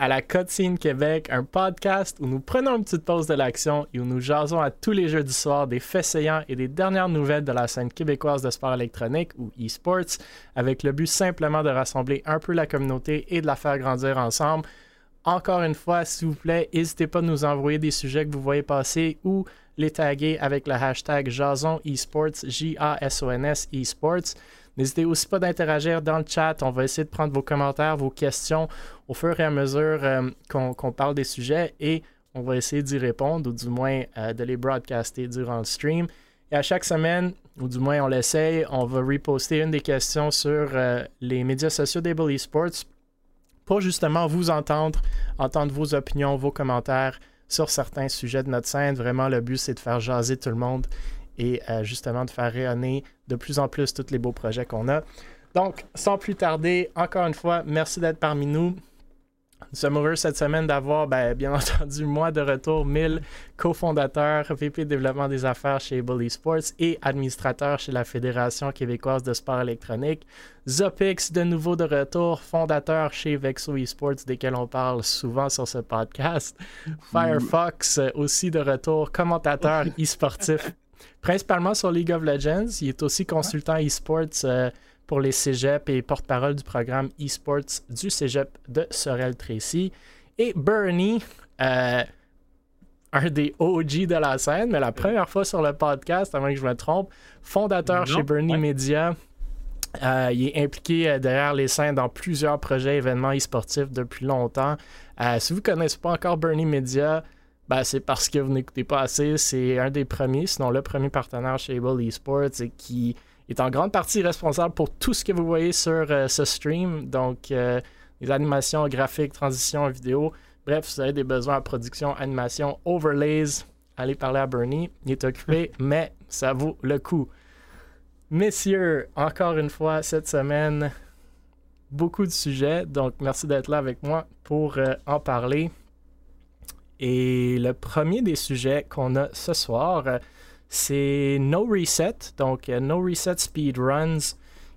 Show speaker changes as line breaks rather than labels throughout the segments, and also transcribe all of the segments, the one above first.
à la Cutscene Québec, un podcast où nous prenons une petite pause de l'action et où nous jasons à tous les jeux du soir des faits saillants et des dernières nouvelles de la scène québécoise de sport électronique ou e-sports, avec le but simplement de rassembler un peu la communauté et de la faire grandir ensemble. Encore une fois, s'il vous plaît, n'hésitez pas à nous envoyer des sujets que vous voyez passer ou les taguer avec le hashtag Jason Esports, J-A-S-O-N-S Esports. N'hésitez aussi pas d'interagir dans le chat. On va essayer de prendre vos commentaires, vos questions au fur et à mesure euh, qu'on parle des sujets et on va essayer d'y répondre ou du moins euh, de les broadcaster durant le stream. Et à chaque semaine, ou du moins on l'essaye, on va reposter une des questions sur euh, les médias sociaux d'Able Esports pour justement vous entendre, entendre vos opinions, vos commentaires sur certains sujets de notre scène. Vraiment, le but, c'est de faire jaser tout le monde et euh, justement de faire rayonner de plus en plus tous les beaux projets qu'on a. Donc, sans plus tarder, encore une fois, merci d'être parmi nous. Nous sommes heureux cette semaine d'avoir, ben, bien entendu, moi de retour, 1000 cofondateurs, VP de développement des affaires chez Bully Sports et administrateur chez la Fédération québécoise de sport électronique. Zopix, de nouveau de retour, fondateur chez Vexo Esports, desquels on parle souvent sur ce podcast. Firefox, aussi de retour, commentateur e-sportif, principalement sur League of Legends. Il est aussi consultant e-sports. Euh, pour les cégeps et porte-parole du programme e-sports du cégep de Sorel-Tracy. Et Bernie, euh, un des OG de la scène, mais la première fois sur le podcast, avant que je me trompe, fondateur chez Bernie Media. Euh, il est impliqué derrière les scènes dans plusieurs projets événements e-sportifs depuis longtemps. si vous ne connaissez pas encore Bernie Media, ben, c'est parce que vous n'écoutez pas assez. C'est un des premiers, sinon le premier partenaire chez Able Esports et qui est en grande partie responsable pour tout ce que vous voyez sur euh, ce stream. Donc, euh, les animations graphiques, transitions vidéo. Bref, si vous avez des besoins en production, animation, overlays, allez parler à Bernie. Il est occupé, mais ça vaut le coup. Messieurs, encore une fois, cette semaine, beaucoup de sujets. Donc, merci d'être là avec moi pour euh, en parler. Et le premier des sujets qu'on a ce soir, c'est No Reset, donc euh, No Reset Speedruns,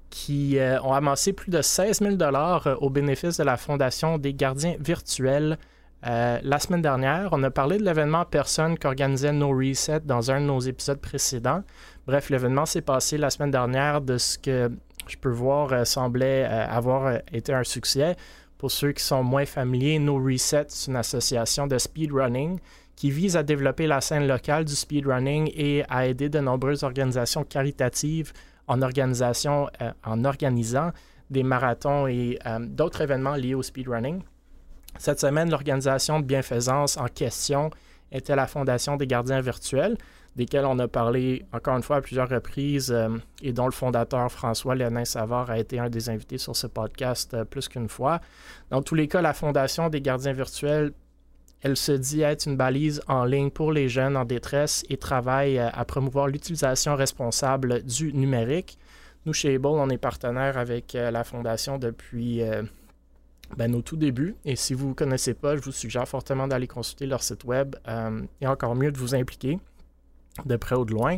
qui euh, ont amassé plus de 16 000 euh, au bénéfice de la Fondation des gardiens virtuels. la semaine dernière, on a parlé de l'événement personne qu'organisait No Reset dans un de nos épisodes précédents. Bref, l'événement s'est passé la semaine dernière de ce que je peux voir semblait avoir été un succès. Pour ceux qui sont moins familiers, No Reset, c'est une association de speedrunning qui vise à développer la scène locale du speedrunning et à aider de nombreuses organisations caritatives en, euh, organisant des marathons et euh, d'autres événements liés au speedrunning. Cette semaine, l'organisation de bienfaisance en question était la Fondation des gardiens virtuels, desquels on a parlé encore une fois à plusieurs reprises euh, et dont le fondateur François Léonin Savard a été un des invités sur ce podcast plus qu'une fois. Dans tous les cas, la Fondation des gardiens virtuels elle se dit être une balise en ligne pour les jeunes en détresse et travaille euh, à promouvoir l'utilisation responsable du numérique. Nous, chez Able, on est partenaire avec euh, la Fondation depuis euh, ben, nos tout débuts. Et si vous ne connaissez pas, je vous suggère fortement d'aller consulter leur site web et encore mieux de vous impliquer de près ou de loin.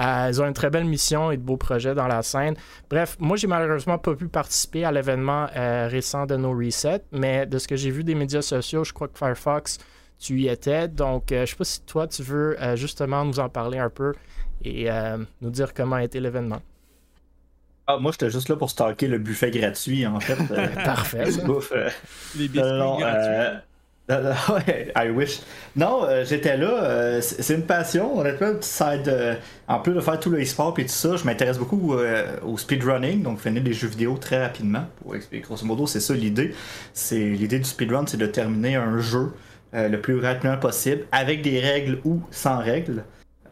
Euh, ils ont une très belle mission et de beaux projets dans la scène. Bref, moi, j'ai malheureusement pas pu participer à l'événement euh, récent de No Reset, mais de ce que j'ai vu des médias sociaux, je crois que Firefox, tu y étais. Donc, euh, je sais pas si toi, tu veux justement nous en parler un peu et nous dire comment a été l'événement.
Ah, moi, j'étais juste là pour stalker le buffet gratuit, en fait.
Parfait.
Les biscuits gratuits.
I wish. Non, euh, j'étais là. Euh, c'est une passion. Honnêtement, side. Euh, en plus de faire tout le e-sport et tout ça, je m'intéresse beaucoup au speedrunning, donc finir des jeux vidéo très rapidement. Pour expliquer, grosso modo, c'est ça l'idée. C'est l'idée du speedrun, c'est de terminer un jeu le plus rapidement possible, avec des règles ou sans règles.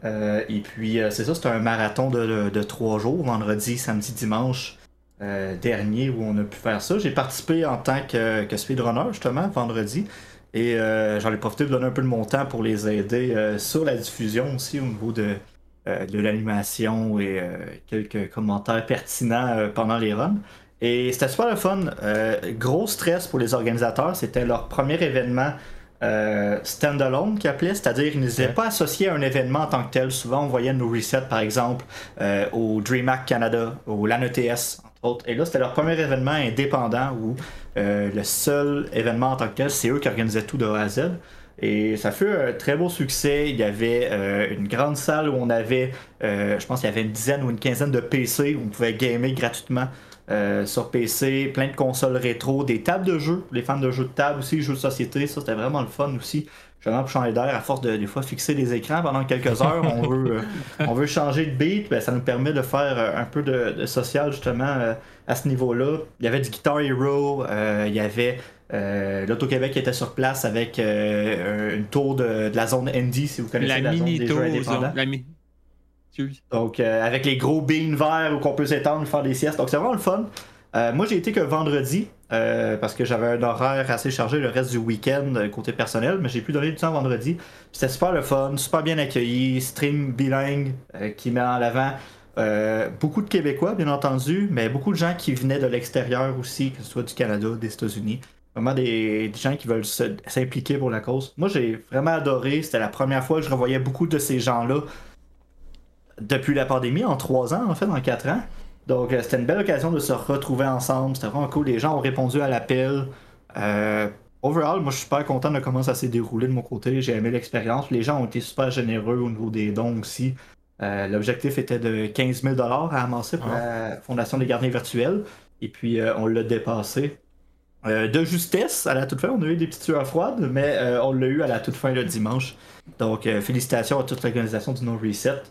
et puis, c'est ça, c'est un marathon de, trois jours, vendredi, samedi, dimanche. dernier où on a pu faire ça. J'ai participé en tant que, que speedrunner justement vendredi. Et euh, j'en ai profité de donner un peu de mon temps pour les aider euh, sur la diffusion aussi au niveau de, euh, de l'animation et quelques commentaires pertinents pendant les runs. Et c'était super le fun. gros stress pour les organisateurs. C'était leur premier événement standalone qu'ils appelaient, c'est-à-dire qu'ils n'étaient pas associés à un événement en tant que tel. Souvent, on voyait nos resets, par exemple, au DreamHack Canada, au LAN ETS autres. Et là, c'était leur premier événement indépendant où le seul événement en tant que tel, c'est eux qui organisaient tout de A à Z. Et ça fut un très beau succès. Il y avait une grande salle où on avait, je pense qu'il y avait une dizaine ou une quinzaine de PC où on pouvait gamer gratuitement euh, sur PC, plein de consoles rétro, des tables de jeux, les fans de jeux de table aussi, jeux de société, ça c'était vraiment le fun aussi. Justement pour changer d'air, à force de des fois fixer les écrans pendant quelques heures, on veut, euh, on veut changer de beat, ben, ça nous permet de faire euh, un peu de, social justement à ce niveau-là. Il y avait du Guitar Hero, il y avait l'Auto-Québec qui était sur place avec une tour de, la zone Indie, si vous connaissez la, zone des jeux indépendants. Donc, euh, avec les gros beans verts où qu'on peut s'étendre, faire des siestes. Donc, c'est vraiment le fun. Euh, moi, j'ai été que vendredi, euh, parce que j'avais un horaire assez chargé le reste du week-end côté personnel, mais j'ai pu donner du temps vendredi. C'était super le fun, super bien accueilli, stream bilingue qui met en avant beaucoup de Québécois, bien entendu, mais beaucoup de gens qui venaient de l'extérieur aussi, que ce soit du Canada, des États-Unis. Vraiment des, des, gens qui veulent s'impliquer pour la cause. Moi, j'ai vraiment adoré. C'était la première fois que je revoyais beaucoup de ces gens-là depuis la pandémie, en trois ans, en fait, en quatre ans. Donc, euh, c'était une belle occasion de se retrouver ensemble. C'était vraiment cool. Les gens ont répondu à l'appel. Euh, overall, moi, je suis super content de comment ça s'est déroulé de mon côté. J'ai aimé l'expérience. Les gens ont été super généreux au niveau des dons aussi. Euh, l'objectif était de 15 000 à amasser pour la Fondation des gardiens virtuels. Et puis, on l'a dépassé. de justesse, à la toute fin, on a eu des petites sueurs froides, mais on l'a eu à la toute fin le dimanche. Donc, félicitations à toute l'organisation du No Reset.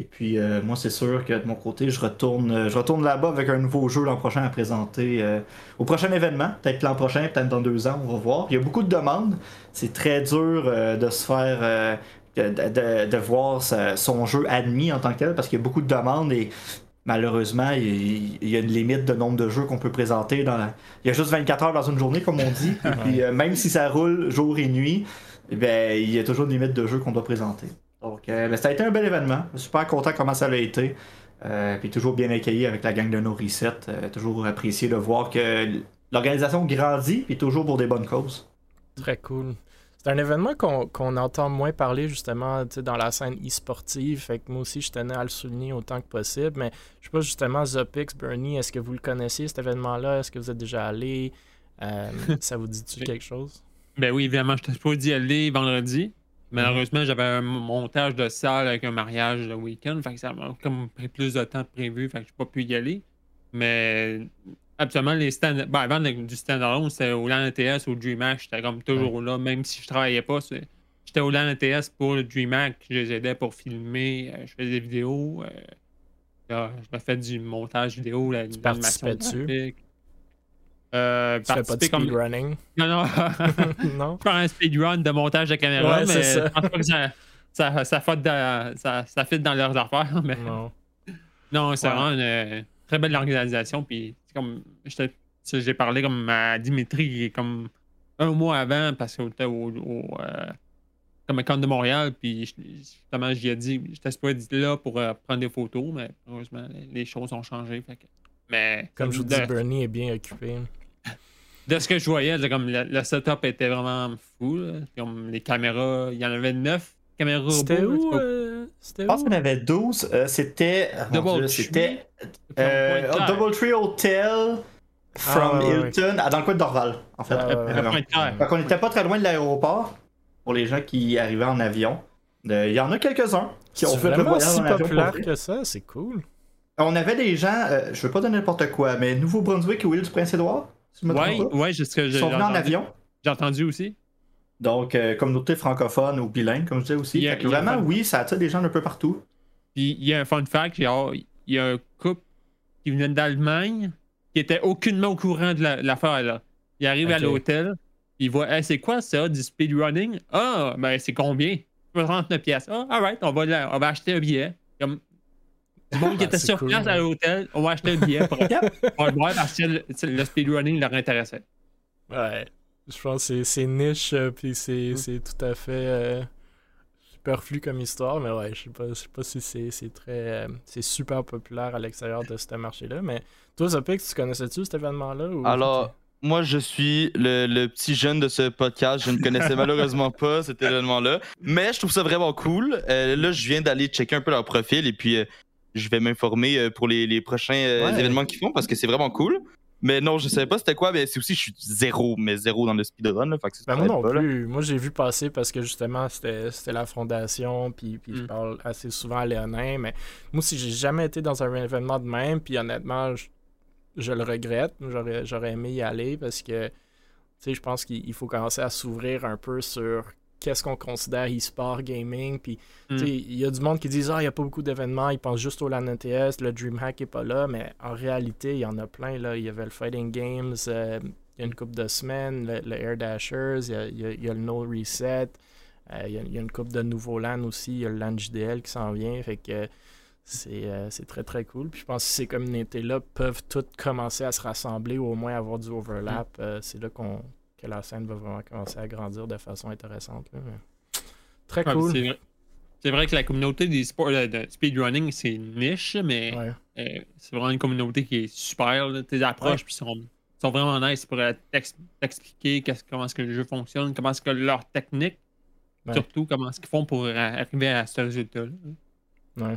Et puis euh, moi c'est sûr que de mon côté je retourne euh, je retourne là-bas avec un nouveau jeu l'an prochain à présenter euh, au prochain événement, peut-être l'an prochain, peut-être dans deux ans, on va voir. Il y a beaucoup de demandes. C'est très dur de se faire de, voir son jeu admis en tant que tel parce qu'il y a beaucoup de demandes et malheureusement il, y a une limite de nombre de jeux qu'on peut présenter dans il y a juste 24 heures dans une journée comme on dit. et puis même si ça roule jour et nuit, eh ben, il y a toujours une limite de jeux qu'on doit présenter. Donc, euh, ça a été un bel événement. Je suis super content comment ça a été. Euh, puis toujours bien accueilli avec la gang de nos resets. Euh, toujours apprécié de voir que l'organisation grandit, puis toujours pour des bonnes causes.
Très cool. C'est un événement qu'on entend moins parler justement dans la scène e-sportive. Fait que moi aussi, je tenais à le souligner autant que possible. Mais je sais pas justement, Zopix, Bernie, est-ce que vous le connaissiez cet événement-là? Est-ce que vous êtes déjà allé? ça vous dit-tu quelque chose?
Ben oui, évidemment, je t'ai pas d'y aller vendredi. Malheureusement, j'avais un montage de salle avec un mariage le week-end. Fait que ça m'a comme pris plus de temps que prévu. Fait que je n'ai pas pu y aller. Mais absolument, les stand ben, avant du stand-alone, c'était au LAN ETS, au DreamHack. J'étais comme toujours là, même si je travaillais pas. J'étais au LAN ETS pour le DreamHack. Je les aidais pour filmer. Euh, je faisais des vidéos. Euh, je me fais du montage vidéo,
l'animation dessus?
Euh, tu fais pas de
speedrunning?
Non, non. non? Je fais un speedrun de montage de caméra, mais je pense pas que ça, ça, ça, fit dans, ça, ça fit dans leurs affaires. Mais... Non. Non, c'est vraiment une très belle organisation. Puis, comme j'ai parlé comme à Dimitri comme un mois avant, parce que était au, au euh, Comic Con de Montréal, puis justement, j'y ai dit, j'étais pas être là pour euh, prendre des photos, mais heureusement, les, choses ont changé. Fait que... Mais
comme, je vous dis, Bernie est bien occupé
de ce que je voyais, comme le, setup était vraiment fou. Comme les caméras, il y en avait neuf
C'était où, euh,
Je pense qu'il y en avait 12. Euh, c'était.
Double
C'était. Euh, Double Tree Hotel from ah, Hilton, dans le coin de Dorval, en fait. Donc, on n'était pas très loin de l'aéroport pour les gens qui arrivaient en avion. Il y en a quelques-uns qui ont fait le voyage
si populaire que ça, c'est cool.
On avait des gens, je veux pas donner n'importe quoi, mais Nouveau-Brunswick ou île du Prince-Édouard
oui, ouais, c'est ce que j'ai.
Ils sont venus en avion.
J'ai entendu aussi.
Donc, euh, communauté francophone ou bilingue, comme je disais aussi. vraiment, oui, ça attire des gens un peu partout.
Puis, il y a un fun fact il y a un couple qui venait d'Allemagne qui était aucunement au courant de l'affaire. là. Il arrive à l'hôtel, il voit c'est quoi ça, du speedrunning? Ah, ben c'est combien? 39 pièces. Ah, alright, on va, on va acheter un billet. Comme, du monde qui était sur place à l'hôtel, on va acheter un billet pour, le voir parce que le, speedrunning leur intéressait.
Ouais. Je pense que c'est niche, euh, puis mm. c'est tout à fait euh, superflu comme histoire, mais ouais, je sais pas, sais pas si c'est très. Euh, c'est super populaire à l'extérieur de ce marché-là. Mais toi, Zopix, tu connaissais-tu cet événement-là
Alors. Moi, je suis le, petit jeune de ce podcast. Je ne connaissais malheureusement pas cet événement-là. Mais je trouve ça vraiment cool. là, je viens d'aller checker un peu leur profil et puis je vais m'informer pour les, prochains événements qu'ils font parce que c'est vraiment cool. Mais non, je savais pas c'était quoi, mais c'est aussi, je suis zéro, mais zéro dans le speedrun. Là,
ben moi non plus. Moi, j'ai vu passer parce que justement, c'était la fondation, puis, puis je mm. parle assez souvent à Léonin, mais moi aussi, j'ai jamais été dans un événement de même, puis honnêtement, je, le regrette. J'aurais aimé y aller parce que, tu sais, je pense qu'il faut commencer à s'ouvrir un peu sur qu'est-ce qu'on considère e-sport gaming. Puis, hmm. il y a du monde qui dit Ah, il n'y a pas beaucoup d'événements, ils pensent juste au LAN ETS, le DreamHack n'est pas là, mais en réalité, il y en a plein. Là. Il y avait le Fighting Games euh, il y a une couple de semaines, le, Air Dashers, il y, a, le No Reset, euh, il, y a, une couple de nouveaux LAN aussi, il y a le LAN JDL qui s'en vient. Fait que. Euh, c'est très très cool. Puis je pense que ces communautés-là peuvent toutes commencer à se rassembler ou au moins avoir du overlap. Hmm. c'est là qu'on que la scène va vraiment commencer à grandir de façon intéressante. Très cool.
C'est vrai, que la communauté des sports, euh, de speedrunning, c'est niche, mais euh, c'est vraiment une communauté qui est super. tes approches sont, sont, vraiment nice pour euh, t'expliquer comment est-ce que le jeu fonctionne, comment est-ce que leur technique, surtout comment est-ce qu'ils font pour arriver à ce résultat-là.
Ouais.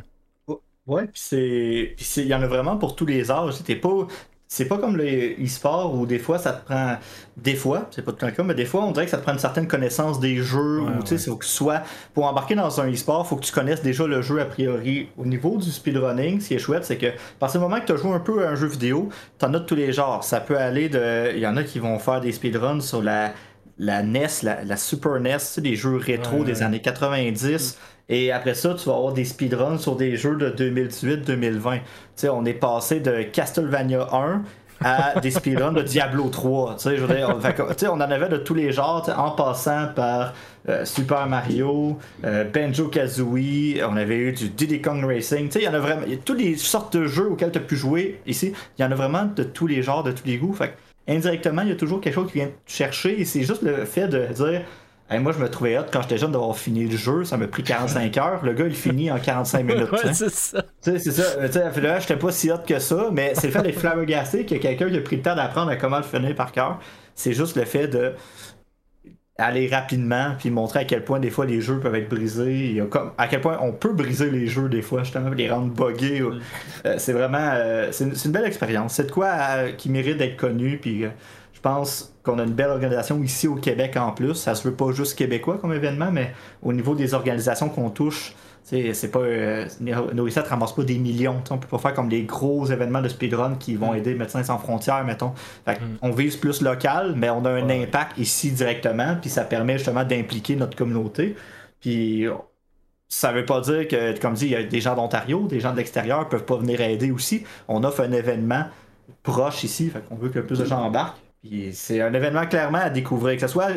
Ouais, puis c'est. Il y en a vraiment pour tous les âges. C'était pas c'est pas comme le e-sport où des fois ça te prend. Des fois, c'est pas tout le cas, mais des fois on dirait que ça te prend une certaine connaissance des jeux. ou tu sais, faut que soit. Pour embarquer dans un e-sport, faut que tu connaisses déjà le jeu a priori. Au niveau du speedrunning, ce qui est chouette, c'est que à partir du moment que tu joué un peu à un jeu vidéo, t'en as de tous les genres. Ça peut aller de. Il y en a qui vont faire des speedruns sur la la NES, la, Super NES, tu sais, des jeux rétro des années 90. Et après ça, tu vas avoir des speedruns sur des jeux de 2018-2020. Tu sais, on est passé de Castlevania 1 à des speedruns de Diablo 3. Tu sais, je veux dire, on, on en avait de tous les genres, en passant par euh, Super Mario, euh, Banjo Kazooie, on avait eu du Diddy Kong Racing. Tu sais, il y en a vraiment. Toutes les sortes de jeux auxquels tu as pu jouer ici. Il y en a vraiment de tous les genres, de tous les goûts. Fait indirectement, il y a toujours quelque chose qui vient te chercher. Et c'est juste le fait de dire moi, je me trouvais hâte quand j'étais jeune d'avoir fini le jeu. Ça m'a pris 45 heures. Le gars, il finit en 45 minutes.
ouais, c'est ça.
c'est ça. Tu sais, là, j'étais pas si hâte que ça, mais c'est le fait d'être flabbergasté qu'il y a quelqu'un qui a pris le temps d'apprendre à comment le finir par cœur. C'est juste le fait de aller rapidement puis montrer à quel point des fois les jeux peuvent être brisés à quel point on peut briser les jeux des fois justement les rendre buggés mm. euh, c'est vraiment euh, c'est une, belle expérience c'est de quoi euh, qui mérite d'être connu puis pense qu'on a une belle organisation ici au Québec en plus. Ça se veut pas juste québécois comme événement, mais au niveau des organisations qu'on touche, c'est pas. Euh, ne ramasse pas des millions. On peut pas faire comme des gros événements de speedrun qui vont mm. aider Médecins sans frontières, mettons. Mm. On vise plus local, mais on a un impact ici directement, puis ça permet justement d'impliquer notre communauté. Puis ça veut pas dire que, comme dit, il y a des gens d'Ontario, des gens de l'extérieur peuvent pas venir aider aussi. On offre un événement proche ici, fait qu'on veut que plus de gens embarquent c'est un événement clairement à découvrir, que ce soit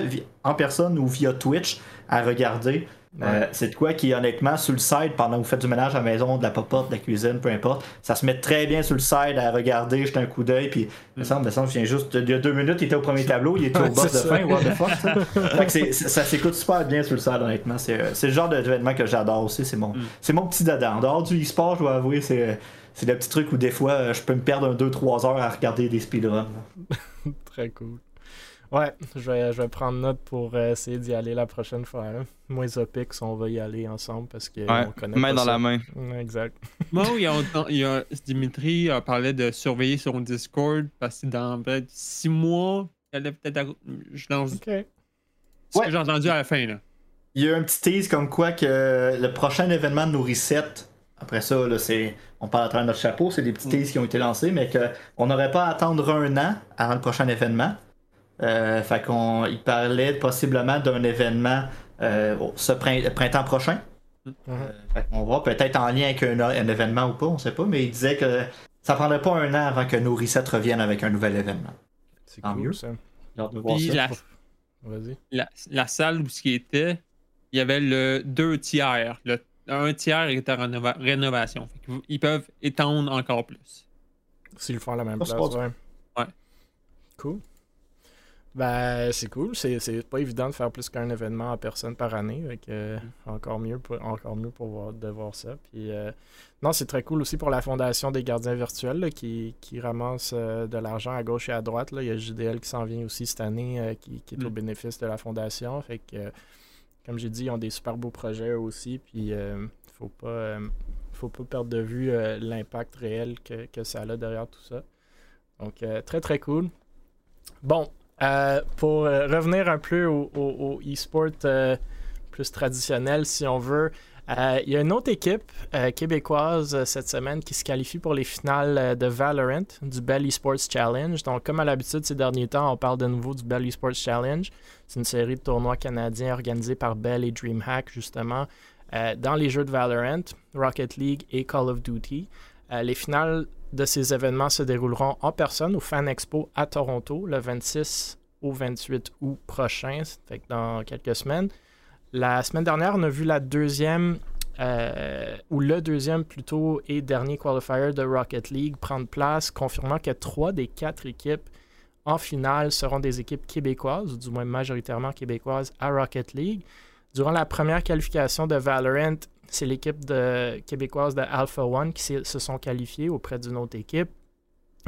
en personne ou via Twitch à regarder. Euh, c'est de quoi qui, honnêtement, sur le side, pendant que vous faites du ménage à la maison, de la popote, de la cuisine, peu importe, ça se met très bien sur le side à regarder, jeter un coup d'œil, puis il me semble, je viens juste, il y a deux minutes, il était au premier tableau, il était au boss de fin, what the fuck, ça, s'écoute super bien sur le side, honnêtement. C'est, euh, le genre d'événement que j'adore aussi, c'est mon, mm. c'est mon petit dada. En dehors du e-sport, je dois avouer, c'est, c'est le petit truc où des fois, je peux me perdre un 2-3 heures à regarder des speedruns.
Très cool. Ouais, je vais, je vais prendre note pour euh, essayer d'y aller la prochaine fois. Hein. Moi et Zopix, on va y aller ensemble parce que
ouais, connaît main dans la main.
Exact.
Moi, il y, a, il y a Dimitri a parlé de surveiller son Discord parce que dans peut-être six mois, elle peut-être je lance. Ok. Ce que j'ai entendu à la fin là.
Il y a un petit tease comme quoi que le prochain événement de nos resets après ça, là, c'est, on parle à travers notre chapeau, c'est des petits teas qui ont été lancés, mais qu'on n'aurait pas à attendre un an avant le prochain événement. Euh, fait qu'on il parlait possiblement d'un événement euh, ce printemps prochain. Mm-hmm. Euh, on va peut-être en lien avec un, événement ou pas, on sait pas, mais il disait que ça prendrait pas un an avant que nos resets reviennent avec un nouvel événement.
C'est cool, mieux. ça.
La, la, salle où ce qui était, il y avait le deux tiers, le un tiers est en rénovation. Ils peuvent étendre encore plus.
S'ils font la même place, ouais.
Ouais.
Cool. Ben, c'est cool. C'est pas évident de faire plus qu'un événement en personne par année. Euh, mm. encore mieux pour, encore mieux pour voir, de voir ça. Puis, euh, non, c'est très cool aussi pour la Fondation des gardiens virtuels qui, qui, ramasse euh, de l'argent à gauche et à droite. Là. Il y a JDL qui s'en vient aussi cette année qui, qui, est au mm. bénéfice de la Fondation. Fait que comme j'ai dit, ils ont des super beaux projets aussi. Puis, euh, faut pas, faut pas perdre de vue l'impact réel que, que, ça a derrière tout ça. Donc, très très cool. Bon, pour revenir un peu au e-sport plus traditionnel, si on veut, euh, il y a une autre équipe euh, québécoise euh, cette semaine qui se qualifie pour les finales de Valorant du Bell Esports Challenge. Donc, comme à l'habitude ces derniers temps, on parle de nouveau du Bell Esports Challenge. C'est une série de tournois canadiens organisés par Bell et DreamHack, justement, dans les jeux de Valorant, Rocket League et Call of Duty. les finales de ces événements se dérouleront en personne au Fan Expo à Toronto le 26 au 28 août prochain, fait dans quelques semaines. La semaine dernière, on a vu la deuxième, euh, ou le deuxième plutôt, et dernier qualifier de Rocket League prendre place, confirmant que trois des quatre équipes en finale seront des équipes québécoises, ou du moins majoritairement québécoises, à Rocket League. Durant la première qualification de Valorant, c'est l'équipe québécoise de Alpha One qui se sont qualifiées auprès d'une autre équipe.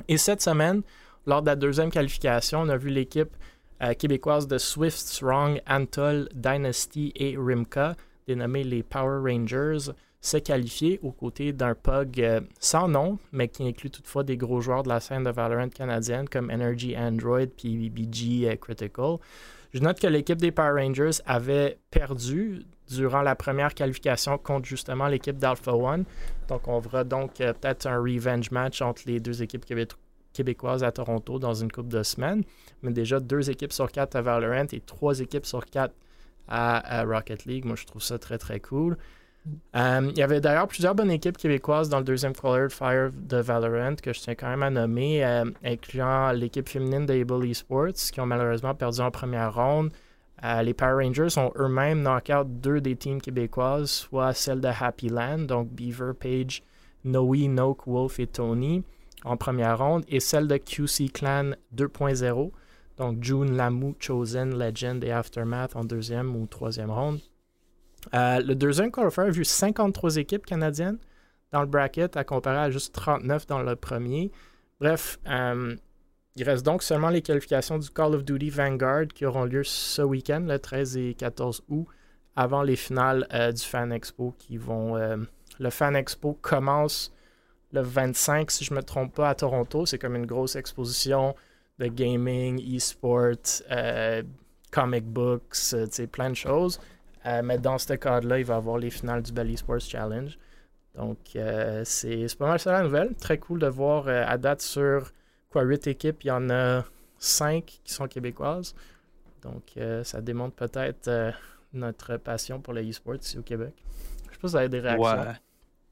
Et cette semaine, lors de la deuxième qualification, on a vu l'équipe euh, québécoises de Swift, Strong, Antol, Dynasty et Rimka, dénommés les Power Rangers, se qualifier aux côtés d'un PUG euh, sans nom, mais qui inclut toutefois des gros joueurs de la scène de Valorant canadienne comme Energy Android, PBBG, et Critical. Je note que l'équipe des Power Rangers avait perdu durant la première qualification contre justement l'équipe d'Alpha One. Donc on verra donc euh, peut-être un revenge match entre les deux équipes qui avaient québécoise à Toronto dans une coupe de semaines. Mais déjà deux équipes sur quatre à Valorant et trois équipes sur quatre à, Rocket League. Moi, je trouve ça très, très cool. Euh, il y avait d'ailleurs plusieurs bonnes équipes québécoises dans le deuxième Fire de Valorant que je tiens quand même à nommer, euh, incluant l'équipe féminine de Able Esports qui ont malheureusement perdu en première ronde. Euh, les Power Rangers ont eux-mêmes knock-out deux des teams québécoises, soit celle de Happy Land, donc Beaver, Page, Noe, Noke, Wolf et Tony en première ronde et celle de QC Clan 2.0. Donc June, Lamu, Chosen, Legend et Aftermath en deuxième ou troisième ronde. Euh, le deuxième qualifier a vu 53 équipes canadiennes dans le bracket à comparer à juste 39 dans le premier. Bref, euh, il reste donc seulement les qualifications du Call of Duty Vanguard qui auront lieu ce week-end, le 13 et 14 août, avant les finales euh, du Fan Expo qui vont. le Fan Expo commence le 25, si je ne me trompe pas, à Toronto. C'est comme une grosse exposition de gaming, e-sport, euh, comic books, euh, plein de choses. Euh, mais dans ce cadre-là, il va y avoir les finales du Bell Esports Challenge. Donc, c'est pas mal ça la nouvelle. Très cool de voir à date sur quoi 8 équipes, il y en a 5 qui sont québécoises. Donc, ça démontre peut-être notre passion pour le e-sport ici au Québec. Je sais pas si vous avez des réactions.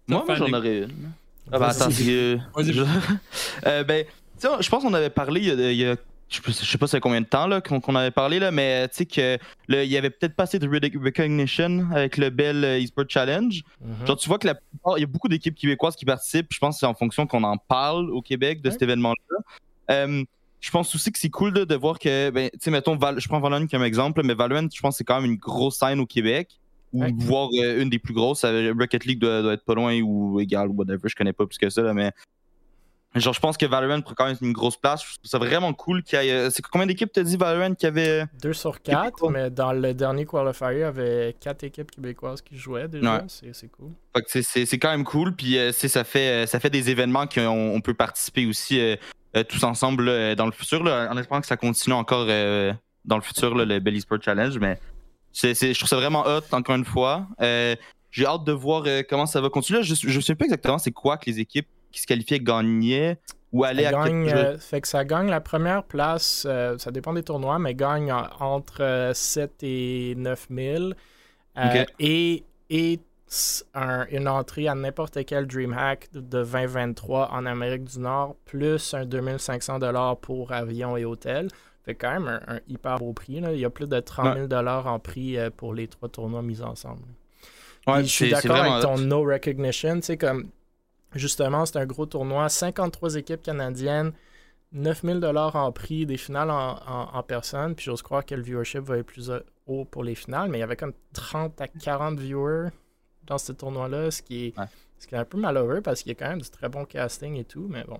Moi, j'en aurais une. Ah bah attends, je... euh, ben, je pense qu'on avait parlé il y a, je sais pas c'est combien de temps là qu'on avait parlé là, mais tu sais que il y avait peut-être pas assez de recognition avec le Bell euh, Esport Challenge. Mhm. Genre tu vois que la il y a beaucoup d'équipes québécoises qui participent. Je pense que c'est en fonction qu'on en parle au Québec de cet événement-là. Euh, je pense aussi que c'est cool de, voir que, ben, tu sais, mettons, je prends Valorant comme exemple, mais Valorant, je pense que c'est quand même une grosse scène au Québec ou voir euh, une des plus grosses. Rocket League doit, être pas loin ou égal ou whatever, je connais pas plus que ça, mais. Genre, je pense que Valorant prend quand même une grosse place. Je trouve ça vraiment cool qu'il y ait. Euh, c'est combien d'équipes t'as dit Valorant qui avait.
Deux sur quatre, mais dans le dernier qualifier, il y avait quatre équipes québécoises qui jouaient déjà. C'est cool.
c'est quand même cool. Puis euh, ça fait, ça fait des événements qu'on on peut participer aussi tous ensemble dans le futur. en espérant que ça continue encore dans le futur, le Belly Sport Challenge. Mais je trouve ça vraiment hot, encore une fois. Euh, j'ai hâte de voir euh, comment ça va continuer. Je ne sais pas exactement c'est quoi que les équipes qui se qualifiaient gagnaient ou allaient à
euh, Fait que ça gagne la première place, ça dépend des tournois, mais gagne entre 7 et 9 000. Et, et une entrée à n'importe quel DreamHack de 2023 en Amérique du Nord, plus un 2500 pour avion et hôtel fait quand même un, hyper beau prix. Là. Il y a plus de 30 000 en prix euh, pour les trois tournois mis ensemble. je suis d'accord avec ton no recognition. Tu comme justement, c'est un gros tournoi, 53 équipes canadiennes, 9 000 en prix, des finales en, personne. Puis j'ose croire que le viewership va être plus haut pour les finales, mais il y avait comme 30 à 40 viewers dans ce tournoi-là, ce qui est, ce qui est un peu malheureux parce qu'il y a quand même du très bon casting et tout, mais bon.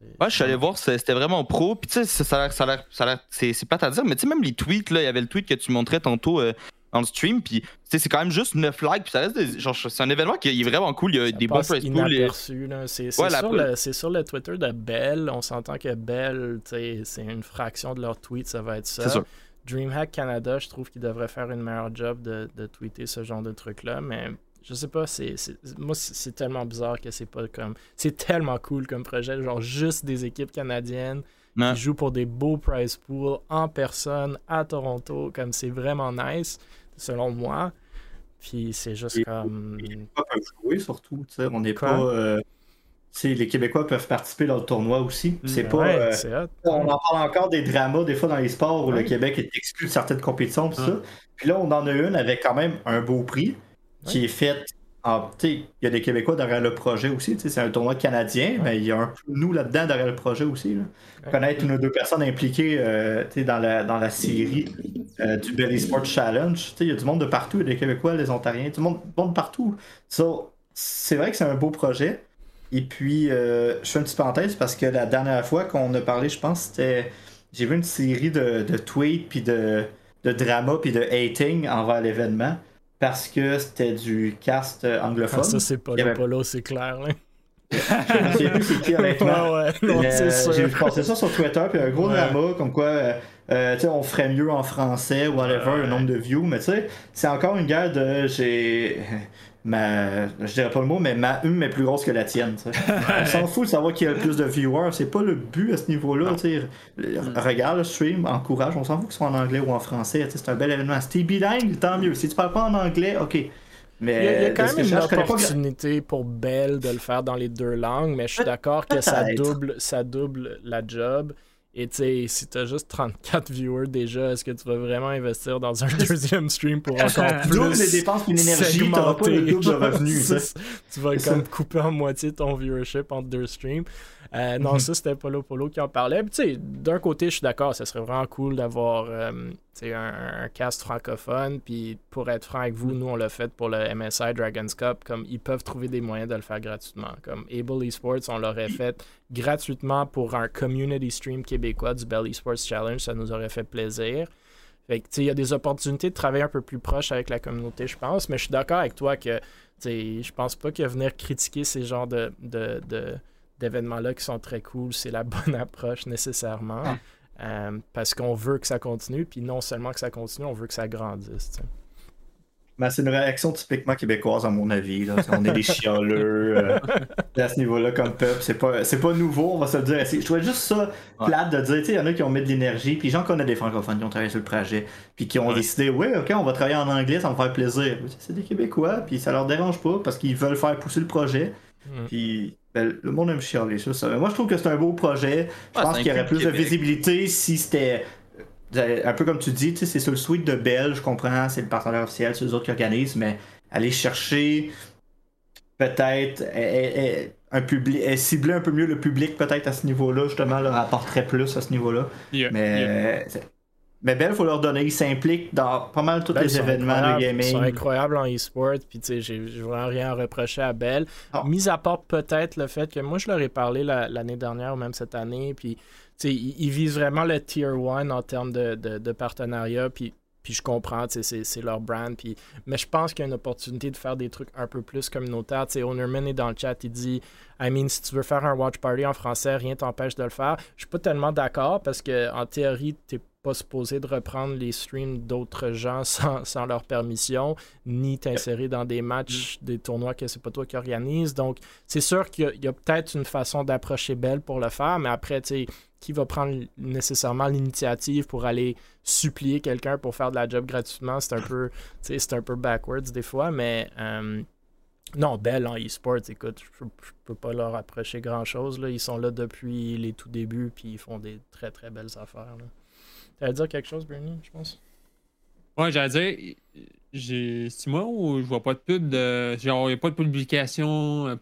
Ouais, je suis allé voir, c'était vraiment pro. Puis tu sais, ça a l'air, ça a c'est, plate à dire, mais tu sais, même les tweets, là, il y avait le tweet que tu montrais tantôt. Euh, dans le stream. Puis c'est quand même juste 9 likes. Puis ça reste genre, c'est un événement qui est vraiment cool. Il y a des bons prize pools.
C'est sur, le, sur le Twitter de Bell. On s'entend que Bell, c'est une fraction de leur tweet, ça va être ça. DreamHack Canada, je trouve qu'ils devraient faire une meilleure job de, de tweeter ce genre de truc-là. Mais je sais pas, c'est, moi c'est tellement bizarre que c'est pas comme. C'est tellement cool comme projet, genre juste des équipes canadiennes qui jouent pour des beaux prize pools en personne à Toronto, comme c'est vraiment nice, selon moi. Puis c'est juste comme.
Les Québécois peuvent jouer surtout, tu sais, on n'est pas. Euh, les Québécois peuvent participer dans le tournoi aussi. Mm. C'est pas. Euh, on en parle encore des dramas des fois dans les sports où le Québec est exclu de certaines compétitions, tout ça. Puis là, on en a une avec quand même un beau prix qui est faite. Il y a des Québécois derrière le projet aussi. C'est un tournoi canadien, mais il y a un peu nous là-dedans derrière le projet aussi. Connaître une ou deux personnes impliquées euh, dans, la, dans la série euh, du Belly Sports Challenge. Il y a du monde de partout. Il y a des Québécois, des Ontariens, tout le monde, monde partout. c'est vrai que c'est un beau projet. Et puis, euh, je fais une petite parenthèse parce que la dernière fois qu'on a parlé, je pense, c'était. J'ai vu une série de, de tweets, puis de, de drama, puis de hating envers l'événement parce que c'était du cast euh, anglophone. Ah,
ça, c'est pas avait... Polo, c'est clair. Là.
je sais plus c'est qui honnêtement. Ouais, ouais, euh, J'ai passé ça sur Twitter, puis un gros drama comme quoi euh, euh on ferait mieux en français, whatever, le nombre de views, mais tu sais, c'est encore une guerre de j'ai ma, je dirais pas le mot, mais ma hume est plus grosse que la tienne. On s'en fout de savoir qui a le plus de viewers. C'est pas le but à ce niveau-là. Regarde le stream, encourage. On s'en fout que ce soit en anglais ou en français. C'est un bel événement. Si t'es bilingue, tant mieux. Si tu parles pas en anglais, ok.
Mais il y, a, quand même une opportunité pour Belle de le faire dans les deux langues, mais je suis d'accord que ça double, ça double la job. Et tu sais, si t'as juste 34 viewers déjà, est-ce que tu vas vraiment investir dans un deuxième stream pour encore plus
Double les dépenses une énergie, t'auras pas le double de revenus.
tu vas comme couper en moitié ton viewership entre deux streams. Euh, non, mhm. ça, c'était Polo Polo qui en parlait. Tu sais, d'un côté, je suis d'accord, ça serait vraiment cool d'avoir euh, un, un, cast francophone. Puis, pour être franc avec vous, nous, on l'a fait pour le MSI Dragons Cup. Comme, ils peuvent trouver des moyens de le faire gratuitement. Comme Able Esports, on l'aurait fait gratuitement pour un community stream québécois du Bell Esports Challenge. Ça nous aurait fait plaisir. Fait que, il y a des opportunités de travailler un peu plus proche avec la communauté, je pense. Mais je suis d'accord avec toi que, je pense pas que venir critiquer ces genres de, de d'événements-là qui sont très cool, c'est la bonne approche nécessairement. Euh, parce qu'on veut que ça continue, puis non seulement que ça continue, on veut que ça grandisse.
Ben, c'est une réaction typiquement québécoise, à mon avis. On est des chialeux euh, à ce niveau-là comme peuple. C'est pas, c'est pas nouveau, on va se le dire. Je trouvais juste ça plate de dire, il y en a qui ont mis de l'énergie, puis j'en connais des francophones qui ont travaillé sur le projet, puis qui ont décidé, ouais, ok, on va travailler en anglais, ça va me faire plaisir. C'est des Québécois, puis ça leur dérange pas parce qu'ils veulent faire pousser le projet. Mm. Puis ben, le monde aime chialer ça, ça. Moi, je trouve que c'est un beau projet. Je pense qu'il y aurait plus de visibilité si c'était. Euh, un peu comme tu dis, c'est sur le suite de Bell, je comprends, c'est le partenaire officiel, c'est les autres qui organisent, mais aller chercher peut-être un public, cibler un peu mieux le public peut-être à ce niveau-là, justement, leur apporterait plus à ce niveau-là. mais mais Bell, il faut leur donner, ils s'impliquent dans pas mal tous les événements de gaming. Ils
sont incroyables en e-sport, puis tu sais, j'ai vraiment rien à reprocher à Bell. Ah. Mis à part peut-être le fait que moi, je leur ai parlé l'année dernière ou même cette année, puis tu sais, ils, visent vraiment le tier 1 en termes de, de, partenariat, puis puis je comprends, c'est leur brand. Puis... Mais je pense qu'il y a une opportunité de faire des trucs un peu plus communautaires. sais Ownerman est dans le chat, il dit I mean, si tu veux faire un watch party en français, rien t'empêche de le faire. Je suis pas tellement d'accord parce que en théorie, tu pas supposé de reprendre les streams d'autres gens sans, leur permission, ni t'insérer dans des matchs, mm. des tournois que c'est pas toi qui organise. Donc, c'est sûr qu'il y a, peut-être une façon d'approcher Belle pour le faire, mais après, tu sais, qui va prendre nécessairement l'initiative pour aller supplier quelqu'un pour faire de la job gratuitement, c'est un peu, c'est un peu backwards des fois, mais euh, non, Belle en e-sports, écoute, je, peux pas leur approcher grand chose. Là. Ils sont là depuis les tout débuts, puis ils font des très très belles affaires. Là. T'allais dire quelque chose, Bernie, je pense?
Ouais, j'allais dire, j'ai six mois où je vois pas de pub de. Genre, il n'y a pas de publication euh,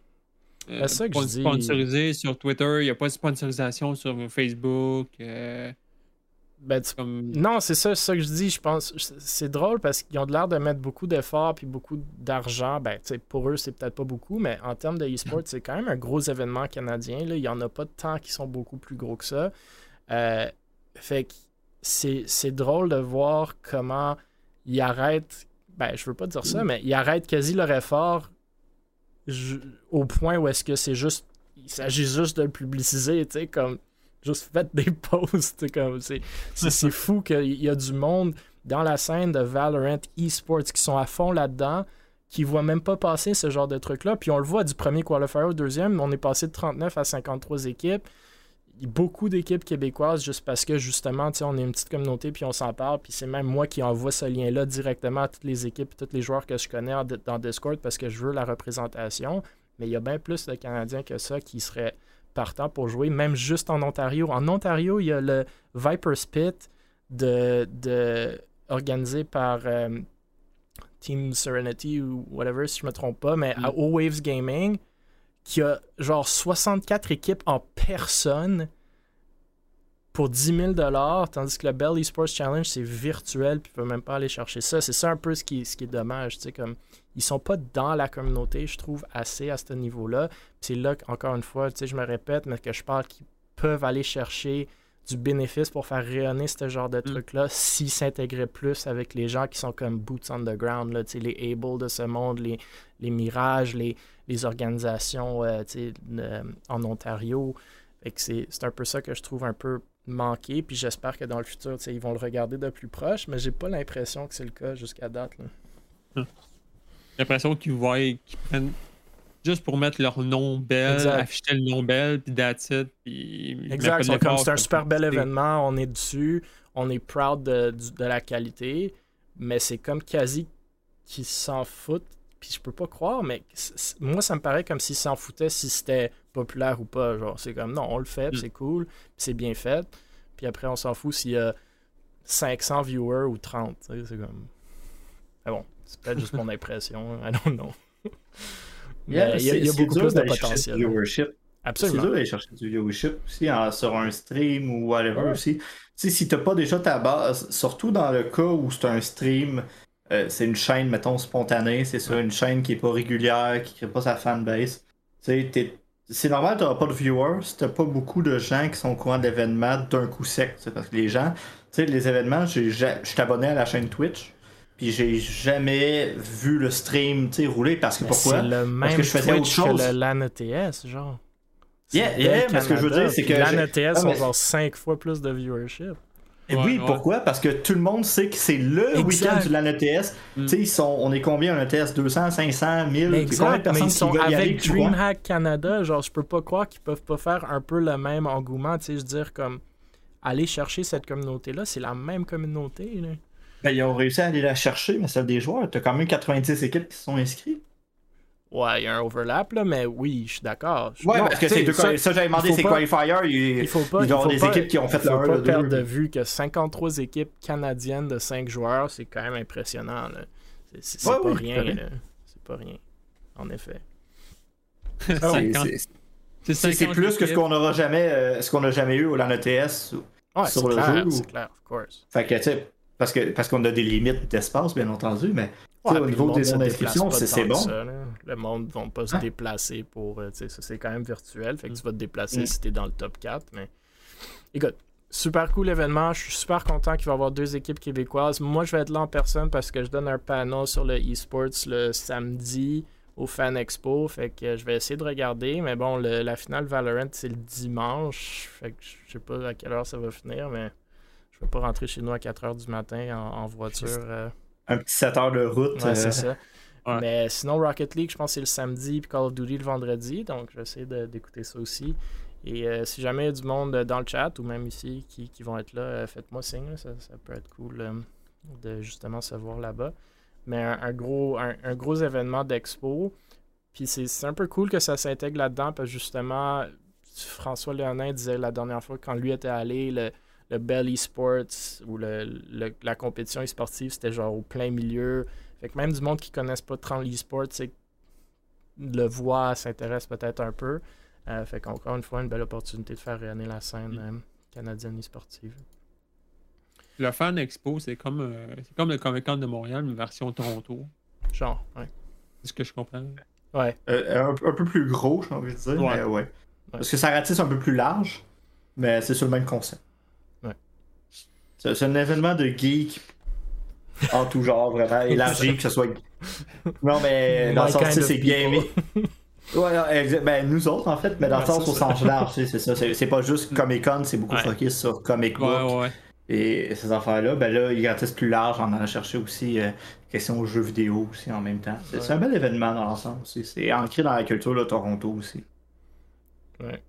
euh ça que
sponsorisée sur Twitter, il n'y a pas de sponsorisation sur Facebook. Euh,
ben, Non, c'est ça, ça que je dis. Je pense c'est drôle parce qu'ils ont l'air de mettre beaucoup d'efforts puis beaucoup d'argent. Ben, pour eux, c'est peut-être pas beaucoup, mais en termes de e-sport, c'est quand même un gros événement canadien. Là. Il n'y en a pas de temps qui sont beaucoup plus gros que ça. Euh, fait que c'est drôle de voir comment il arrête, ben je veux pas dire ça, mais il arrête quasi le effort au point où est-ce que c'est juste, il s'agit juste de le publiciser, tu sais, comme juste faites des posts, comme c'est, c'est, fou qu'il y a du monde dans la scène de Valorant eSports qui sont à fond là-dedans, qui voient même pas passer ce genre de truc-là. Puis on le voit du premier qualifier au deuxième, on est passé de 39 à 53 équipes beaucoup d'équipes québécoises juste parce que justement, on est une petite communauté puis on s'en parle. Puis c'est même moi qui envoie ce lien-là directement à toutes les équipes et tous les joueurs que je connais dans Discord parce que je veux la représentation. Mais il y a bien plus de Canadiens que ça qui seraient partants pour jouer, même juste en Ontario. En Ontario, il y a le Viper Spit de, organisé par euh, Team Serenity ou whatever, si je me trompe pas, mais à mm. O-Waves Gaming qui a genre 64 équipes en personne pour 10 000 tandis que le Bell Esports Challenge, c'est virtuel, puis ne peut même pas aller chercher ça. C'est ça un peu ce qui, est dommage. Tu sais, comme, ils sont pas dans la communauté, je trouve, assez à ce niveau-là. C'est là, encore une fois, tu je me répète, mais que je parle qu'ils peuvent aller chercher du bénéfice pour faire rayonner ce genre de mm. truc-là s'ils s'intégraient plus avec les gens qui sont comme boots on the ground, là, les Able de ce monde, les, les Mirages, les, les organisations euh, en Ontario. C'est un peu ça que je trouve un peu manqué. Puis j'espère que dans le futur, ils vont le regarder de plus proche, mais j'ai pas l'impression que c'est le cas jusqu'à date.
J'ai l'impression qu'ils voient qu'ils prennent juste pour mettre leur nom belle, afficher le nom belle, puis that's it.
exact, c'est un super bel événement, on est dessus, on est proud de, de la qualité, mais c'est comme quasi qu'ils s'en foutent puis je peux pas croire, mais moi, ça me paraît comme s'ils s'en foutaient si c'était populaire ou pas. Genre, c'est comme, non, on le fait, mm. c'est cool, c'est bien fait. Puis après, on s'en fout s'il y a 500 viewers ou 30. C'est comme. Mais bon, c'est peut-être juste mon impression. I don't know.
Il y a, beaucoup plus de potentiel. Viewership. Absolument. C'est dur d'aller chercher du viewership aussi sur un stream ou whatever aussi. Tu sais, si t'as pas déjà ta base, surtout dans le cas où c'est un stream euh, c'est une chaîne, mettons, spontanée, c'est ça, une chaîne qui est pas régulière, qui crée pas sa fanbase. C'est normal, tu pas de viewers, t'as pas beaucoup de gens qui sont au courant d'événements d'un coup sec. Parce que les gens, tu sais, les événements, je suis abonné à la chaîne Twitch. Puis j'ai jamais vu le stream rouler parce que pourquoi?
Le même parce que je faisais autre chose. que le LAN ETS, genre.
Yeah, yeah, mais ce que je veux dire, c'est que.
LAN ETS ah, ont genre 5 fois plus de viewership.
Et oui, pourquoi? Parce que tout le monde sait que c'est le week-end du LAN ETS. Mm. Tu sais, sont, on est combien un ETS 200, 500, 1000
Exact, combien de sont avec DreamHack Canada. Genre, je peux pas croire qu'ils peuvent pas faire un peu le même engouement. Tu sais, je veux dire, comme aller chercher cette communauté-là, c'est la même communauté. Là.
Ben, ils ont réussi à aller la chercher, mais celle des joueurs, t'as quand même 90 équipes qui se sont inscrites.
Ouais, il y a un overlap, là, mais oui, je suis d'accord.
Ouais, parce que c'est deux ça, ça j'avais demandé, c'est qualifier. Il, il faut pas. Il y a des équipes qui ont fait
le 1, Il faut pas perdre de vue que 53 équipes canadiennes de 5 joueurs, c'est quand même impressionnant. C'est pas rien. C'est pas rien. En effet.
c'est plus que ce qu'on n'aura jamais, euh, ce qu'on a jamais eu au LAN ETS
ouais, sur le clair, jeu. C'est clair, of course.
Fait que, tu sais, parce qu'on parce qu'on a des limites d'espace, bien entendu, mais au niveau des inscriptions, c'est bon.
le monde ne va pas se déplacer pour. Euh, c'est quand même virtuel. Fait que tu vas te déplacer mm. si tu es dans le top 4. Mais écoute, super cool événement. Je suis super content qu'il va y avoir deux équipes québécoises. Moi, je vais être là en personne parce que je donne un panel sur le eSports le samedi au Fan Expo. Fait que je vais essayer de regarder. Mais bon, la finale Valorant, c'est le dimanche. Fait que je sais pas à quelle heure ça va finir, mais je vais pas rentrer chez nous à 4 heures du matin en, voiture. Euh,
un petit 7 heures de route.
Ouais, c'est euh, ça. Mais sinon, Rocket League, je pense que c'est le samedi, puis Call of Duty le vendredi. Donc, je vais essayer d'écouter ça aussi. Et euh, si jamais il y a du monde dans le chat ou même ici qui, qui vont être là, euh, faites-moi signe. Ça, ça, peut être cool de justement se voir là-bas. Mais un, gros, un, gros événement d'expo. Puis c'est un peu cool que ça s'intègre là-dedans parce que justement, François Léonin disait la dernière fois quand lui était allé, le, le Bell Esports ou le, la compétition e-sportive, c'était genre au plein milieu. Fait que même du monde qui ne connaissent pas trop l'e-sport, le voit, s'intéresse peut-être un peu. Euh, fait qu'encore une fois, une belle opportunité de faire rayonner la scène mm. euh, canadienne e-sportive.
Le Fan Expo, c'est comme, euh, comme le Comic Con de Montréal, une version Toronto.
Genre, ouais.
C'est ce que je comprends.
Ouais.
Un, peu plus gros, j'ai envie de dire. Ouais. Mais ouais. Parce que ça ratisse un peu plus large, mais c'est sur le même concept. C'est un événement de geek en tout genre, vraiment, élargi, que ce soit. Non, mais dans le sens, c'est bien aimé. Ouais, ben, nous autres, en fait, mais dans le sens au sens large, c'est ça. C'est pas juste Comic Con, c'est beaucoup focus sur Comic Book. Et ces affaires-là, ben là, il est plus large, on en a cherché aussi euh, question aux jeux vidéo aussi en même temps. C'est un bel événement dans l'ensemble aussi. C'est ancré dans la culture de Toronto aussi.
Ouais.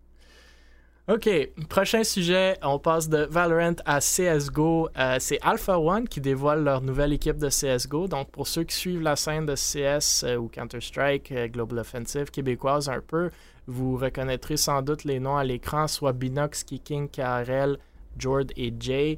OK, prochain sujet, on passe de Valorant à CSGO. Euh, c'est Alpha One qui dévoile leur nouvelle équipe de CSGO. Donc, pour ceux qui suivent la scène de CS euh, ou Counter-Strike, euh, Global Offensive québécoise un peu, vous reconnaîtrez sans doute les noms à l'écran, soit Binox, Kicking, KRL, Jord et Jay.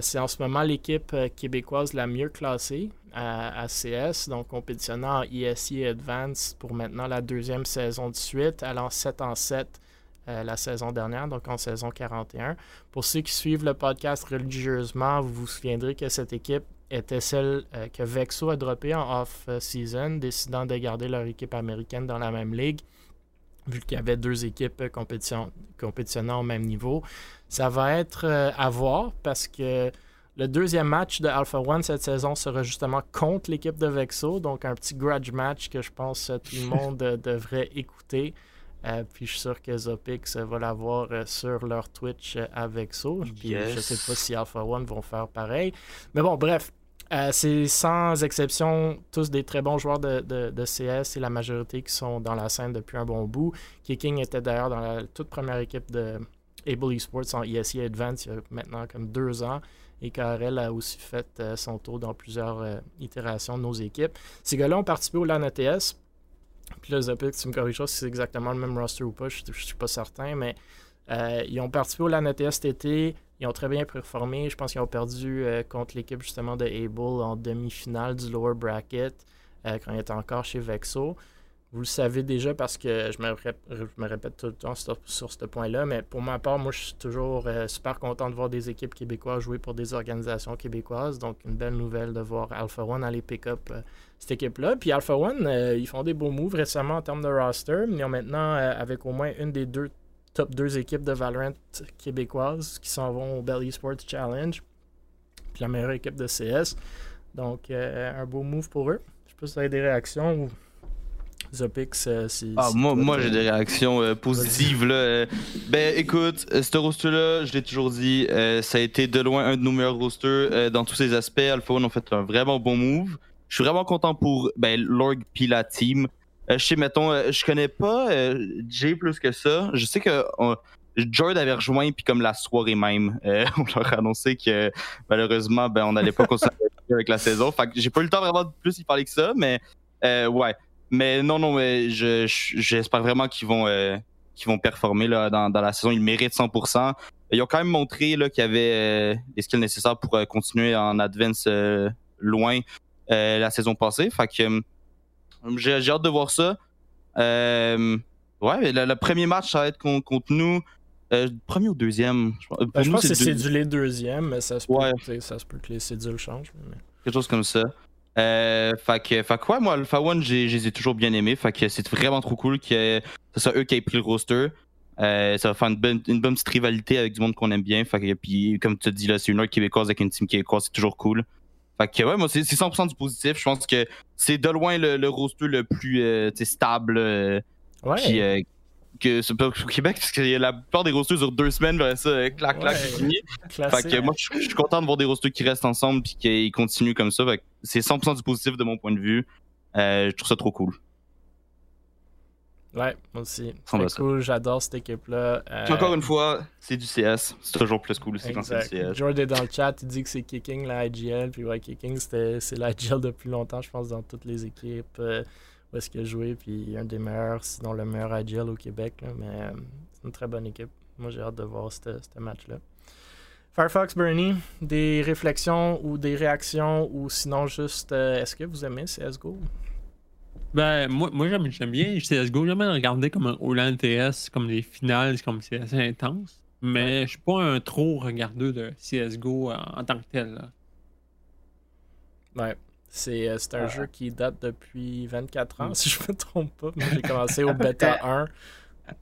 c'est en ce moment l'équipe québécoise la mieux classée à, CS, donc compétitionnant en ESC Advance pour maintenant la deuxième saison de suite, allant 7 en 7 euh, la saison dernière, donc en saison 41. Pour ceux qui suivent le podcast religieusement, vous vous souviendrez que cette équipe était celle euh, que Vexo a droppée en off-season, décidant de garder leur équipe américaine dans la même ligue, vu qu'il y avait deux équipes compétitionnant au même niveau. Ça va être euh, à voir parce que le deuxième match de Alpha One cette saison sera justement contre l'équipe de Vexo, donc un petit grudge match que je pense tout le monde devrait écouter. Euh, puis je suis sûr que Zopix va l'avoir euh, sur leur Twitch euh, avec ça. Puis je sais pas si Alpha One vont faire pareil. Mais bon, bref. c'est sans exception tous des très bons joueurs de, de, CS et la majorité qui sont dans la scène depuis un bon bout. Kicking était d'ailleurs dans la toute première équipe de Able Esports en ESE Advance il y a maintenant comme deux ans et KRL a aussi fait son tour dans plusieurs itérations de nos équipes. Ces gars-là ont participé au LAN ETS. Puis là, Zopix, tu me corrigeras si c'est exactement le même roster ou pas, je ne suis pas certain, mais euh, ils ont participé au LAN cet été. Ils ont très bien performé. Je pense qu'ils ont perdu euh, contre l'équipe justement de Able en demi-finale du lower bracket euh, quand ils étaient encore chez Vexo. Vous le savez déjà parce que je me, répète, tout le temps sur, ce point-là, mais pour ma part, moi, je suis toujours super content de voir des équipes québécoises jouer pour des organisations québécoises. Donc, une belle nouvelle de voir Alpha One aller pick-up cette équipe-là. Puis Alpha One, euh, ils font des beaux moves récemment en termes de roster, ils ont maintenant, euh, avec au moins une des deux top deux équipes de Valorant québécoises qui s'en vont au Belly Sports Challenge, puis la meilleure équipe de CS. Donc, euh, un beau move pour eux. Je sais pas si vous avez des réactions ou. Zopix, si,
ah, moi, moi j'ai des réactions positives. Là. Ben écoute, ce roster-là, je l'ai toujours dit, ça a été de loin un de nos meilleurs rosters dans tous ses aspects. Alpha One ont fait un vraiment bon move. Je suis vraiment content pour ben, Lorg puis la team. Euh, je sais, mettons, euh, je connais pas euh, Jay plus que ça. Je sais que Jord avait rejoint, puis comme la soirée même, on leur a annoncé que malheureusement, ben, on n'allait pas continuer avec la saison. Fait que j'ai pas eu le temps vraiment de plus y parler que ça, mais ouais. Mais non, non, mais j'espère vraiment qu'ils vont, qu'ils vont performer là, dans, dans, la saison. Ils méritent 100%. Ils ont quand même montré qu'il y avait les skills nécessaires pour continuer en advance loin. Euh, la saison passée. Fait que euh, j'ai hâte de voir ça. Euh, ouais, le, premier match, ça va être contre, nous. premier ou deuxième?
Je, ben, je pense que c'est cédulé deuxième, mais ça se, peut, ça se peut que les cédules changent.
Quelque chose comme ça. Euh, fait que, fait que ouais, moi, Alpha One, je les ai toujours bien aimés. Fait que c'est vraiment trop cool que ce soit eux qui aient pris le roster. ça va faire une bonne, une bonne petite rivalité avec du monde qu'on aime bien. Fait que, puis, comme tu te dis, là, c'est une heure québécoise avec une team québécoise, c'est toujours cool. Fait que ouais, moi c'est 100% du positif. Je pense que c'est de loin le, le roster le plus euh, stable. Euh, ouais. Euh, que c'est pas au Québec, parce que la plupart des rosters sur deux semaines, ben ça, clac, clac, c'est fini. Fait que moi, je suis content de voir des rosters qui restent ensemble puis qui continuent comme ça. Fait que c'est 100% du positif de mon point de vue. je trouve ça trop cool.
Ouais, moi aussi. C'est cool, j'adore cette équipe-là.
Euh, encore une fois, c'est du CS. C'est toujours plus cool aussi quand c'est du CS.
George est dans le chat, il dit que c'est Kicking la IGL. Puis ouais, Kicking, c'est la IGL depuis longtemps, je pense, dans toutes les équipes euh, où est-ce qu'il a joué. Puis un des meilleurs, sinon le meilleur IGL au Québec. mais euh, c'est une très bonne équipe. Moi, j'ai hâte de voir ce match-là. Firefox Bernie, des réflexions ou des réactions ou sinon juste est-ce que vous aimez CSGO
ben, moi, moi j'aime bien CSGO. J'aime bien regarder comme un Holland TS, comme les finales, comme c'est assez intense. Mais je suis pas un trop regardeur de CSGO en, tant que tel.
Ouais. C'est euh, un jeu qui date depuis 24 ans, mm. si je me trompe pas. J'ai commencé au bêta 1.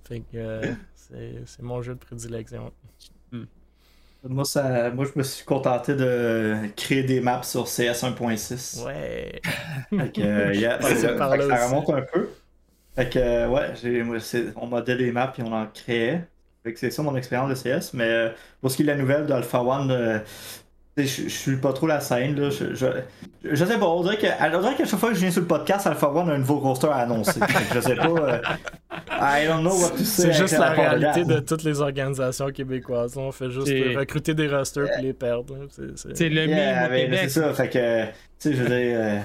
Fait que euh, c'est mon jeu de prédilection.
Mm.
Moi, ça, moi, je me suis contenté de créer des maps sur CS 1.6.
Ouais.
Fait que, euh, ça, remonte un peu. Fait que, euh, ouais, on modait des maps et on en créait. Fait que c'est ça mon expérience de CS. Mais euh, pour ce qui est de la nouvelle d'Alpha One, je, je suis pas trop la scène. Là. Je, je, je sais pas, on dirait, qu'à chaque fois que je viens sur le podcast, Alpha One a un nouveau roster à annoncer. je sais pas. Euh, I don't know what to say.
C'est juste la réalité de, toutes les organisations québécoises. On fait juste recruter des rosters et les perdre.
C'est le yeah,
C'est ça. Fait que, tu sais, je veux dire, euh,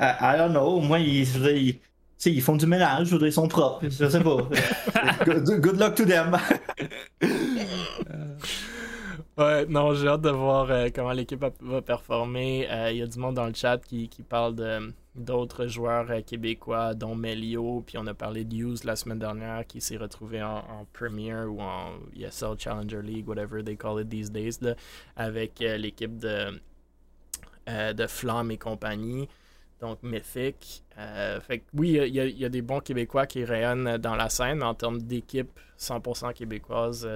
I, don't know. Moi, ils, je veux dire, ils, ils font du ménage, je veux dire, ils sont propres. Je sais pas. good, good luck to them.
Ouais, non, j'ai hâte de voir euh, comment l'équipe va performer. Euh, il y a du monde dans le chat qui, parle de, d'autres joueurs euh, québécois, dont Melio. Puis on a parlé de Hughes la semaine dernière qui s'est retrouvé en, Premier ou en ESL Challenger League, whatever they call it these days, avec l'équipe de, de Flamme et compagnie. Donc Mythic. fait oui, il y, y, a des bons Québécois qui rayonnent dans la scène, en termes d'équipe 100% québécoise,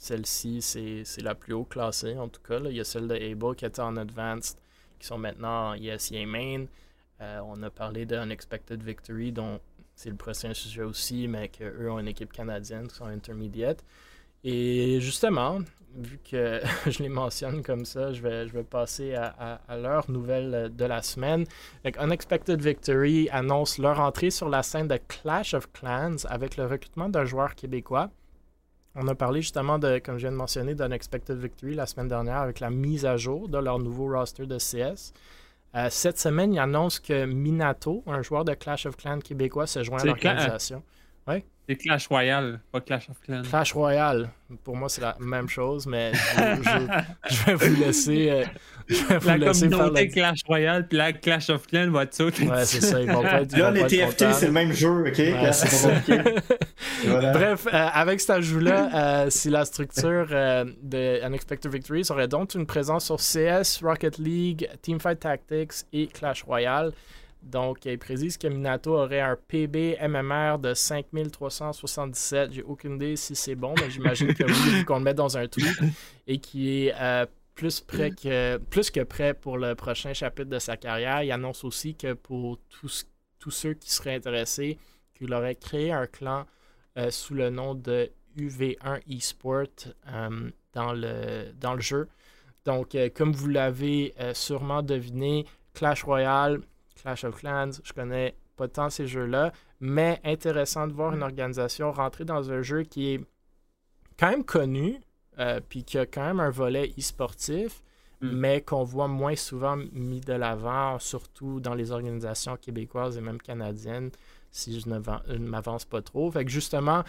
celle-ci, c'est la plus haut classée, en tout cas. Il y a celle de Able qui était en Advanced, qui sont maintenant en ESEA Main. Euh, on a parlé d'Unexpected Victory, dont c'est le prochain sujet aussi, mais qu'eux ont une équipe canadienne qui sont intermediate. Et justement, vu que je les mentionne comme ça, je vais, je vais passer à, à, leur nouvelle de la semaine. Unexpected Victory annonce leur entrée sur la scène de Clash of Clans avec le recrutement d'un joueur québécois. On a parlé justement de, comme je viens de mentionner, d'Unexpected Victory la semaine dernière avec la mise à jour de leur nouveau roster de CS. Euh, cette semaine, il annonce que Minato, un joueur de Clash of Clans québécois, se joint à l'organisation.
Oui? C'est Clash Royale, pas Clash of Clans.
Clash Royale, pour moi, c'est la même chose, mais je, vais vous laisser. Euh,
je vais vous la laisser communauté faire Clash Royale, puis là, Clash of Clans va être
Ouais, c'est ça, ils vont pas être.
Là, les TFT, c'est le même jeu, ok?
Bref, euh, avec cet ajout-là, euh, si la structure de Unexpected Victory aurait donc une présence sur CS, Rocket League, Teamfight Tactics et Clash Royale. Donc, il précise que Minato aurait un PB MMR de 5377. J'ai aucune idée si c'est bon, mais j'imagine qu'on le met dans un tweet. Et qui est euh, plus, près que, plus que prêt pour le prochain chapitre de sa carrière. Il annonce aussi que pour tous, tous ceux qui seraient intéressés, qu'il aurait créé un clan euh, sous le nom de UV1 eSport euh, dans, le, dans le jeu. Donc, comme vous l'avez sûrement deviné, Clash Royale Clash of Clans, je connais pas tant ces jeux-là, mais intéressant de voir une organisation rentrer dans un jeu qui est quand même connu, euh, puis qui a quand même un volet e-sportif, mm. mais qu'on voit moins souvent mis de l'avant, surtout dans les organisations québécoises et même canadiennes, si je ne m'avance pas trop. Fait que justement,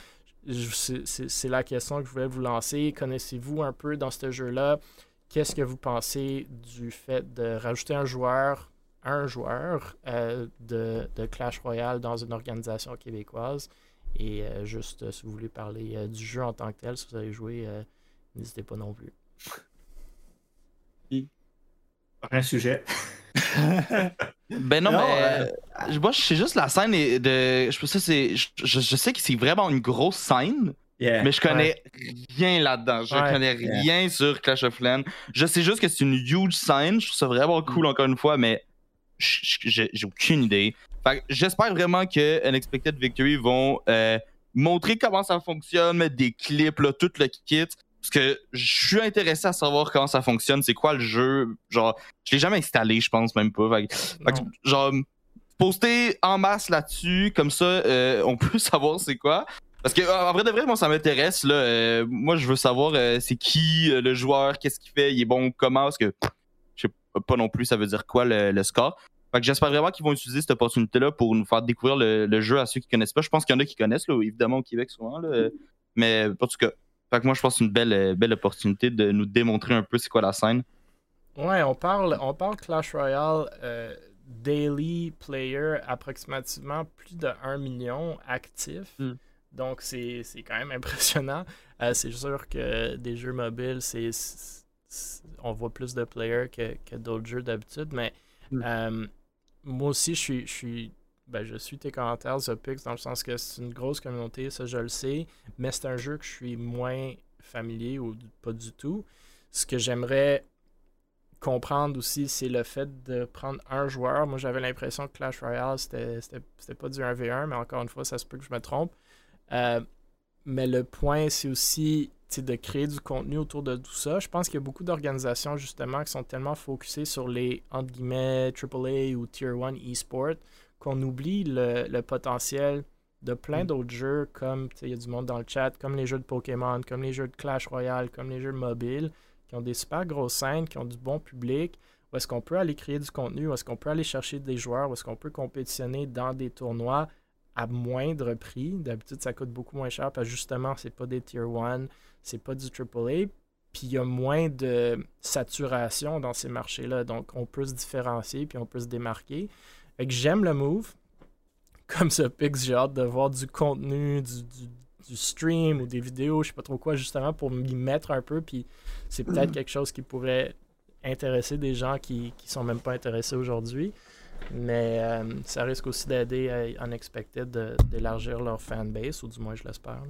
c'est la question que je voulais vous lancer. Connaissez-vous un peu dans ce jeu-là? Qu'est-ce que vous pensez du fait de rajouter un joueur un joueur euh, de, Clash Royale dans une organisation québécoise. Et euh, juste euh, si vous voulez parler du jeu en tant que tel, si vous avez joué, n'hésitez pas non plus.
Un sujet.
ben non, mais moi je sais juste la scène de. Je, c'est, je, sais que c'est vraiment une grosse scène. mais je connais rien là-dedans. Je connais rien sur Clash of Clans. Je sais juste que c'est une huge scène. Je trouve ça vraiment cool, mm. encore une fois, mais j'ai aucune idée. J'espère vraiment que Unexpected Victory vont euh, montrer comment ça fonctionne, mettre des clips, là, tout le kit. Parce que je suis intéressé à savoir comment ça fonctionne, c'est quoi le jeu? Genre, je l'ai jamais installé, je pense même pas. genre, poster en masse là-dessus, comme ça, euh, on peut savoir c'est quoi. Parce que en vrai de vrai, moi ça m'intéresse. là. Euh, moi je veux savoir c'est qui le joueur, qu'est-ce qu'il fait, il est bon comment, parce que je sais pas non plus ça veut dire quoi le score. Fait que j'espère vraiment qu'ils vont utiliser cette opportunité-là pour nous faire découvrir le, jeu à ceux qui connaissent pas. Je pense qu'il y en a qui connaissent, évidemment, au Québec souvent. Mais en tout cas, fait que moi, je pense que c'est une belle, belle opportunité de nous démontrer un peu c'est quoi la scène.
Ouais, on parle, on parle Clash Royale euh, daily player, approximativement plus de 1 million actifs. Hmm. Donc, c'est quand même impressionnant. Euh, c'est sûr que des jeux mobiles, c'est on voit plus de players que, que d'autres jeux d'habitude, mais euh, moi aussi, je suis, je suis, ben, je suis tes commentaires, The dans le sens que c'est une grosse communauté, ça je le sais, mais c'est un jeu que je suis moins familier ou pas du tout. Ce que j'aimerais comprendre aussi, c'est le fait de prendre un joueur. Moi, j'avais l'impression que Clash Royale, c'était pas du 1v1, mais encore une fois, ça se peut que je me trompe. Euh, mais le point, c'est aussi de créer du contenu autour de tout ça. Je pense qu'il y a beaucoup d'organisations, justement, qui sont tellement focusées sur les, entre guillemets, AAA ou Tier 1 e-sport qu'on oublie le, potentiel de plein mm. d'autres jeux, comme, il y a du monde dans le chat, comme les jeux de Pokémon, comme les jeux de Clash Royale, comme les jeux mobiles, qui ont des super grosses scènes, qui ont du bon public, où est-ce qu'on peut aller créer du contenu, où est-ce qu'on peut aller chercher des joueurs, où est-ce qu'on peut compétitionner dans des tournois à moindre prix. D'habitude, ça coûte beaucoup moins cher parce que justement, c'est pas des Tier 1, c'est pas du AAA. Puis il y a moins de saturation dans ces marchés-là. Donc, on peut se différencier puis on peut se démarquer. Fait que j'aime le move. Comme ce Pix, j'ai hâte de voir du contenu, du, stream ou des vidéos, je sais pas trop quoi, justement pour m'y mettre un peu. Puis c'est peut-être quelque chose qui pourrait intéresser des gens qui, qui sont même pas intéressés aujourd'hui. Mais euh, ça risque aussi d'aider à Unexpected d'élargir leur fanbase, ou du moins je l'espère.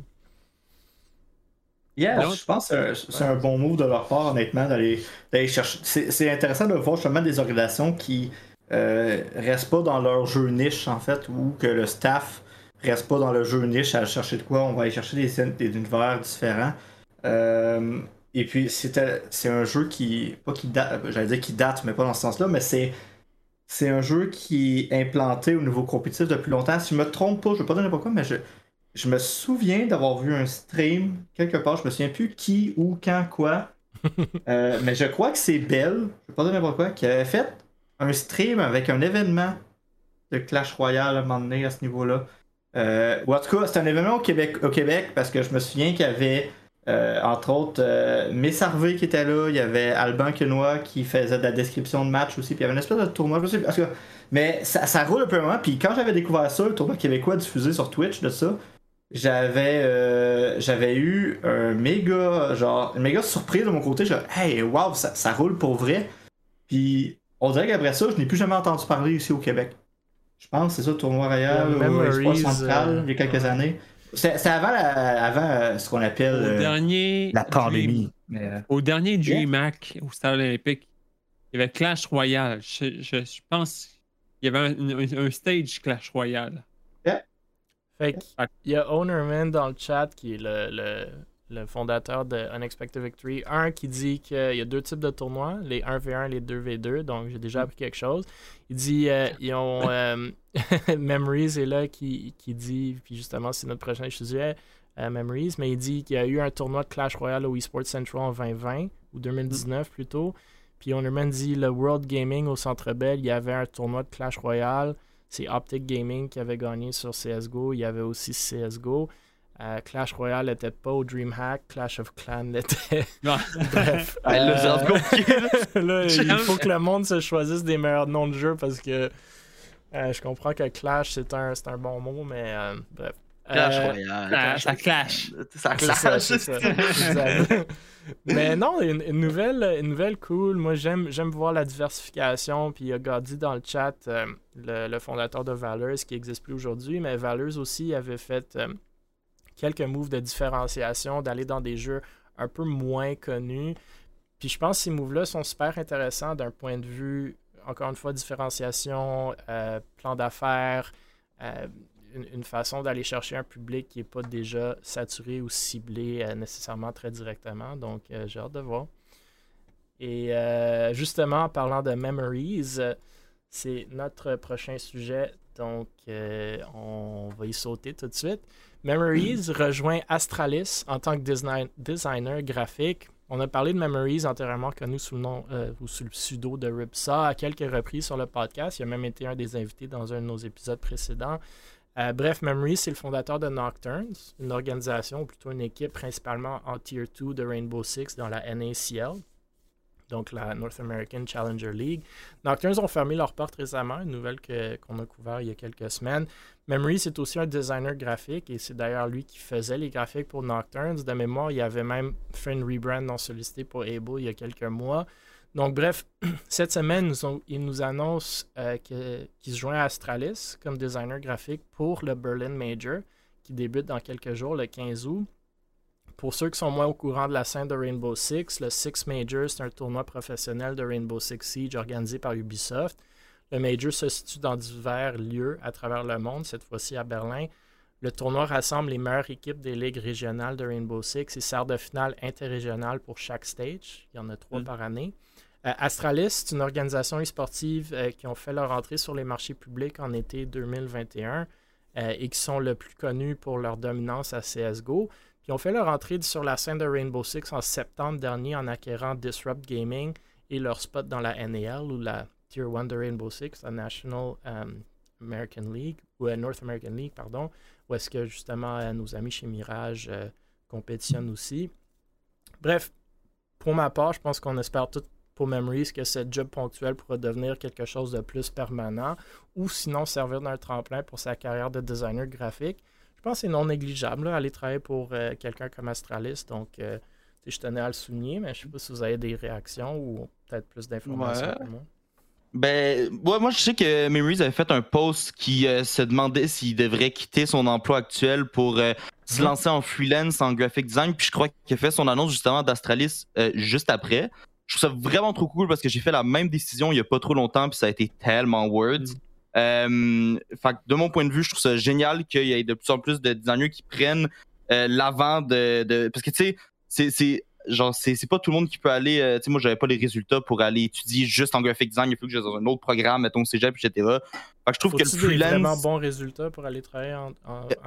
Yeah, je pense que c'est un bon move de leur part, honnêtement, d'aller chercher. C'est intéressant de voir justement des organisations qui euh, restent pas dans leur jeu niche, en fait, ou que le staff reste pas dans le jeu niche à chercher de quoi. On va aller chercher des, des univers différents. Euh, et puis, c'est un jeu qui, pas qui date, j'allais dire qui date, mais pas dans ce sens-là, mais c'est c'est un jeu qui est implanté au niveau compétitif depuis longtemps. Si je me trompe pas, je ne vais pas dire pourquoi, mais je, je me souviens d'avoir vu un stream quelque part. Je me souviens plus qui, où, quand, quoi. Euh, mais je crois que c'est Belle, je ne vais pas dire n'importe quoi, qui avait fait un stream avec un événement de Clash Royale à un moment donné à ce niveau-là. Euh, ou en tout cas, c'est un événement au Québec, au Québec parce que je me souviens qu'il y avait euh, entre autres, euh, Miss Harvey qui était là, il y avait Alban Quenois qui faisait de la description de match aussi, puis il y avait une espèce de tournoi, je sais que... Mais ça, ça, roule un peu moment, puis quand j'avais découvert ça, le tournoi québécois diffusé sur Twitch de ça, j'avais euh, j'avais eu un méga, genre, une méga surprise de mon côté, genre, hey, wow, ça, ça roule pour vrai. Puis on dirait qu'après ça, je n'ai plus jamais entendu parler ici au Québec. Je pense que c'est ça, le tournoi royal, au Central, il y a quelques années. C'est avant, avant euh, ce qu'on appelle euh, la pandémie.
Euh, au dernier DreamHack au Stade olympique, il y avait Clash Royale. Je, pense qu'il y avait un, stage Clash Royale.
Fait il y a Ownerman dans le chat qui est le le fondateur de Unexpected Victory. Un qui dit qu'il y a deux types de tournois, les 1v1 et les 2v2, donc j'ai déjà appris quelque chose. Il dit euh, ils ont euh, Memories est là qui, dit, puis justement c'est notre prochain sujet, euh, Memories, mais il dit qu'il y a eu un tournoi de Clash Royale au eSports Central en 2020 ou 2019 plutôt. Puis Ownerman dit le World Gaming au Centre Bell, il y avait un tournoi de Clash Royale. C'est Optic Gaming qui avait gagné sur CSGO. Il y avait aussi CSGO. Euh, Clash Royale n'était pas au DreamHack, Clash of Clans l'était. Bref. Euh, il faut que le monde se choisisse des meilleurs noms de jeu parce que euh, je comprends que Clash c'est un, un bon mot, mais bref.
Clash Royale.
ça clash.
Ça clash.
mais non, une, nouvelle, une nouvelle cool. Moi, j'aime, j'aime voir la diversification. Puis il y a Gadi dans le chat, le, le, fondateur de Valors, qui n'existe plus aujourd'hui. Mais Valors aussi avait fait quelques moves de différenciation, d'aller dans des jeux un peu moins connus. Puis je pense que ces moves-là sont super intéressants d'un point de vue, encore une fois, différenciation, euh, plan d'affaires, euh, une, façon d'aller chercher un public qui n'est pas déjà saturé ou ciblé euh, nécessairement très directement. Donc j'ai hâte de voir. Et justement, en parlant de Memories, c'est notre prochain sujet. Donc on va y sauter tout de suite. Memories rejoint Astralis en tant que designer graphique. On a parlé de Memories antérieurement connu sous le nom euh, ou sous le pseudo de Ripsa à quelques reprises sur le podcast. Il a même été un des invités dans un de nos épisodes précédents. Euh, bref, Memories, c'est le fondateur de Nocturnes, une organisation ou plutôt une équipe principalement en Tier 2 de Rainbow Six dans la NACL donc la North American Challenger League. Nocturnes ont fermé leurs portes récemment, une nouvelle qu'on a couvert il y a quelques semaines. Memory, c'est aussi un designer graphique et c'est d'ailleurs lui qui faisait les graphiques pour Nocturnes. De mémoire, il avait même fait une rebrand non sollicité pour Able il y a quelques mois. Donc, bref, cette semaine, il nous annonce euh, qu'il se joint à Astralis comme designer graphique pour le Berlin Major qui débute dans quelques jours, le 15 août pour ceux qui sont moins au courant de la scène de Rainbow Six, le Six Major, c'est un tournoi professionnel de Rainbow Six Siege organisé par Ubisoft. Le Major se situe dans divers lieux à travers le monde, cette fois-ci à Berlin. Le tournoi rassemble les meilleures équipes des ligues régionales de Rainbow Six et sert de finale interrégionale pour chaque stage. Il y en a trois mm. par année. Euh, Astralis, c'est une organisation e-sportive euh, qui ont fait leur entrée sur les marchés publics en été 2021 euh, et qui sont le plus connus pour leur dominance à CSGO, qui ont fait leur entrée sur la scène de Rainbow Six en septembre dernier en acquérant Disrupt Gaming et leur spot dans la NAL ou la Tier 1 de Rainbow Six, la National American League, ou North American League, pardon, où est-ce que justement nos amis chez Mirage compétitionnent aussi. Bref, pour ma part, je pense qu'on espère tout pour Memories que ce job ponctuel pourra devenir quelque chose de plus permanent ou sinon servir d'un tremplin pour sa carrière de designer graphique. Je pense que c'est non négligeable, aller travailler pour euh, quelqu'un comme Astralis. Donc, euh, je tenais à le souligner, mais je ne sais pas si vous avez des réactions ou peut-être plus d'informations pour
Ben, moi, je sais que Memories avait fait un post qui euh, se demandait s'il devrait quitter son emploi actuel pour se mhm. lancer en freelance en graphic design. Puis je crois qu'il a fait son annonce justement d'Astralis juste après. Je trouve ça vraiment trop cool parce que j'ai fait la même décision il y a pas trop longtemps, puis ça a été tellement words. Mm. Euh, fait de mon point de vue, je trouve ça génial qu'il y ait de plus en plus de designers qui prennent euh, l'avant de, Parce que tu sais, c'est genre c'est pas tout le monde qui peut aller euh, tu sais moi j'avais pas les résultats pour aller étudier juste en graphic design il faut que j'aie dans un autre programme mettons cégep etc fait que je trouve que le freelance
vraiment bons résultats pour aller travailler en,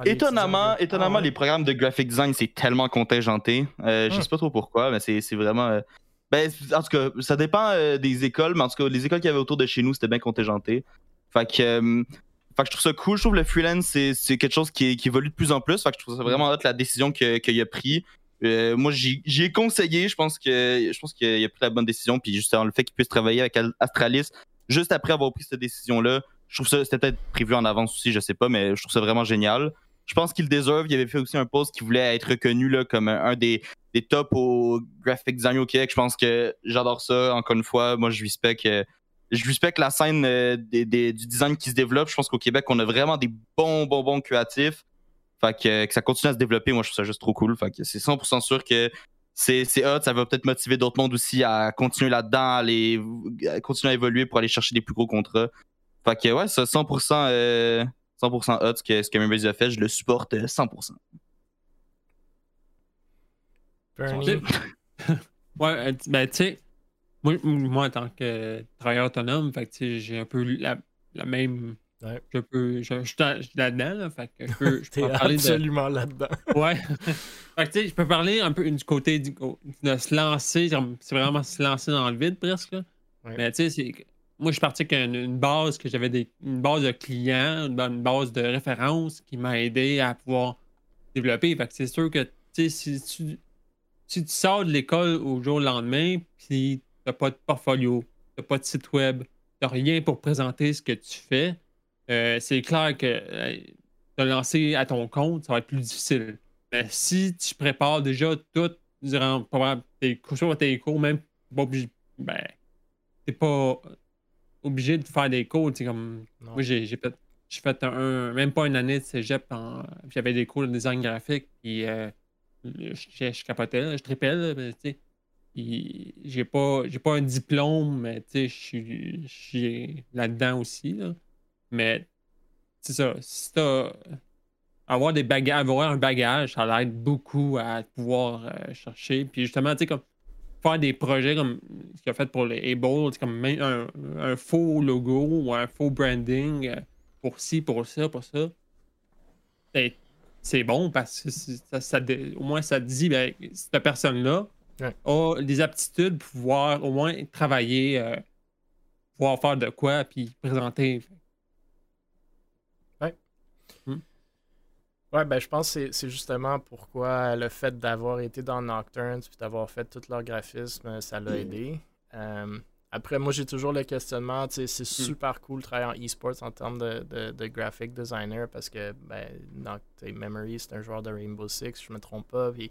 étonnamment étonnamment ah les programmes de graphic design c'est tellement contingenté je hmm. sais pas trop pourquoi mais c'est vraiment ben, en tout cas, ça dépend euh, des écoles, mais en tout cas, les écoles qu'il y avait autour de chez nous, c'était bien contingenté. Fait que, euh, fait que je trouve ça cool. Je trouve que le freelance, c'est quelque chose qui, qui, évolue de plus en plus. Fait que je trouve ça vraiment hot la décision qu'il a pris. Euh, moi, j'y ai conseillé. Je pense que je pense qu'il a pris la bonne décision. Puis justement, le fait qu'il puisse travailler avec Astralis juste après avoir pris cette décision-là, je trouve ça, c'était peut-être prévu en avance aussi, je sais pas, mais je trouve ça vraiment génial je pense qu'il deserve. Il avait fait aussi un post qui voulait être reconnu là, comme un des, des tops au graphic design au Québec. Je pense que j'adore ça. Encore une fois, moi, je respecte, je respecte la scène euh, du design qui se développe. Je pense qu'au Québec, on a vraiment des bons, bons, bons créatifs. Fait que, ça continue à se développer. Moi, je trouve ça juste trop cool. Fait que c'est 100% sûr que c'est hot. Ça va peut-être motiver d'autres mondes aussi à continuer là-dedans, à, continuer à évoluer pour aller chercher des plus gros contrats. Fait que, ouais, ça, 100%. 100% hot ce que, ce que a fait, je le supporte 100%.
Bernie. ouais, euh, ben tu sais, moi, moi, en tant que travailleur autonome, fait j'ai un peu la, la même. Ouais. Je peux. Je, je, suis là-dedans, là, fait que je peux, je peux
parler absolument là-dedans.
ouais. fait que je peux parler un peu du côté de se lancer, c'est vraiment se lancer dans le vide presque. Ouais. Mais tu sais, c'est moi, je suis parti avec une, base que j'avais des, une base de clients, une, base de référence qui m'a aidé à pouvoir développer. Fait que c'est sûr que si tu, si tu sors de l'école au jour le lendemain, puis t'as pas de portfolio, t'as pas de site web, t'as rien pour présenter ce que tu fais, euh, c'est clair que euh, te lancer à ton compte, ça va être plus difficile. Mais si tu prépares déjà tout durant tes cours, tes cours, même ben, t'es pas obligé de faire des cours. Comme... Moi, j'ai fait, fait un, même pas une année de cégep. En... J'avais des cours de design graphique. Puis euh, je, je, capotais, je tripais. mais, j'ai pas, pas un diplôme, mais je suis là-dedans aussi. Là. Mais c'est ça. Si t'as avoir des bagages, avoir un bagage, ça aide beaucoup à pouvoir euh, chercher. Puis justement, tu sais, comme faire des projets comme ce qu'il a fait pour les Able, comme un, faux logo ou un faux branding euh, pour ci, pour ça, pour ça. Ben, c'est bon parce que ça, au moins ça dit ben, cette personne-là a des aptitudes pour pouvoir au moins travailler, euh, pouvoir faire de quoi, puis présenter.
Ouais, ben je pense que c'est justement pourquoi le fait d'avoir été dans Nocturne puis d'avoir fait tout leur graphisme, ça l'a aidé. Euh, après, moi, j'ai toujours le questionnement, c'est hmm. super cool de travailler en e-sports en termes de, de, graphic designer parce que, ben, Memory, c'est un joueur de Rainbow Six, je me trompe pas, puis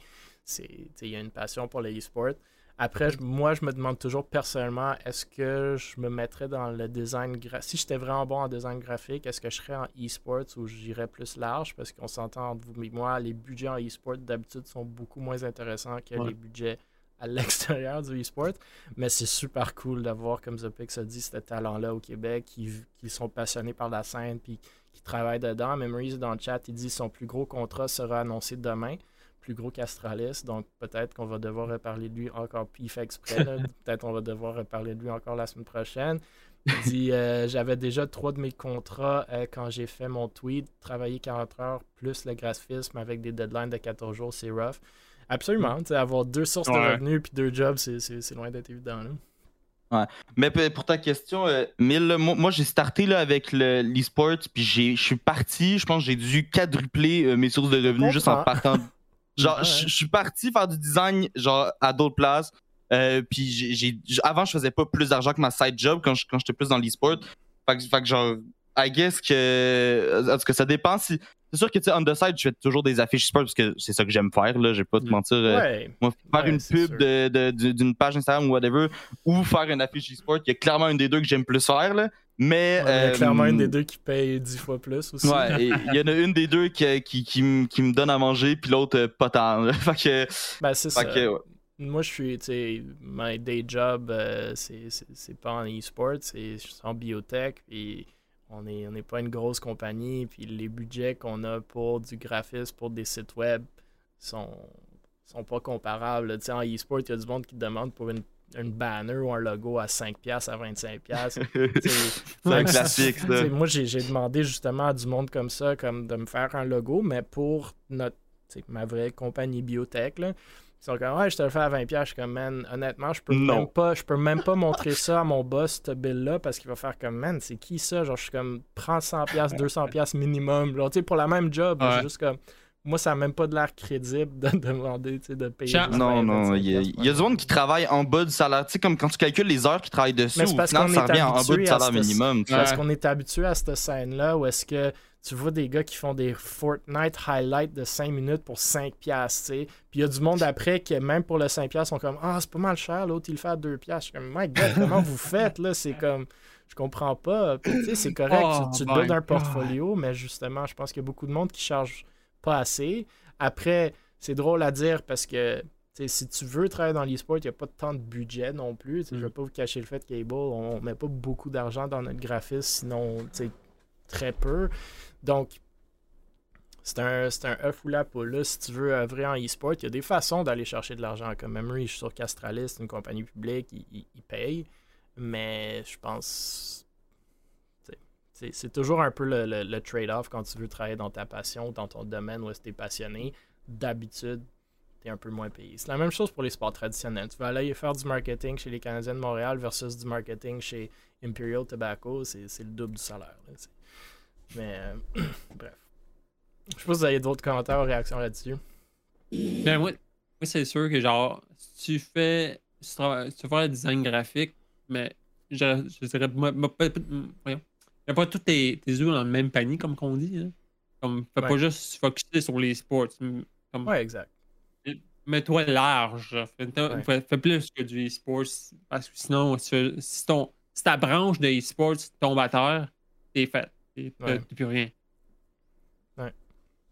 il y a une passion pour le e-sport. Après, moi, je me demande toujours personnellement, est-ce que je me mettrais dans le design graphique? Si j'étais vraiment bon en design graphique, est-ce que je serais en e-sports ou j'irais plus large? Parce qu'on s'entend entre vous et moi, les budgets en e-sport d'habitude sont beaucoup moins intéressants que les budgets à l'extérieur du e-sport. Mais c'est super cool d'avoir, comme Zopix a dit, ce talent-là au Québec, qui, qui, sont passionnés par la scène puis qui travaillent dedans. Memories dans le chat, il dit son plus gros contrat sera annoncé demain plus gros qu'Astralis, donc peut-être qu'on va devoir reparler de lui encore, puis il fait exprès, peut-être qu'on va devoir reparler de lui encore la semaine prochaine. Il dit euh, J'avais déjà trois de mes contrats euh, quand j'ai fait mon tweet, travailler 40 heures plus le graphisme avec des deadlines de 14 jours, c'est rough. Absolument, avoir deux sources de revenus puis deux jobs, c'est loin d'être évident.
Ouais. Mais pour ta question, euh, moi, j'ai starté là, avec l'e-sport, puis je suis parti, je pense que j'ai dû quadrupler mes sources de revenus juste en partant Genre, je suis parti faire du design genre à d'autres places. Euh, puis j'ai, avant, je faisais pas plus d'argent que ma side job quand, quand j'étais plus dans l'e-sport. Fait que, fait que genre, I guess que. En tout cas, ça dépend si. C'est sûr que, tu sais, on the side, je fais toujours des affiches sport parce que c'est ça que j'aime faire, là. Je vais pas te mm. mentir. Euh, moi, faire une pub de, d'une page Instagram ou whatever, ou faire une affiche e-sport, il y a clairement une des deux que j'aime plus faire, là. Mais.
il y a clairement une des euh, deux qui paye dix fois plus aussi.
Ouais, il y en a une des deux qui, qui, qui, me donne à manger, puis l'autre, euh, pas tant. fait que.
Ben, c'est ça. Moi, je suis, tu sais, my day job, c'est pas en e-sport, c'est en biotech, puis on n'est on est pas une grosse compagnie, puis les budgets qu'on a pour du graphisme, pour des sites web, sont, sont pas comparables. En e-sport, il y a du monde qui demande pour une, banner ou un logo à 5$ à 25$.
c'est un classique, ça.
Moi, j'ai demandé justement à du monde comme ça comme de me faire un logo, mais pour notre ma vraie compagnie biotech. Là, ils sont comme, ouais, je te le fais à 20$. Je suis comme, man, honnêtement, je peux même pas, je peux même pas montrer ça à mon boss, ce bill-là, parce qu'il va faire comme, man, c'est qui ça? Genre, je suis comme, prends 100$, 200$ minimum. Genre, tu sais, pour la même job, juste comme, moi, ça n'a même pas de l'air crédible de demander de payer.
Non, non, il y, a, il y, a du monde qui travaille en bas du salaire. Tu sais, comme quand tu calcules les heures qu'ils travaillent dessus, au final, ça revient en bas du salaire minimum.
Parce qu'on est habitué à cette scène-là où est-ce que tu vois des gars qui font des Fortnite highlights de 5 minutes pour 5 piastres, tu sais. Puis il y a du monde après qui, même pour le 5 piastres, sont comme « Ah, c'est pas mal cher, l'autre, il le fait à 2 piastres. » Je suis comme « My God, comment vous faites, là? » C'est comme... Je comprends pas. Puis tu sais, c'est correct, tu, tu te donnes un portfolio, mais justement, je pense qu'il y a beaucoup de monde qui charge pas assez. Après, c'est drôle à dire parce que si tu veux travailler dans l'e-sport, il n'y a pas tant de budget non plus. Je ne vais mm. pas vous cacher le fait qu'Able, on met pas beaucoup d'argent dans notre graphisme, sinon très peu. Donc, c'est un, c'est un œuf ou la poule. Si tu veux œuvrer en e-sport, il y a des façons d'aller chercher de l'argent. Comme Memory, je suis sûr qu'Astralis, une compagnie publique, ils, payent. Mais je pense. C'est, toujours un peu le, trade-off quand tu veux travailler dans ta passion, dans ton domaine où tu es passionné. D'habitude, tu es un peu moins payé. C'est la même chose pour les sports traditionnels. Tu vas aller faire du marketing chez les Canadiens de Montréal versus du marketing chez Imperial Tobacco, c'est, le double du salaire. Mais euh, bref. Je sais pas si vous avez d'autres commentaires ou réactions là-dessus.
Ben, moi, c'est sûr que genre, si tu fais. Si tu, fais le design graphique, mais je, je dirais. Moi, voyons. A pas tous tes, tes œufs dans le même panier, comme qu'on dit. Hein. Comme, fais pas juste focusser sur les sports. Comme,
ouais, exact.
Mets-toi large. Fais, fais, plus que du e-sports. Parce que sinon, si, si, ton, si ta branche de e-sports tombe à terre, t'es fait. Et plus rien.
Ouais.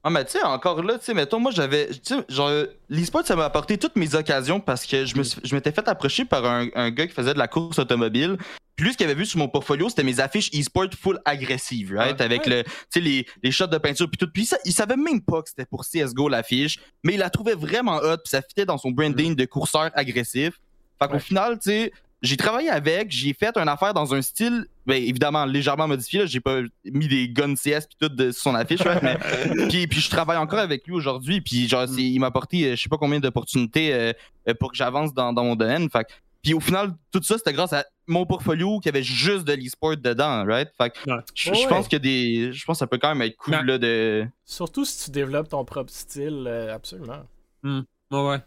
Ah, mais tu sais, encore là, tu sais, mettons, moi, j'avais. Tu sais, genre, l'e-sport, ça m'a apporté toutes mes occasions parce que je, me je m'étais fait approcher par un, un, gars qui faisait de la course automobile. Puis lui, ce qu'il avait vu sur mon portfolio, c'était mes affiches e-sport full agressives, right? Avec le, les, les shots de peinture, puis tout. Puis ça, il savait même pas que c'était pour CSGO l'affiche, mais il la trouvait vraiment hot, puis ça fitait dans son branding de courseur agressif. Fait qu'au final, tu sais, j'ai travaillé avec, j'ai fait une affaire dans un style, ben, évidemment légèrement modifié. J'ai pas mis des guns CS puis tout de, sur son affiche, mais, puis, puis je travaille encore avec lui aujourd'hui. Puis genre, mm. il m'a apporté, euh, je sais pas combien d'opportunités euh, euh, pour que j'avance dans, dans, mon domaine. Fait, puis au final, tout ça, c'était grâce à mon portfolio qui avait juste de l'e-sport dedans, right? Fait je, pense que des, je pense que ça peut quand même être cool là, de.
Surtout si tu développes ton propre style, absolument.
Mm. Ouais, ouais.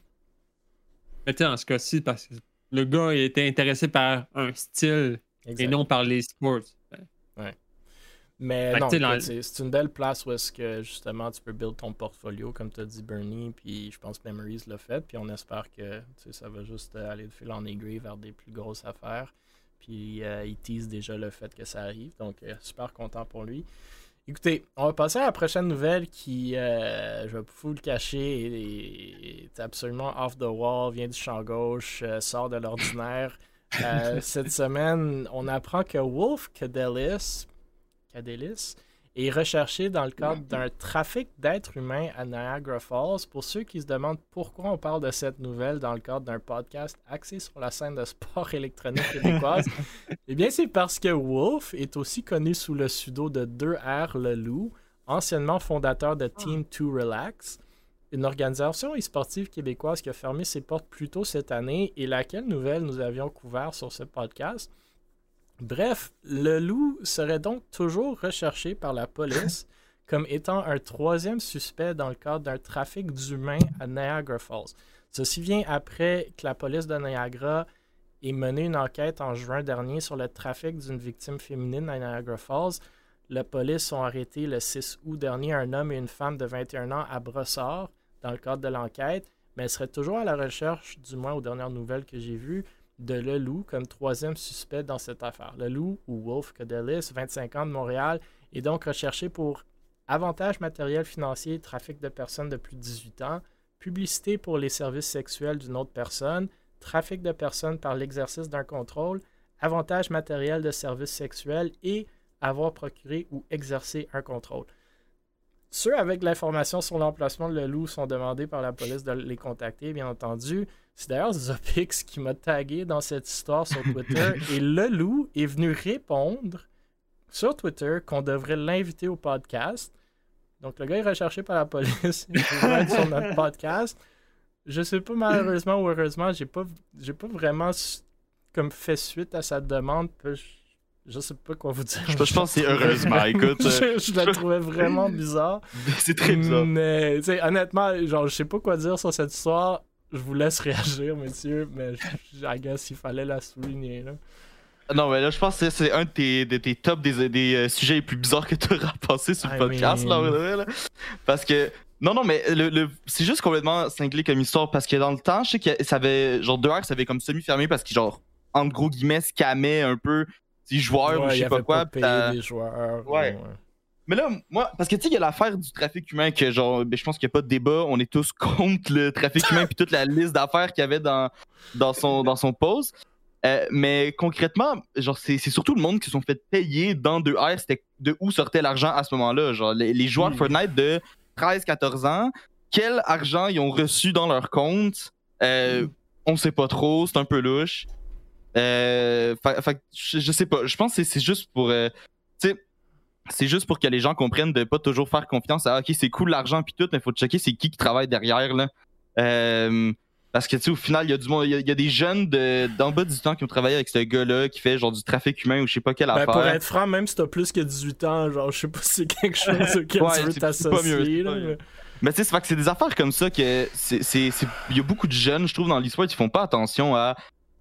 Mais tiens, en ce cas-ci, parce que le gars était intéressé par un style et non par les sports.
Mais non, c'est une belle place où est-ce que justement tu peux build ton portfolio, comme tu as dit Bernie, puis je pense que Memories l'a fait, puis on espère que ça va juste aller de fil en aiguille vers des plus grosses affaires. Puis euh, il tease déjà le fait que ça arrive, donc euh, super content pour lui. Écoutez, on va passer à la prochaine nouvelle qui, euh, je vais vous le cacher, est, absolument off the wall, vient du champ gauche, sort de l'ordinaire. cette semaine, on apprend que Wolf Cadelis, Cadelis est recherché dans le cadre d'un trafic d'êtres humains à Niagara Falls. Pour ceux qui se demandent pourquoi on parle de cette nouvelle dans le cadre d'un podcast axé sur la scène de sport électronique québécoise, eh bien c'est parce que Wolf est aussi connu sous le pseudo de 2R Le Loup, anciennement fondateur de Team 2 Relax, une organisation e-sportive québécoise qui a fermé ses portes plus tôt cette année et laquelle nouvelle nous avions couvert sur ce podcast. Bref, le loup serait donc toujours recherché par la police comme étant un troisième suspect dans le cadre d'un trafic d'humains à Niagara Falls. Ceci vient après que la police de Niagara ait mené une enquête en juin dernier sur le trafic d'une victime féminine à Niagara Falls. La police ont arrêté le 6 août dernier un homme et une femme de 21 ans à Brossard dans le cadre de l'enquête, mais elle serait toujours à la recherche, du moins aux dernières nouvelles que j'ai vues, de Le Loup comme troisième suspect dans cette affaire. Le Loup, ou Wolf Cadelis, 25 ans de Montréal, est donc recherché pour avantage matériel financier, trafic de personnes de plus de 18 ans, publicité pour les services sexuels d'une autre personne, trafic de personnes par l'exercice d'un contrôle, avantage matériel de services sexuels et avoir procuré ou exercé un contrôle. Ceux avec l'information sur l'emplacement de le loup sont demandés par la police de les contacter, bien entendu. C'est d'ailleurs Zopix qui m'a tagué dans cette histoire sur Twitter et le loup est venu répondre sur Twitter qu'on devrait l'inviter au podcast. Donc le gars est recherché par la police, il être sur notre podcast. Je sais pas malheureusement ou heureusement, j'ai pas j'ai pas vraiment comme fait suite à sa demande. Je sais pas quoi vous dire.
Je, pense que c'est heureusement, écoute.
je, je, la trouvais vraiment bizarre.
c'est très bizarre.
Mais, honnêtement, genre, je sais pas quoi dire sur cette histoire je vous laisse réagir, monsieur, mais je guess il fallait la souligner. Là.
Non, mais là, je pense que c'est un de tes, de tes tops des, des euh, sujets les plus bizarres que tu auras passé sur le podcast, là, Parce que. Non, non, mais le, c'est juste complètement cinglé comme histoire parce que dans le temps, je sais que ça avait. Genre, 2 heures, ça avait comme semi-fermé parce qu'il, genre, entre gros guillemets, scamait un peu joueurs ou je sais pas quoi.
Pas des joueurs.
ouais. Mais là, moi, parce que tu sais, il y a l'affaire du trafic humain que, genre, ben, je pense qu'il n'y a pas de débat. On est tous contre le trafic humain puis toute la liste d'affaires qu'il y avait dans, dans, son, dans son post. Euh, mais concrètement, genre, c'est surtout le monde qui se sont fait payer dans 2R. C'était de où sortait l'argent à ce moment-là? Genre, les, joueurs de Fortnite de 13-14 ans, quel argent ils ont reçu dans leur compte, euh, on sait pas trop, c'est un peu louche. Euh, je, je, sais pas, je pense que c'est juste pour. Euh, c'est juste pour que les gens comprennent de pas toujours faire confiance à ok c'est cool l'argent puis tout mais faut checker c'est qui qui travaille derrière là. Euh, parce que tu sais au final il y a du monde il y, a des jeunes d'en bas de 18 ans qui ont travaillé avec ce gars là qui fait genre du trafic humain ou je sais pas quelle ben, affaire.
pour être franc même si t'as plus que 18 ans genre je sais pas si c'est quelque chose auquel tu veux t'associer mais,
mais tu sais c'est des affaires comme ça que c'est il y a beaucoup de jeunes je trouve dans l'histoire qui font pas attention à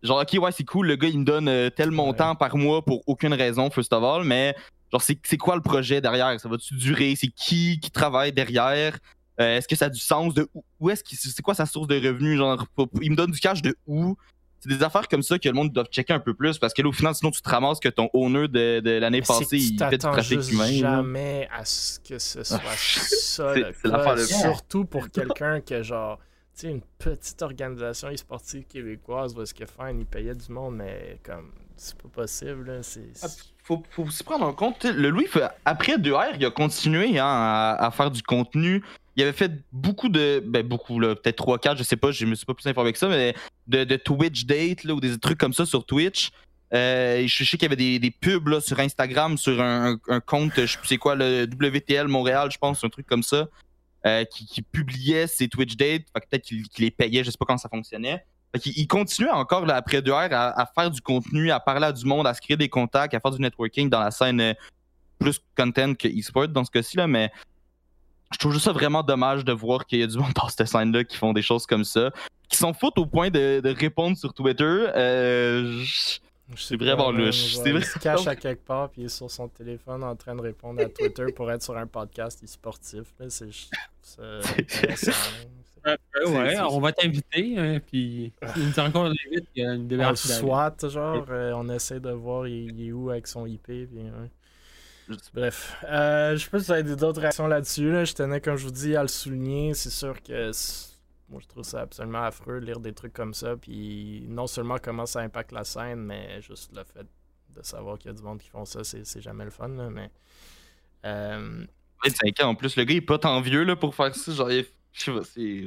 genre ok ouais c'est cool le gars il me donne euh, tel montant par mois pour aucune raison first of all mais Genre, c'est quoi le projet derrière? Ça va-tu durer? C'est qui qui travaille derrière? Euh, est-ce que ça a du sens de où, est-ce que c'est quoi sa source de revenus? Genre, il me donne du cash de où? C'est des affaires comme ça que le monde doit checker un peu plus parce que là, au final, sinon, tu te ramasses que ton owner de, de l'année passée, il fait du trafic humain.
jamais à ce que ce soit ça. le Surtout pour quelqu'un qui genre sais, une petite organisation e-sportive québécoise où est-ce que Fine, il payait du monde, mais comme, c'est pas possible, là. C'est,
ah, faut, faut se prendre en compte. Le Louis, après 2R, il a continué hein, à, faire du contenu. Il avait fait beaucoup de. Ben, beaucoup, peut-être 3-4, je sais pas, je me suis pas plus informé que ça, mais de, Twitch Date là, ou des trucs comme ça sur Twitch. Euh, je sais qu'il y avait des, des pubs là, sur Instagram, sur un, compte, je sais c'est quoi, le WTL Montréal, je pense, un truc comme ça, euh, qui, publiait ses Twitch Dates. Peut-être qu'il les payait, je sais pas comment ça fonctionnait il, continuait encore après 2R à, faire du contenu, à parler à du monde, à se créer des contacts, à faire du networking dans la scène euh, plus content que e-sport dans ce cas-ci, là, mais je trouve juste ça vraiment dommage de voir qu'il y a du monde dans cette scène-là qui font des choses comme ça, qui sont fautes au point de, répondre sur Twitter. Euh, C'est vraiment louche.
Il se cache à quelque part, puis il est sur son téléphone en train de répondre à Twitter pour être sur un podcast sportif. C'est
ouais, on va t'inviter, hein, puis il nous encore vite, il y a une
démarche. On SWAT, genre, euh, on essaie de voir il, est où avec son IP, puis... Bref, euh, je sais pas si vous avez d'autres réactions là-dessus. Là. Je tenais, comme je vous dis, à le souligner. C'est sûr que moi, je trouve ça absolument affreux de lire des trucs comme ça. Puis non seulement comment ça impacte la scène, mais juste le fait de savoir qu'il y a du monde qui font ça, c'est jamais le fun. Là, mais. Euh...
25 ans en plus, le gars il est pas tant vieux là, pour faire ça. Genre, je sais pas, c'est.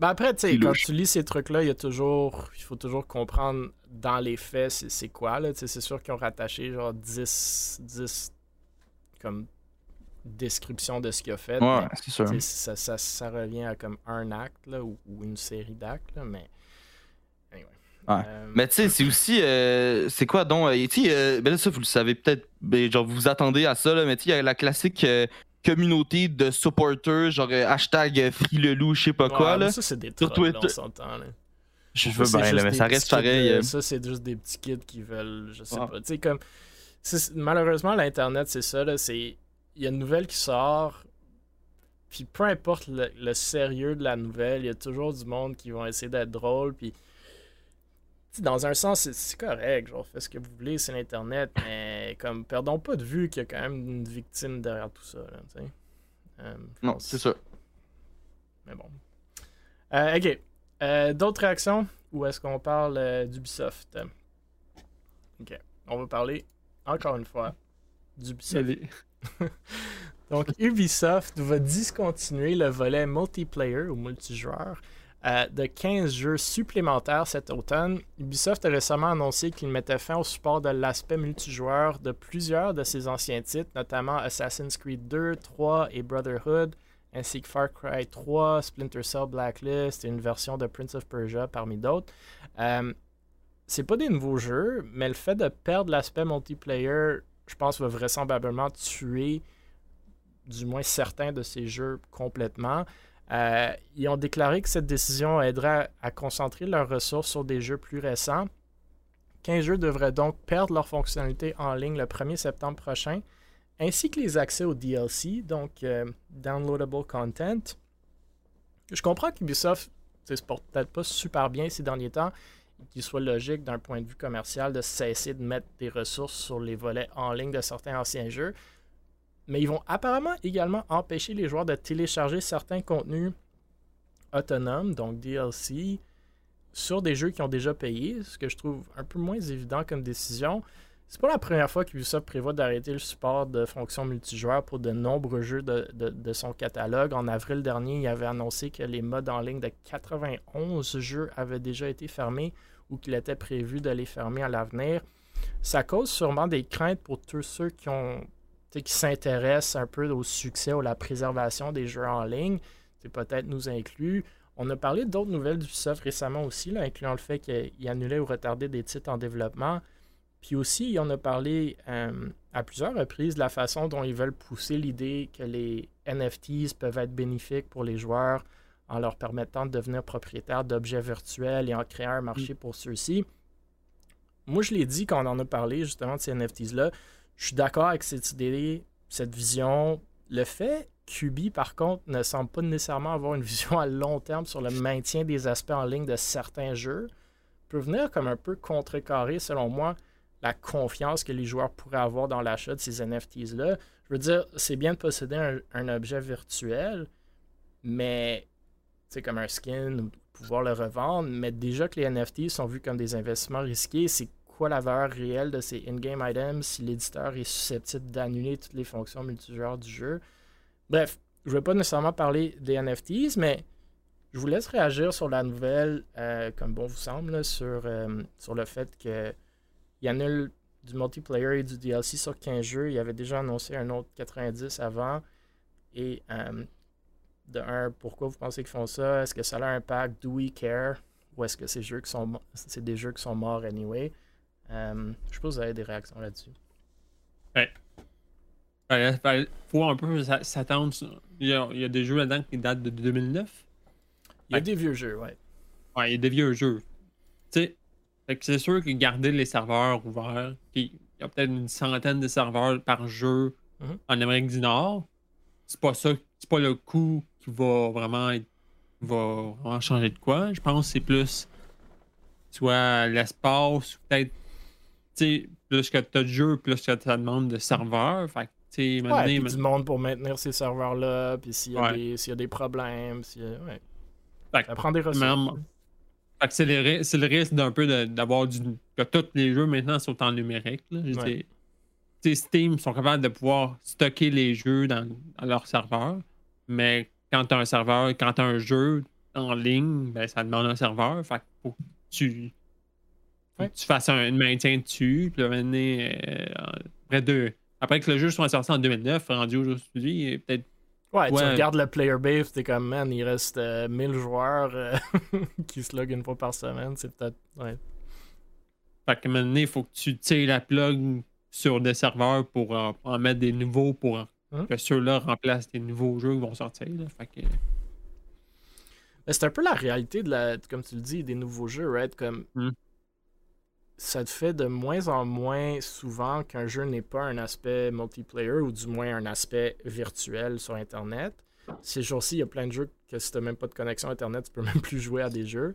Ben après, tu sais, quand tu lis ces trucs-là, il y a toujours. Il faut toujours comprendre dans les faits c'est quoi. là. C'est sûr qu'ils ont rattaché genre 10, 10 comme description de ce qu'il a fait.
Ouais, c'est sûr.
Ça, ça, ça, revient à comme un acte là, ou, une série d'actes, mais.
Anyway. Ouais. Euh, mais tu sais, c'est aussi. Euh, c'est quoi donc euh, Tu sais, ben là, ça, vous le savez peut-être. Ben, genre, vous vous attendez à ça, là, mais tu sais, il y a la classique communauté de supporters, genre hashtag FreeLelou, je sais pas quoi. Là.
Ça, c'est des. Là, on s'entend. Là.
Je veux bien, là, mais ça reste pareil.
ça, c'est juste des petits kids qui veulent. Je sais pas. Tu sais, comme. Malheureusement, l'Internet, c'est ça. Là, c'est il y a une nouvelle qui sort, puis peu importe le, sérieux de la nouvelle, il y a toujours du monde qui vont essayer d'être drôle, puis dans un sens, c'est correct, genre, faites ce que vous voulez, c'est l'Internet, mais comme, perdons pas de vue qu'il y a quand même une victime derrière tout ça, tu sais.
Euh, non, c'est ça.
Mais bon. Euh, ok. Euh, d'autres réactions? Ou est-ce qu'on parle d'Ubisoft? Ok. On va parler, encore une fois, d'Ubisoft. Donc, Ubisoft va discontinuer le volet multiplayer ou multijoueur euh, de 15 jeux supplémentaires cet automne. Ubisoft a récemment annoncé qu'il mettait fin au support de l'aspect multijoueur de plusieurs de ses anciens titres, notamment Assassin's Creed 2, 3 et Brotherhood, ainsi que Far Cry 3, Splinter Cell Blacklist et une version de Prince of Persia parmi d'autres. Euh, c'est pas des nouveaux jeux, mais le fait de perdre l'aspect multiplayer je pense, va vraisemblablement tuer du moins certains de ces jeux complètement. Euh, ils ont déclaré que cette décision aiderait à, concentrer leurs ressources sur des jeux plus récents. 15 jeux devraient donc perdre leur fonctionnalité en ligne le 1er septembre prochain, ainsi que les accès au DLC, donc euh, Downloadable Content. Je comprends qu'Ubisoft ne se porte peut-être pas super bien ces derniers temps qu'il soit logique d'un point de vue commercial de cesser de mettre des ressources sur les volets en ligne de certains anciens jeux. Mais ils vont apparemment également empêcher les joueurs de télécharger certains contenus autonomes, donc DLC, sur des jeux qui ont déjà payé, ce que je trouve un peu moins évident comme décision. C'est pas la première fois qu'Ubisoft prévoit d'arrêter le support de fonctions multijoueurs pour de nombreux jeux de, de, son catalogue. En avril dernier, il avait annoncé que les modes en ligne de 91 jeux avaient déjà été fermés ou qu'il était prévu de les fermer à l'avenir. Ça cause sûrement des craintes pour tous ceux qui ont qui s'intéressent un peu au succès ou à la préservation des jeux en ligne. C'est peut-être nous inclus. On a parlé d'autres nouvelles du d'Ubisoft récemment aussi, là, incluant le fait qu'il annulait ou retardait des titres en développement. Puis aussi, on a parlé euh, à plusieurs reprises de la façon dont ils veulent pousser l'idée que les NFTs peuvent être bénéfiques pour les joueurs en leur permettant de devenir propriétaires d'objets virtuels et en créant un marché mm. pour ceux-ci. Moi, je l'ai dit quand on en a parlé justement de ces NFTs-là. Je suis d'accord avec cette idée, cette vision. Le fait qu'Ubi, par contre, ne semble pas nécessairement avoir une vision à long terme sur le maintien des aspects en ligne de certains jeux peut venir comme un peu contrecarrer, selon moi, la confiance que les joueurs pourraient avoir dans l'achat de ces NFTs-là. Je veux dire, c'est bien de posséder un objet virtuel, mais comme un skin ou pouvoir le revendre, mais déjà que les NFT sont vus comme des investissements risqués, c'est quoi la valeur réelle de ces in-game items si l'éditeur est susceptible d'annuler toutes les fonctions multijoueurs du jeu? Bref, je ne vais pas nécessairement parler des NFTs, mais je vous laisse réagir sur la nouvelle, euh, comme bon vous semble, sur, euh, sur le fait qu'il annule du multiplayer et du DLC sur 15 jeux. Il avait déjà annoncé un autre 90 avant. Et euh, de un, pourquoi vous pensez qu'ils font ça? Est-ce que ça a un impact? Do we care? Ou est-ce que c'est jeux qui sont c'est des jeux qui sont morts anyway? Euh, je suppose que vous avez des réactions là-dessus.
Ouais. Il faut un peu s'attendre. Il, il, y a des jeux là-dedans qui datent de 2009.
Il y a des vieux jeux, ouais.
Ouais, il y a des vieux jeux. Tu sais, c'est sûr que garder les serveurs ouverts, il y a peut-être une centaine de serveurs par jeu mhm. en Amérique du Nord, c'est pas ça, c'est pas le coût qui va vraiment être, va vraiment changer de quoi. Je pense que c'est plus soit l'espace, peut-être, plus que tu as de jeux, plus que tu demande de serveurs. Fait
ouais, puis du monde pour maintenir ces serveurs-là, puis s'il y, y, a des problèmes, ouais. ça prend des ressources.
c'est le, risque d'un peu d'avoir du. que tous les jeux maintenant sont en numérique. Là. Steam sont capables de pouvoir stocker les jeux dans, leur serveur, mais quand tu as un serveur, quand tu as un jeu en ligne, ben, ça demande un serveur. Fait faut que tu, tu fasses un, maintien dessus, puis euh, après, de, après que le jeu soit sorti en 2009, rendu aujourd'hui, peut-être
Ouais, tu regardes le player base, t'es comme, man, il reste 1000 euh, joueurs euh, qui se logent une fois par semaine. C'est peut-être. Ouais.
Fait que maintenant, il faut que tu tires la plug sur des serveurs pour en mettre des nouveaux pour hein? que ceux-là remplacent des nouveaux jeux qui vont sortir. Fait que...
C'est un peu la réalité de la, comme tu le dis, des nouveaux jeux, right? Comme hmm ça te fait de moins en moins souvent qu'un jeu n'est pas un aspect multiplayer ou du moins un aspect virtuel sur Internet. Ces jours-ci, il y a plein de jeux que si tu n'as même pas de connexion Internet, tu peux même plus jouer à des jeux.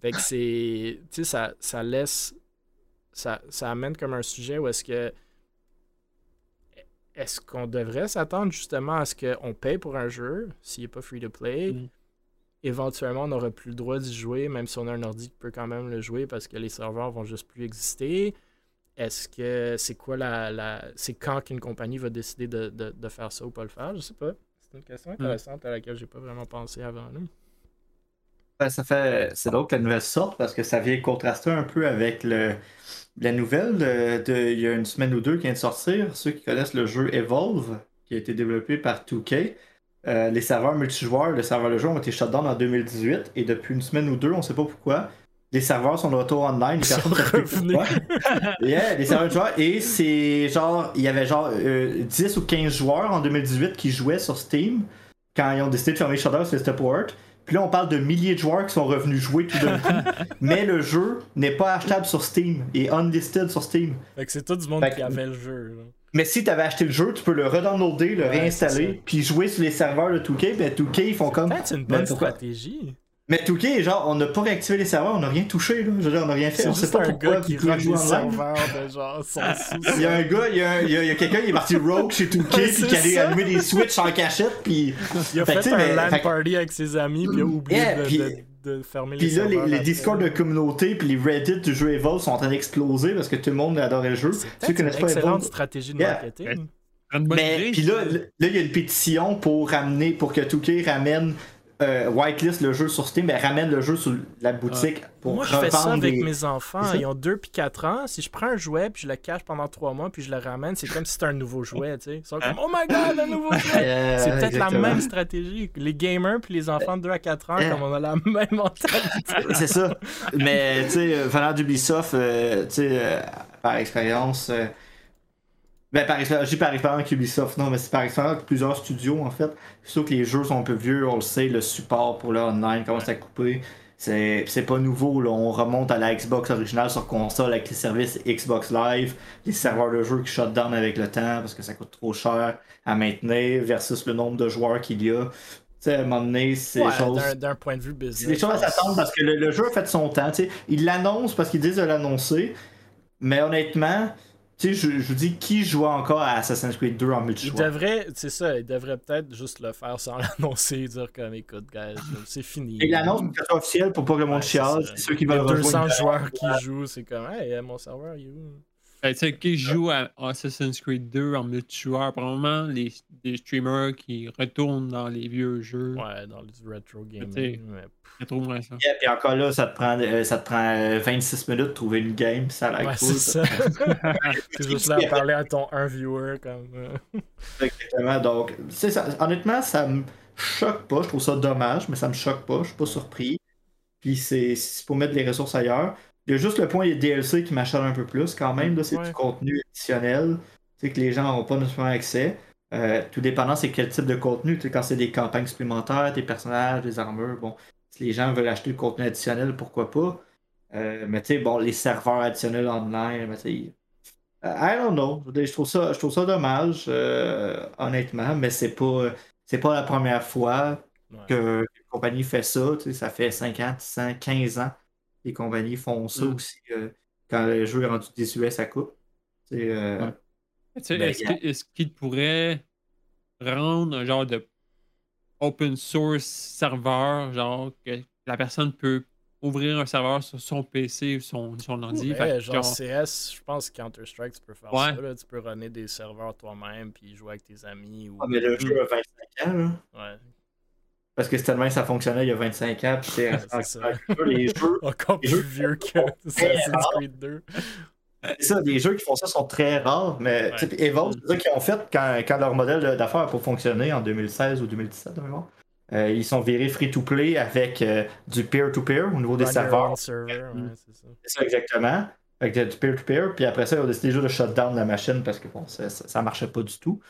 Fait que c'est. Tu sais, ça, ça laisse. Ça, ça amène comme un sujet où est-ce que. Est-ce qu'on devrait s'attendre justement à ce qu'on paye pour un jeu s'il n'est pas free to play? Mm éventuellement, on n'aura plus le droit d'y jouer, même si on a un ordi qui peut quand même le jouer parce que les serveurs vont juste plus exister. Est-ce que c'est quoi la. la c'est quand qu'une compagnie va décider de, de, faire ça ou pas le faire? Je sais pas. C'est une question hmm. intéressante à laquelle j'ai pas vraiment pensé avant. nous.
Ben, ça fait. C'est drôle que la nouvelle sorte parce que ça vient contraster un peu avec le. La nouvelle de, il y a une semaine ou deux qui vient de sortir. Ceux qui connaissent le jeu Evolve, qui a été développé par 2K, euh, les serveurs multijoueurs, les serveurs de jeu ont été shutdown en 2018 et depuis une semaine ou deux, on sait pas pourquoi, les serveurs sont de retour online. Les personnes yeah, les serveurs joueurs. Et c'est genre, il y avait genre 10 euh, ou 15 joueurs en 2018 qui jouaient sur Steam quand ils ont décidé de fermer Shutdown sur Stepward. Puis là, on parle de milliers de joueurs qui sont revenus jouer tout d'un coup. mais le jeu n'est pas achetable sur Steam et unlisted sur Steam.
Fait que c'est tout du monde qui avait le jeu.
Mais si tu avais acheté le jeu, tu peux le redownloader, le réinstaller, puis jouer sur les serveurs de 2K. Ben 2K, ils font comme.
C'est une bonne stratégie.
Mais 2K, genre, on n'a pas réactivé les serveurs, on n'a rien touché, là. Je veux dire, on n'a rien fait. On sait pas un pourquoi. Gars qui serveurs de genre Il y a un gars, il y a, il y a, quelqu'un qui est parti rogue chez 2K, puis qui allait allumer des switches en cachette, puis.
Il a fait, un LAN party avec ses amis, puis il a oublié de de fermer
les Puis là, les, les Discord de communauté puis les Reddit du jeu Evolve sont en train d'exploser parce que tout le monde adorait le jeu.
C'est une excellente stratégie de marketing.
Mais puis là, là, il y a une pétition pour ramener, pour que Touquet ramène euh, whitelist le jeu sur Steam, mais ramène le jeu sur la boutique pour
Moi, je fais ça avec mes enfants. Ils ont 2 puis 4 ans. Si je prends un jouet puis je le cache pendant 3 mois puis je le ramène, c'est comme si c'était un nouveau jouet. Tu sais. Ils sont comme Oh my god, un nouveau jouet C'est peut-être la même stratégie. Les gamers puis les enfants de 2 à 4 ans, comme on a la même mentalité.
c'est ça. Mais tu sais, venant d'Ubisoft, euh, tu sais, euh, par expérience. Ben, par expérience, j'ai par avec Ubisoft, non, mais c'est par avec plusieurs studios, en fait. Sûr que les jeux sont un peu vieux, on le sait, le support pour le online commence à couper. C'est, c'est pas nouveau, là. on remonte à la Xbox originale sur console avec les services Xbox Live, les serveurs de jeux qui shut down avec le temps parce que ça coûte trop cher à maintenir versus le nombre de joueurs qu'il y a. Tu sais, à un moment donné, c'est
ouais, D'un, point de vue business.
C'est des choses à s'attendre parce que le, jeu a fait son temps. sais Ils l'annoncent parce qu'ils disent de l'annoncer, mais honnêtement, tu sais, je, je, vous dis, qui joue encore à Assassin's Creed 2 en multijoueur?
Il devrait, c'est ça, il devrait peut-être juste le faire sans l'annoncer, dire comme, écoute, guys, c'est fini.
Et l'annonce, c'est officielle pour pas que le monde chiale. Ceux qui veulent
200 joueurs qui jouent, c'est comme, hey, mon serveur, il est où?
Ben, tu sais, qui joue à Assassin's Creed 2 en multijoueur, probablement les, les streamers qui retournent dans les vieux jeux.
Ouais, dans les retro gaming.
Rétro moins ça.
et encore là, ça te prend, euh, ça te prend 26 euh, minutes de trouver une game, ça a l'air ouais,
C'est ça. juste là à parler à ton un viewer. Comme... Euh.
Exactement. Donc, ça, honnêtement, ça me choque pas. Je trouve ça dommage, mais ça me choque pas. Je suis pas surpris. Puis c'est pour mettre les ressources ailleurs. Il y a juste le point des DLC qui m'achète un peu plus quand même. C'est du contenu additionnel que les gens n'ont pas nécessairement accès. Euh, tout dépendant c'est quel type de contenu. Quand c'est des campagnes supplémentaires, des personnages, des armures, bon, si les gens veulent acheter le contenu additionnel, pourquoi pas? Euh, mais tu sais, bon, les serveurs additionnels online, mais tu sais. I don't know. Je trouve ça, je trouve ça dommage, honnêtement, mais c'est pas, c'est pas la première fois que une compagnie fait ça. Ça fait 50, 100, 15 ans. Les compagnies font ça mm. aussi quand le jeu est rendu désuet, ça coupe. Euh,
ben, est-ce qu'il pourrait rendre un genre de open source serveur, genre que la personne peut ouvrir un serveur sur son PC ou son, son ordi?
genre, CS, je pense que Counter-Strike, tu peux faire ça. tu peux runner des serveurs toi-même puis jouer avec tes amis. Ou...
Ah, mais le jeu a 25 ans, là.
Ouais.
Parce que tellement ça fonctionnait il y a 25 ans, puis c'est
ça. les jeux. Encore plus vieux que Assassin's Creed 2.
C'est ça, les jeux qui font ça sont très rares, mais ouais. Evolve, c'est ça qu'ils ont fait quand, quand leur modèle d'affaires a pas fonctionné en 2016 ou 2017, euh, ils sont virés free-to-play avec euh, du peer-to-peer au niveau des serveurs.
c'est
ça. exactement. Avec du peer-to-peer, puis après ça, ils ont décidé juste de shut down la machine parce que bon, ça, ça, marchait pas du tout.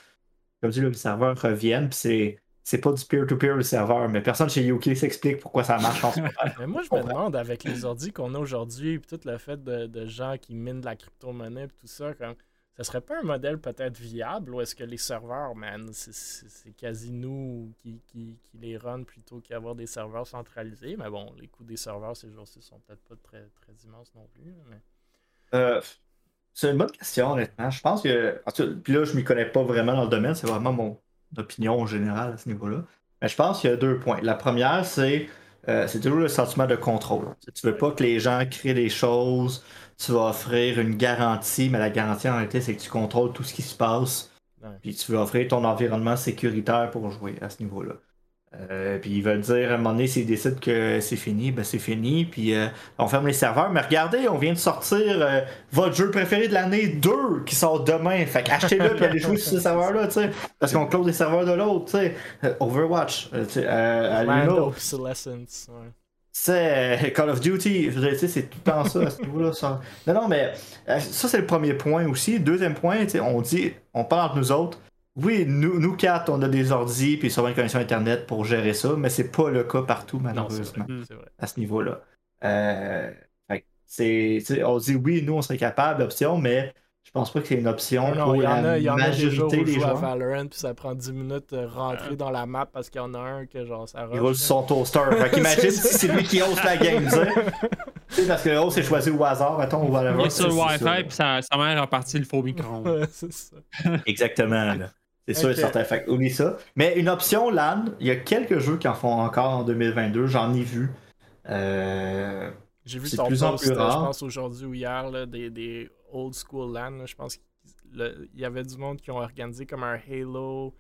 Comme dit, les serveurs reviennent, puis c'est pas du peer-to-peer le serveur, mais personne chez UK s'explique pourquoi ça marche en ce moment.
mais moi, je me demande, avec les ordi qu'on a aujourd'hui, puis tout le fait de, gens qui minent de la crypto-monnaie, tout ça, comme, ça serait pas un modèle peut-être viable, ou est-ce que les serveurs, man, c'est quasi nous qui, qui, les run plutôt qu'avoir des serveurs centralisés, mais bon, les coûts des serveurs ces jours-ci sont peut-être pas très, très immenses non plus.
Euh, c'est une bonne question, honnêtement. Je pense que. Puis là, je m'y connais pas vraiment dans le domaine, c'est vraiment mon, d'opinion en général à ce niveau-là. Mais je pense qu'il y a deux points. La première, c'est euh, c'est toujours le sentiment de contrôle. Tu veux pas que les gens créent des choses, tu vas offrir une garantie, mais la garantie en réalité, c'est que tu contrôles tout ce qui se passe. Puis tu veux offrir ton environnement sécuritaire pour jouer à ce niveau-là. Euh, puis ils veulent dire à un moment donné, s'ils décident que c'est fini, ben c'est fini. Puis euh, on ferme les serveurs. Mais regardez, on vient de sortir euh, votre jeu préféré de l'année 2 qui sort demain. Fait achetez-le puis allez jouer sur ce serveur-là, tu sais. Parce qu'on close les serveurs de l'autre, tu sais. Overwatch, tu sais. C'est Call of Duty, c'est tout le temps ça à ce niveau-là. Non, non, mais ça, c'est le premier point aussi. Deuxième point, on dit, on parle entre nous autres oui, nous, nous quatre, on a des ordis puis sûrement une connexion Internet pour gérer ça, mais c'est pas le cas partout, malheureusement, à ce niveau-là. Euh, on dit oui, nous, on serait capable d'option, mais je pense pas que c'est une option
non, pour il y en a, il y en a des jours où je joue à Valorant puis ça prend 10 minutes de rentrer dans la map parce qu'il y en a un que genre ça
Il roule sur son toaster. fait imagine si c'est lui qui host la game, tu sais. parce que le host est choisi au hasard, mettons, ou whatever.
Il est sur le Wi-Fi puis sa, sa mère a parti le faux micro.
c'est ça.
Exactement. Là. C'est sûr et certain. Fait oublie ça. Mais une option LAN, il y a quelques jeux qui en font encore en 2022. J'en ai vu. Euh,
J'ai vu ton plus en plus rare. je pense, aujourd'hui ou hier, là, des, des, old school LAN. je pense qu'il y avait du monde qui ont organisé comme un Halo.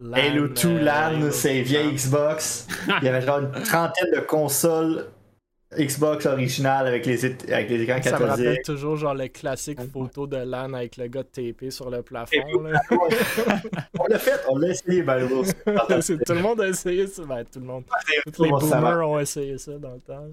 LAN, Halo 2 euh, LAN, c'est vieille Xbox. il y avait genre une trentaine de consoles Xbox original avec les, avec les écrans Ça me rappelle
toujours genre le classique photo de LAN avec le gars TP sur le plafond. Là.
on l'a fait, on l'a essayé, ben,
Tout le monde a essayé ça. Ben, tout le monde. Tous les boomers ont essayé ça dans le temps.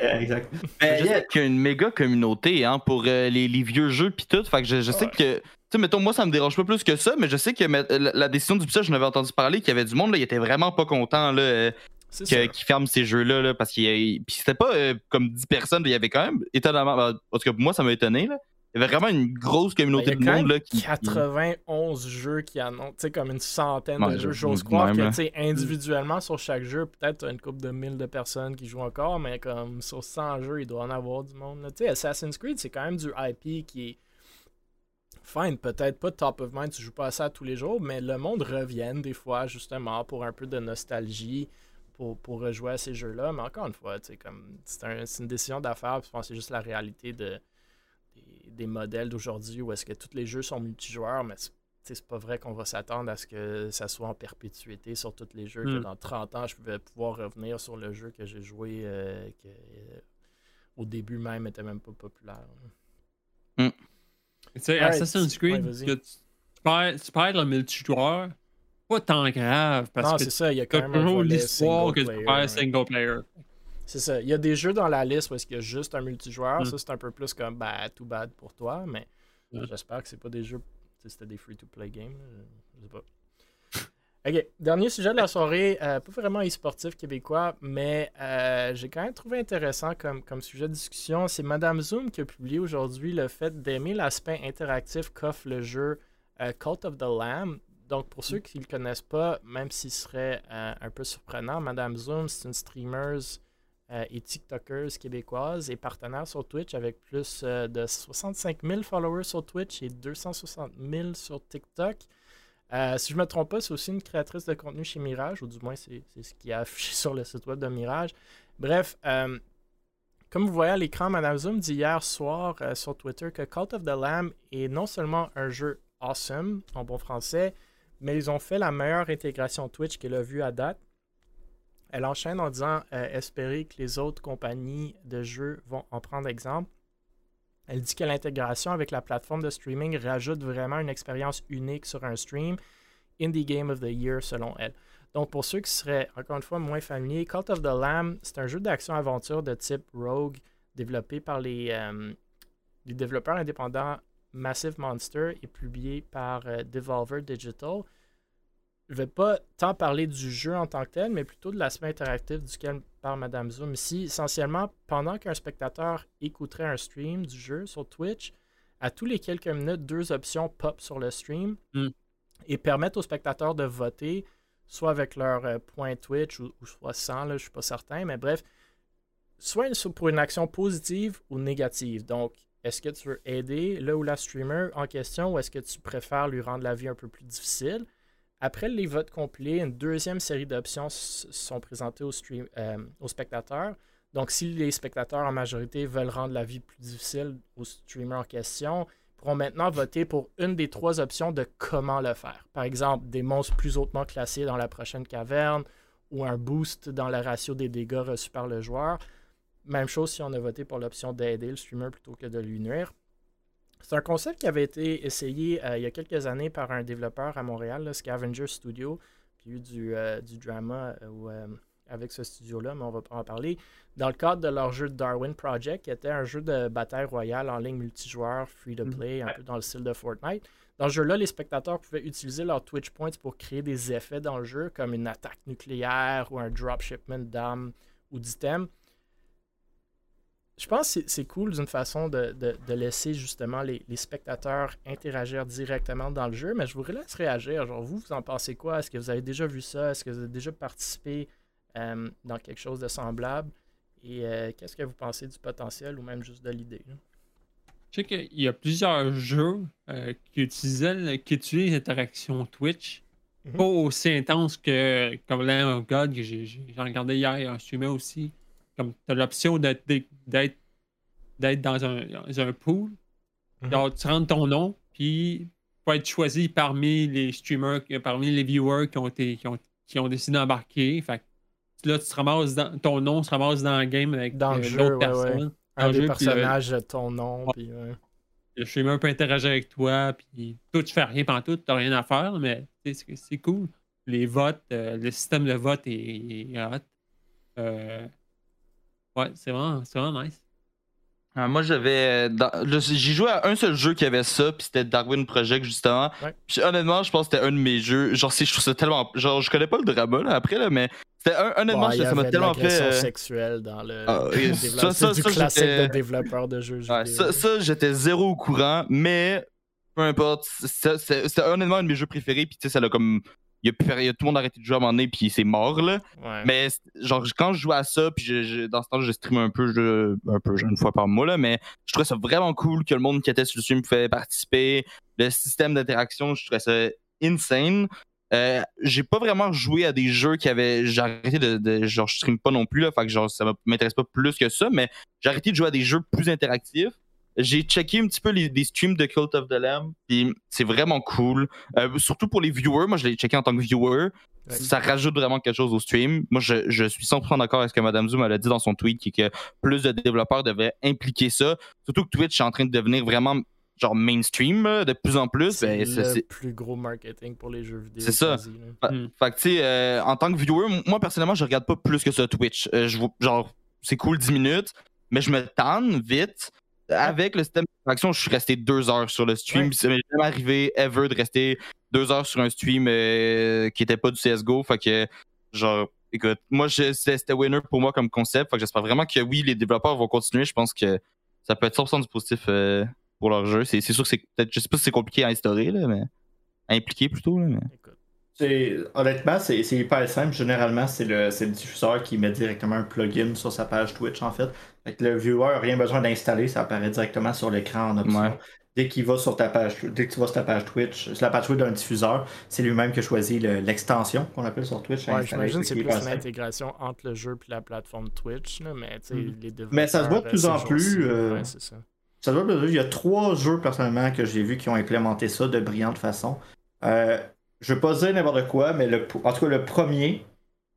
exact.
Mais il y a une méga communauté hein, pour euh, les, les, vieux jeux pis tout. Fait que je, je sais que. Tu sais, mettons, moi, ça me dérange pas plus que ça, mais je sais que la, décision du je n'avais entendu parler, qu'il y avait du monde, là, il était vraiment pas content. Là, euh, qui ferme ces jeux-là, là, parce qu'il Puis c'était pas euh, comme 10 personnes, il y avait quand même étonnamment. Ben, parce que moi, ça m'a étonné. Là. Il y avait vraiment une grosse communauté ben, de monde. Là, qui,
91 jeux qui annoncent, tu sais, comme une centaine de jeux. J'ose croire que, tu sais, individuellement sur chaque jeu, peut-être une couple de mille de personnes qui jouent encore, mais comme sur 100 jeux, il doit en avoir du monde. Tu sais, Assassin's Creed, c'est quand même du IP qui est. Fine, peut-être pas top of mind, tu joues pas à ça tous les jours, mais le monde revient des fois, justement, pour un peu de nostalgie pour, pour rejouer à ces jeux-là. Mais encore une fois, comme c'est un, une décision d'affaires. Je pense que c'est juste la réalité de, des, modèles d'aujourd'hui où est-ce que tous les jeux sont multijoueurs, mais c'est pas vrai qu'on va s'attendre à ce que ça soit en perpétuité sur tous les jeux, que hmm. dans 30 ans, je pouvais pouvoir revenir sur le jeu que j'ai joué euh, qui euh, au début même était même pas populaire.
Mm. Tu sais, Assassin's Creed, tu, perds, le multijoueur, pas tant grave. Parce non,
c'est ça, il y a quand même
toujours l'histoire que tu peux faire single player.
C'est ça. Il y a des jeux dans la liste où il y a juste un multijoueur. Mm. Ça, c'est un peu plus comme bah, too bad pour toi, mais mm. j'espère que c'est pas des jeux. C'était des free-to-play games. Je sais pas. OK. Dernier sujet de la soirée, euh, pas vraiment e-sportif québécois, mais euh, j'ai quand même trouvé intéressant comme, comme sujet de discussion. C'est Madame Zoom qui a publié aujourd'hui le fait d'aimer l'aspect interactif qu'offre le jeu euh, Cult of the Lamb. Donc, pour ceux qui ne le connaissent pas, même s'il serait un peu surprenant, Madame Zoom, c'est une streamer et TikToker québécoise et partenaire sur Twitch avec plus de 65 000 followers sur Twitch et 260 000 sur TikTok. Euh, si je ne me trompe pas, c'est aussi une créatrice de contenu chez Mirage, ou du moins c'est ce qui est affiché sur le site web de Mirage. Bref, euh, comme vous voyez à l'écran, Madame Zoom dit hier soir euh, sur Twitter que Cult of the Lamb est non seulement un jeu awesome, en bon français, mais ils ont fait la meilleure intégration Twitch qu'elle a vue à date. Elle enchaîne en disant espérer que les autres compagnies de jeux vont en prendre exemple. Elle dit que l'intégration avec la plateforme de streaming rajoute vraiment une expérience unique sur un stream. Indie Game of the Year selon elle. Donc pour ceux qui seraient encore une fois moins familiers, Cult of the Lamb, c'est un jeu d'action-aventure de type Rogue développé par les, euh, développeurs indépendants Massive Monster et publié par euh, Devolver Digital je ne vais pas tant parler du jeu en tant que tel, mais plutôt de l'aspect interactif duquel parle Madame Zoom ici. Essentiellement, pendant qu'un spectateur écouterait un stream du jeu sur Twitch, à tous les quelques minutes, deux options pop sur le stream hmm. et permettent aux spectateurs de voter, soit avec leur euh, point Twitch ou, soit sans, je ne suis pas certain, mais bref, soit pour une action positive ou négative. Donc, est-ce que tu veux aider le ou la streamer en question ou est-ce que tu préfères lui rendre la vie un peu plus difficile? Après les votes complets, une deuxième série d'options sont présentées euh, aux, spectateurs. Donc, si les spectateurs en majorité veulent rendre la vie plus difficile aux streamers en question, pourront maintenant voter pour une des trois options de comment le faire. Par exemple, des monstres plus hautement classés dans la prochaine caverne ou un boost dans le ratio des dégâts reçus par le joueur. Même chose si on a voté pour l'option d'aider le streamer plutôt que de lui nuire. C'est un concept qui avait été essayé euh, il y a quelques années par un développeur à Montréal, Scavenger Studio, qui a eu du, euh, drama euh, avec ce studio-là, mais on va pas en parler. Dans le cadre de leur jeu Darwin Project, qui était un jeu de bataille royale en ligne multijoueur, free to play, un peu dans le style de Fortnite. Dans ce jeu-là, les spectateurs pouvaient utiliser leurs Twitch Points pour créer des effets dans le jeu, comme une attaque nucléaire ou un dropshipment d'armes ou d'items je pense que c'est cool d'une façon de, laisser justement les, spectateurs interagir directement dans le jeu, mais je vous laisse réagir. Genre, vous, vous en pensez quoi? Est-ce que vous avez déjà vu ça? Est-ce que vous avez déjà participé euh, dans quelque chose de semblable? Et euh, qu'est-ce que vous pensez du potentiel ou même juste de l'idée?
Je sais qu'il y a plusieurs jeux euh, qui, utilisaient, qui utilisent l'interaction Twitch. Mhm. Pas aussi intense que comme Land of God, que j'ai regardé hier un streamer aussi. Comme tu as l'option d'être dans un, dans un pool. Mhm. tu rentres ton nom, puis tu être choisi parmi les streamers, parmi les viewers qui ont, été, qui ont, qui ont décidé d'embarquer. Fait là, tu te ramasses dans, ton nom se ramasse dans le game avec
dans le euh, jeu, ouais, personne. Un des personnages de ton nom. Puis,
Le streamer peut interagir avec toi, puis toi, tu fais rien pendant tout, tu n'as rien à faire, mais c'est cool. Les votes, euh, le système de vote est, est hot. Euh, Ouais, c'est vraiment, vraiment nice.
Ah, moi, j'avais. J'ai joué à un seul jeu qui avait ça, puis c'était Darwin Project, justement. Puis honnêtement, je pense que c'était un de mes jeux. Genre, je trouve ça tellement. Genre, je connais pas le drama, là, après, là, mais c'était un... honnêtement, ça m'a tellement fait.
Euh... sexuelle dans le. Ah, ça, ça, du classique de développeur de jeux
ouais, Ça, ça j'étais zéro au courant, mais peu importe. C'était honnêtement un de mes jeux préférés, puis tu sais, ça l'a comme il y, a, tout le monde a arrêté de jouer à un moment donné, puis c'est mort, là. Mais genre, quand je jouais à ça, puis je, dans ce temps, je stream un peu, je, un peu, une fois par mois, là, mais je trouvais ça vraiment cool que le monde qui était sur le stream pouvait participer. Le système d'interaction, je trouvais ça insane. Euh, j'ai pas vraiment joué à des jeux qui avaient. J'ai arrêté de, Genre, je stream pas non plus, là. Fait que genre, ça m'intéresse pas plus que ça, mais j'ai arrêté de jouer à des jeux plus interactifs. J'ai checké un petit peu les, streams de Cult of the Lamb, puis c'est vraiment cool. Euh, surtout pour les viewers, moi je l'ai checké en tant que viewer. Ça rajoute vraiment quelque chose au stream. Moi, je, je suis 100% d'accord avec ce que Madame Zoom a dit dans son tweet, qui est que plus de développeurs devraient impliquer ça. Surtout que Twitch est en train de devenir vraiment genre mainstream de plus en plus.
C'est ben, le plus gros marketing pour les jeux vidéo.
C'est ça. Hmm. Fait, que tu sais, euh, en tant que viewer, moi personnellement, je regarde pas plus que ça Twitch. Euh, je, genre, c'est cool 10 minutes, mais je me tanne vite avec le système action, je suis resté deux heures sur le stream. Ça m'est jamais arrivé ever de rester deux heures sur un stream euh, qui était pas du CSGO. Fait que, genre, écoute, moi, c'était winner pour moi comme concept. Fait que j'espère vraiment que oui, les développeurs vont continuer. Je pense que ça peut être 100% du positif euh, pour leur jeu. C'est sûr que c'est peut-être, je sais pas si c'est compliqué à instaurer, là, mais à impliquer plutôt. Là, mais
honnêtement, c'est hyper simple. Généralement, c'est le, le, diffuseur qui met directement un plugin sur sa page Twitch, en fait. le viewer n'a rien besoin d'installer, ça apparaît directement sur l'écran en option. Dès qu'il va sur ta page, dès que tu vas sur ta page Twitch, c'est la page Twitch d'un diffuseur, c'est lui-même qui a choisi l'extension qu'on appelle sur Twitch.
Ouais, j'imagine que c'est plus une intégration entre le jeu et la plateforme Twitch, mais mm. les
Mais ça se voit de plus en plus. Euh, ça. ça se voit Il y a trois jeux personnellement que j'ai vu qui ont implémenté ça de brillante façon. Euh, je vais pas dire n'importe quoi, mais le, en tout cas, le premier,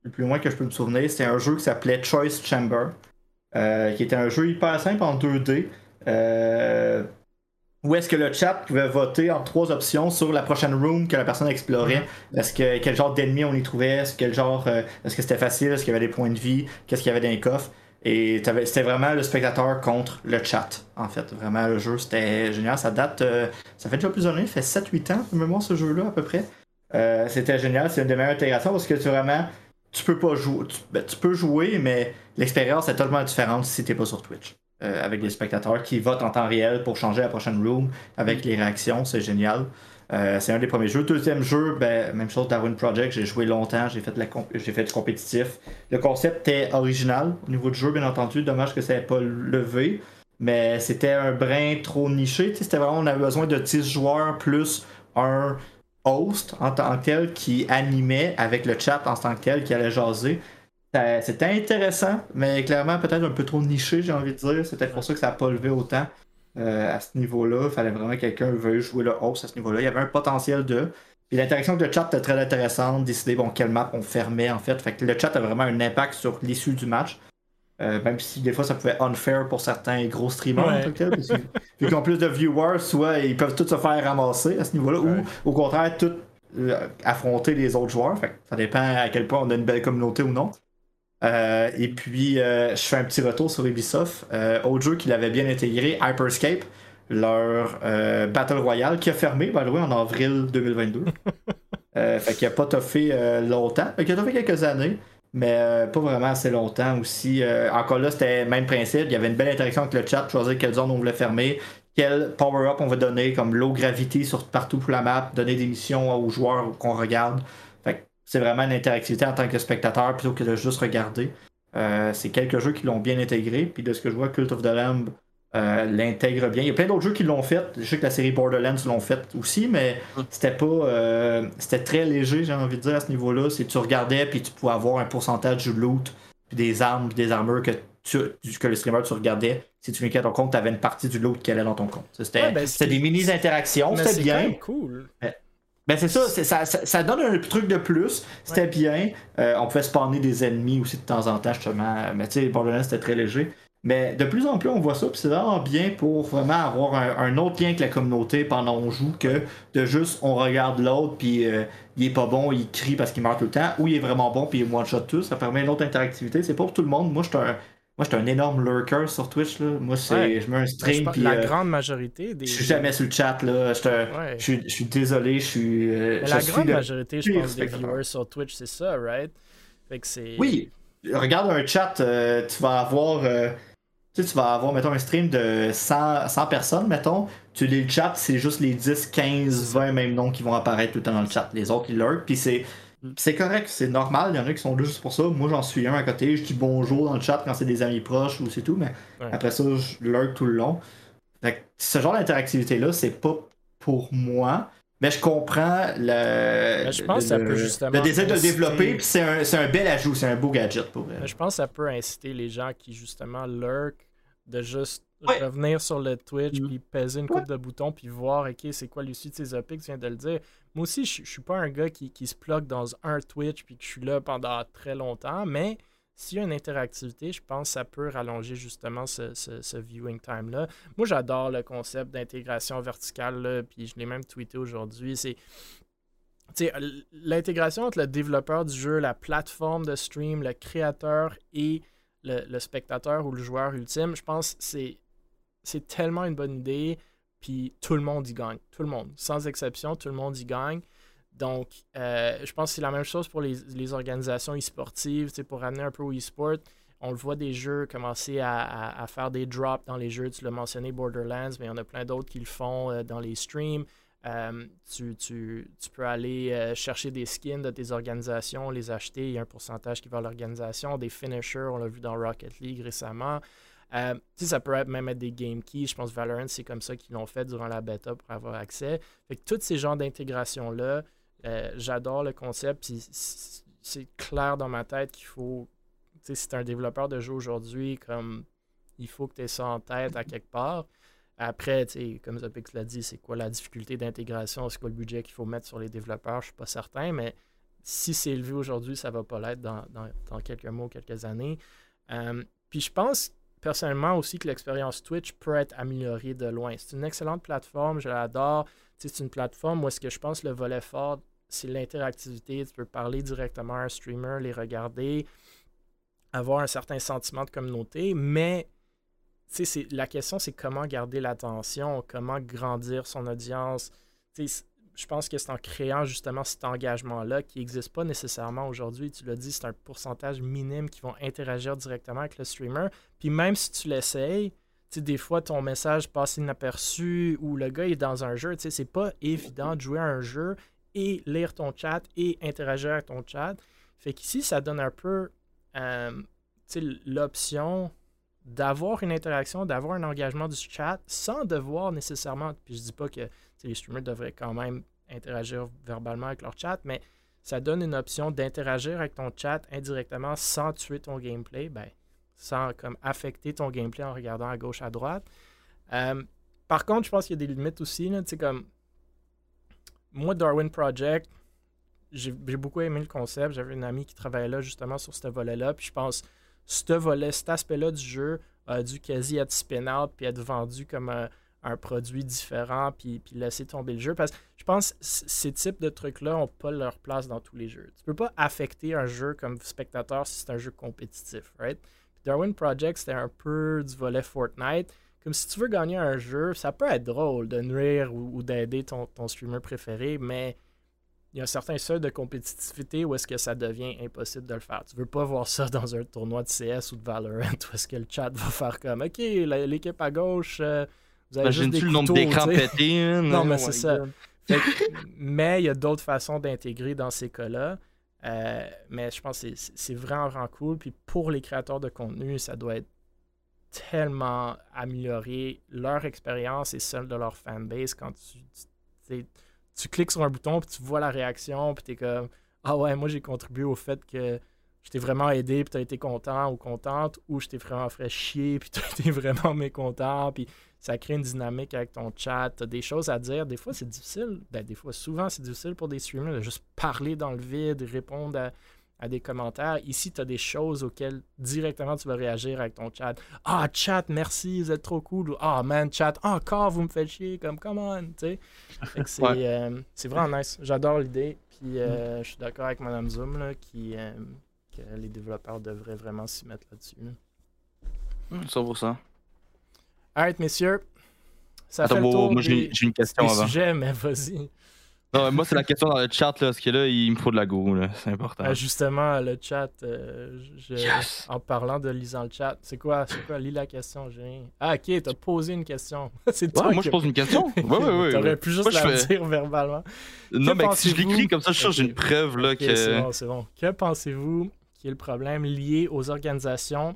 le plus loin que je peux me souvenir, c'était un jeu qui s'appelait Choice Chamber, euh, qui était un jeu hyper simple en 2D. Euh, où est-ce que le chat pouvait voter en trois options sur la prochaine room que la personne explorait. Mm-hmm. Est-ce que quel genre d'ennemis on y trouvait, est-ce quel genre euh, est-ce que c'était facile, est-ce qu'il y avait des points de vie, qu'est-ce qu'il y avait dans les coffres? Et c'était vraiment le spectateur contre le chat, en fait. Vraiment, le jeu, c'était génial. Ça date, ça fait déjà plusieurs années, ça fait 7-8 ans, de mémoire, ce jeu-là, à peu près. Euh, c'était génial, c'est une des meilleures intégrations parce que tu vraiment tu peux pas jouer. Ben, tu, peux jouer, mais l'expérience est totalement différente si t'es pas sur Twitch. Euh, avec des spectateurs qui votent en temps réel pour changer la prochaine room avec les réactions, c'est génial. Euh, c'est un des premiers jeux. Deuxième jeu, ben, même chose, Darwin Project, j'ai joué longtemps, j'ai fait, j'ai fait du compétitif. Le concept était original au niveau du jeu, bien entendu. Dommage que ça n'ait pas levé, mais c'était un brin trop niché. C'était vraiment, on avait besoin de 10 joueurs plus un host en tant que tel qui animait avec le chat en tant que tel qui allait jaser. C'était intéressant, mais clairement peut-être un peu trop niché, j'ai envie de dire. Peut-être pour ça que ça n'a pas levé autant euh, à ce niveau-là. Il fallait vraiment que quelqu'un veuille jouer le host à ce niveau-là. Il y avait un potentiel de. Puis l'interaction avec le chat était très intéressante, décider bon, quelle map on fermait en fait. Fait que le chat a vraiment un impact sur l'issue du match. Euh, même si des fois ça pouvait unfair pour certains gros streamers en tout cas, vu qu'ils ont plus de viewers, soit ils peuvent tous se faire ramasser à ce niveau-là, ou au contraire, tout euh, affronter les autres joueurs. ça dépend à quel point on a une belle communauté ou non. Euh, et puis, je fais un petit retour sur Ubisoft. autre jeu qu'il avait bien intégré, Hyperscape, leur Battle Royale, qui a fermé, by the way, en avril 2022. fait qu'il n'a pas toffé longtemps. Fait qu'il a toffé quelques années mais euh, pas vraiment assez longtemps aussi. Euh, encore là, c'était le même principe. Il y avait une belle interaction avec le chat, choisir quelle zone on voulait fermer, quel power-up on va donner, comme low gravité sur partout pour la map, donner des missions aux joueurs qu'on regarde. c'est vraiment une interactivité en tant que spectateur plutôt que de juste regarder. Euh, c'est quelques jeux qui l'ont bien intégré. Puis de ce que je vois, Cult of the Lamb euh, l'intègre bien. Il y a plein d'autres jeux qui l'ont fait. Je sais que la série Borderlands l'ont fait aussi, mais c'était pas. Euh, c'était très léger, j'ai envie de dire, à ce niveau-là. C'est tu regardais, puis tu pouvais avoir un pourcentage du loot, puis des armes, puis des armures que, tu, que le streamer tu regardais. Si tu mettais ton compte, tu avais une partie du loot qui allait dans ton compte. C'était ben, des mini-interactions, c'était bien.
cool.
Ben c'est ça, ça, ça, donne un truc de plus. C'était bien. Euh, on pouvait spawner des ennemis aussi de temps en temps, justement. Mais tu sais, Borderlands, c'était très léger. Mais de plus en plus, on voit ça, puis c'est vraiment bien pour vraiment avoir un, autre lien avec la communauté pendant qu'on joue que de juste on regarde l'autre, puis euh, il est pas bon, il crie parce qu'il meurt tout le temps, ou il est vraiment bon, puis il one-shot tout. Ça permet une autre interactivité. C'est pas pour tout le monde. Moi, je suis un. Moi, un énorme lurker sur Twitch. Là. Moi, c'est, je mets un stream. Puis,
la
euh,
grande majorité des.
Je suis jamais sur le chat. Là. Je, suis désolé. Je suis.
Euh, la grande majorité, je pense, des viewers sur Twitch, c'est ça, right? Fait que c'est.
Oui. Regarde un chat, tu vas avoir tu, sais, tu vas avoir, mettons, un stream de 100, 100 personnes, mettons. Tu lis le chat, c'est juste les 10, 15, 20 mêmes noms qui vont apparaître tout le temps dans le chat. Les autres, ils lurk. Puis c'est, c'est correct, c'est normal. Il y en a qui sont là juste pour ça. Moi, j'en suis un à côté. Je dis bonjour dans le chat quand c'est des amis proches ou c'est tout. Mais après ça, je lurk tout le long. Fait ce genre d'interactivité-là, c'est pas pour moi. Mais je comprends le,
je pense le, justement
le désir de le développer, puis c'est un, un, bel ajout, c'est un beau gadget pour
elle. Je pense que ça peut inciter les gens qui justement lurk de juste revenir sur le Twitch, mm. puis peser une coupe de boutons, puis voir, ok, c'est quoi l'issue de ces OP, tu viens de le dire. Moi aussi, je, je suis pas un gars qui, qui se plug dans un Twitch, puis que je suis là pendant très longtemps, mais s'il y a une interactivité, je pense que ça peut rallonger justement ce, viewing time-là. Moi, j'adore le concept d'intégration verticale, puis je l'ai même tweeté aujourd'hui. C'est l'intégration entre le développeur du jeu, la plateforme de stream, le créateur et le, spectateur ou le joueur ultime, je pense que c'est tellement une bonne idée, puis tout le monde y gagne. Tout le monde. Sans exception, tout le monde y gagne. Donc, euh, je pense que c'est la même chose pour les, organisations e-sportives, pour ramener un peu au e-sport. On le voit des jeux commencer à, faire des drops dans les jeux. Tu l'as mentionné, Borderlands, mais il y en a plein d'autres qui le font euh, dans les streams. Euh, tu, peux aller chercher des skins de tes organisations, les acheter. Il y a un pourcentage qui va à l'organisation. Des finishers, on l'a vu dans Rocket League récemment. Ça peut même être des game keys. Je pense Valorant, c'est comme ça qu'ils l'ont fait durant la bêta pour avoir accès. Fait que tous ces genres d'intégration-là, euh, j'adore le concept. c'est clair dans ma tête qu'il faut. Si tu un développeur de jeu aujourd'hui, comme il faut que tu aies ça en tête à quelque part. Après, comme Zopix l'a dit, c'est quoi la difficulté d'intégration? C'est quoi le budget qu'il faut mettre sur les développeurs? Je suis pas certain, mais si c'est élevé aujourd'hui, ça va pas l'être dans, quelques mois quelques années. Euh, puis je pense personnellement aussi que l'expérience Twitch peut être améliorée de loin. C'est une excellente plateforme, je l'adore. C'est une plateforme où est-ce que je pense le volet fort, c'est l'interactivité. Tu peux parler directement à un streamer, les regarder, avoir un certain sentiment de communauté, mais la question, c'est comment garder l'attention, comment grandir son audience je pense que c'est en créant justement cet engagement-là qui n'existe pas nécessairement aujourd'hui. Tu l'as dit, c'est un pourcentage minime qui vont interagir directement avec le streamer. Puis même si tu l'essayes, des fois ton message passe inaperçu ou le gars est dans un jeu, c'est pas évident de jouer à un jeu et lire ton chat et interagir avec ton chat. Fait qu'ici, ça donne un peu euh, l'option d'avoir une interaction, d'avoir un engagement du chat sans devoir nécessairement, puis je dis pas que les streamers devraient quand même interagir verbalement avec leur chat, mais ça donne une option d'interagir avec ton chat indirectement sans tuer ton gameplay, ben, sans comme affecter ton gameplay en regardant à gauche, à droite. Euh, par contre, je pense qu'il y a des limites aussi. Là, comme moi, Darwin Project, j'ai beaucoup aimé le concept. J'avais une amie qui travaillait là justement sur ce volet-là. Puis je pense ce volet, cet aspect-là du jeu a dû quasi être spin-out puis être vendu comme un, produit différent puis, puis laisser tomber le jeu. Parce que je pense que ces types de trucs-là n'ont pas leur place dans tous les jeux. Tu peux pas affecter un jeu comme spectateur si c'est un jeu compétitif, right? Darwin Project, c'était un peu du volet Fortnite. Comme si tu veux gagner un jeu, ça peut être drôle de nuire ou, d'aider ton, ton, streamer préféré, mais il y a un certain seuil de compétitivité où est-ce que ça devient impossible de le faire. Tu veux pas voir ça dans un tournoi de CS ou de Valorant où est-ce que le chat va faire comme OK, l'équipe à gauche, euh,
Imagine-tu le nombre d'écrans pétés?
Hein? non, mais c'est ça. mais il y a d'autres façons d'intégrer dans ces cas-là. Euh, mais je pense que c'est vraiment, vraiment cool. Puis pour les créateurs de contenu, ça doit être tellement améliorer leur expérience et celle de leur fanbase quand tu, tu, cliques sur un bouton puis tu vois la réaction puis tu es comme Ah ouais, moi j'ai contribué au fait que je t'ai vraiment aidé puis tu as été content ou contente ou je t'ai vraiment fait chier puis tu été vraiment mécontent puis ça crée une dynamique avec ton chat, tu as des choses à dire. Des fois, c'est difficile, ben, des fois, souvent, c'est difficile pour des streamers de juste parler dans le vide, répondre à, des commentaires. Ici, tu as des choses auxquelles directement tu vas réagir avec ton chat. Ah, chat, merci, vous êtes trop cool. ah, man, chat, encore, vous me faites chier, comme, come on, tu sais. Euh, c'est vraiment nice. J'adore l'idée. Puis, euh, mm. je suis d'accord avec Madame Zoom, là, qui, euh, que les développeurs devraient vraiment s'y mettre là-dessus.
Là. 100%.
Alright, messieurs.
Ça fait le tour moi j'ai une question
avant. Sujet, mais vas-y.
Non, moi, c'est la question dans le chat, là, parce que là, il me faut de la go, c'est important.
Ah, justement, le chat, euh, en parlant de lisant le chat, c'est quoi, c'est quoi, lis la question, j'ai Ah, ok, t'as posé une question.
c'est toi moi, je pose une question. Ouais, ouais, ouais.
T'aurais pu juste la dire verbalement.
Non, mais si je l'écris comme ça, je suis j'ai une preuve, là, que...
c'est bon, c'est bon. Que pensez-vous qui est le problème lié aux organisations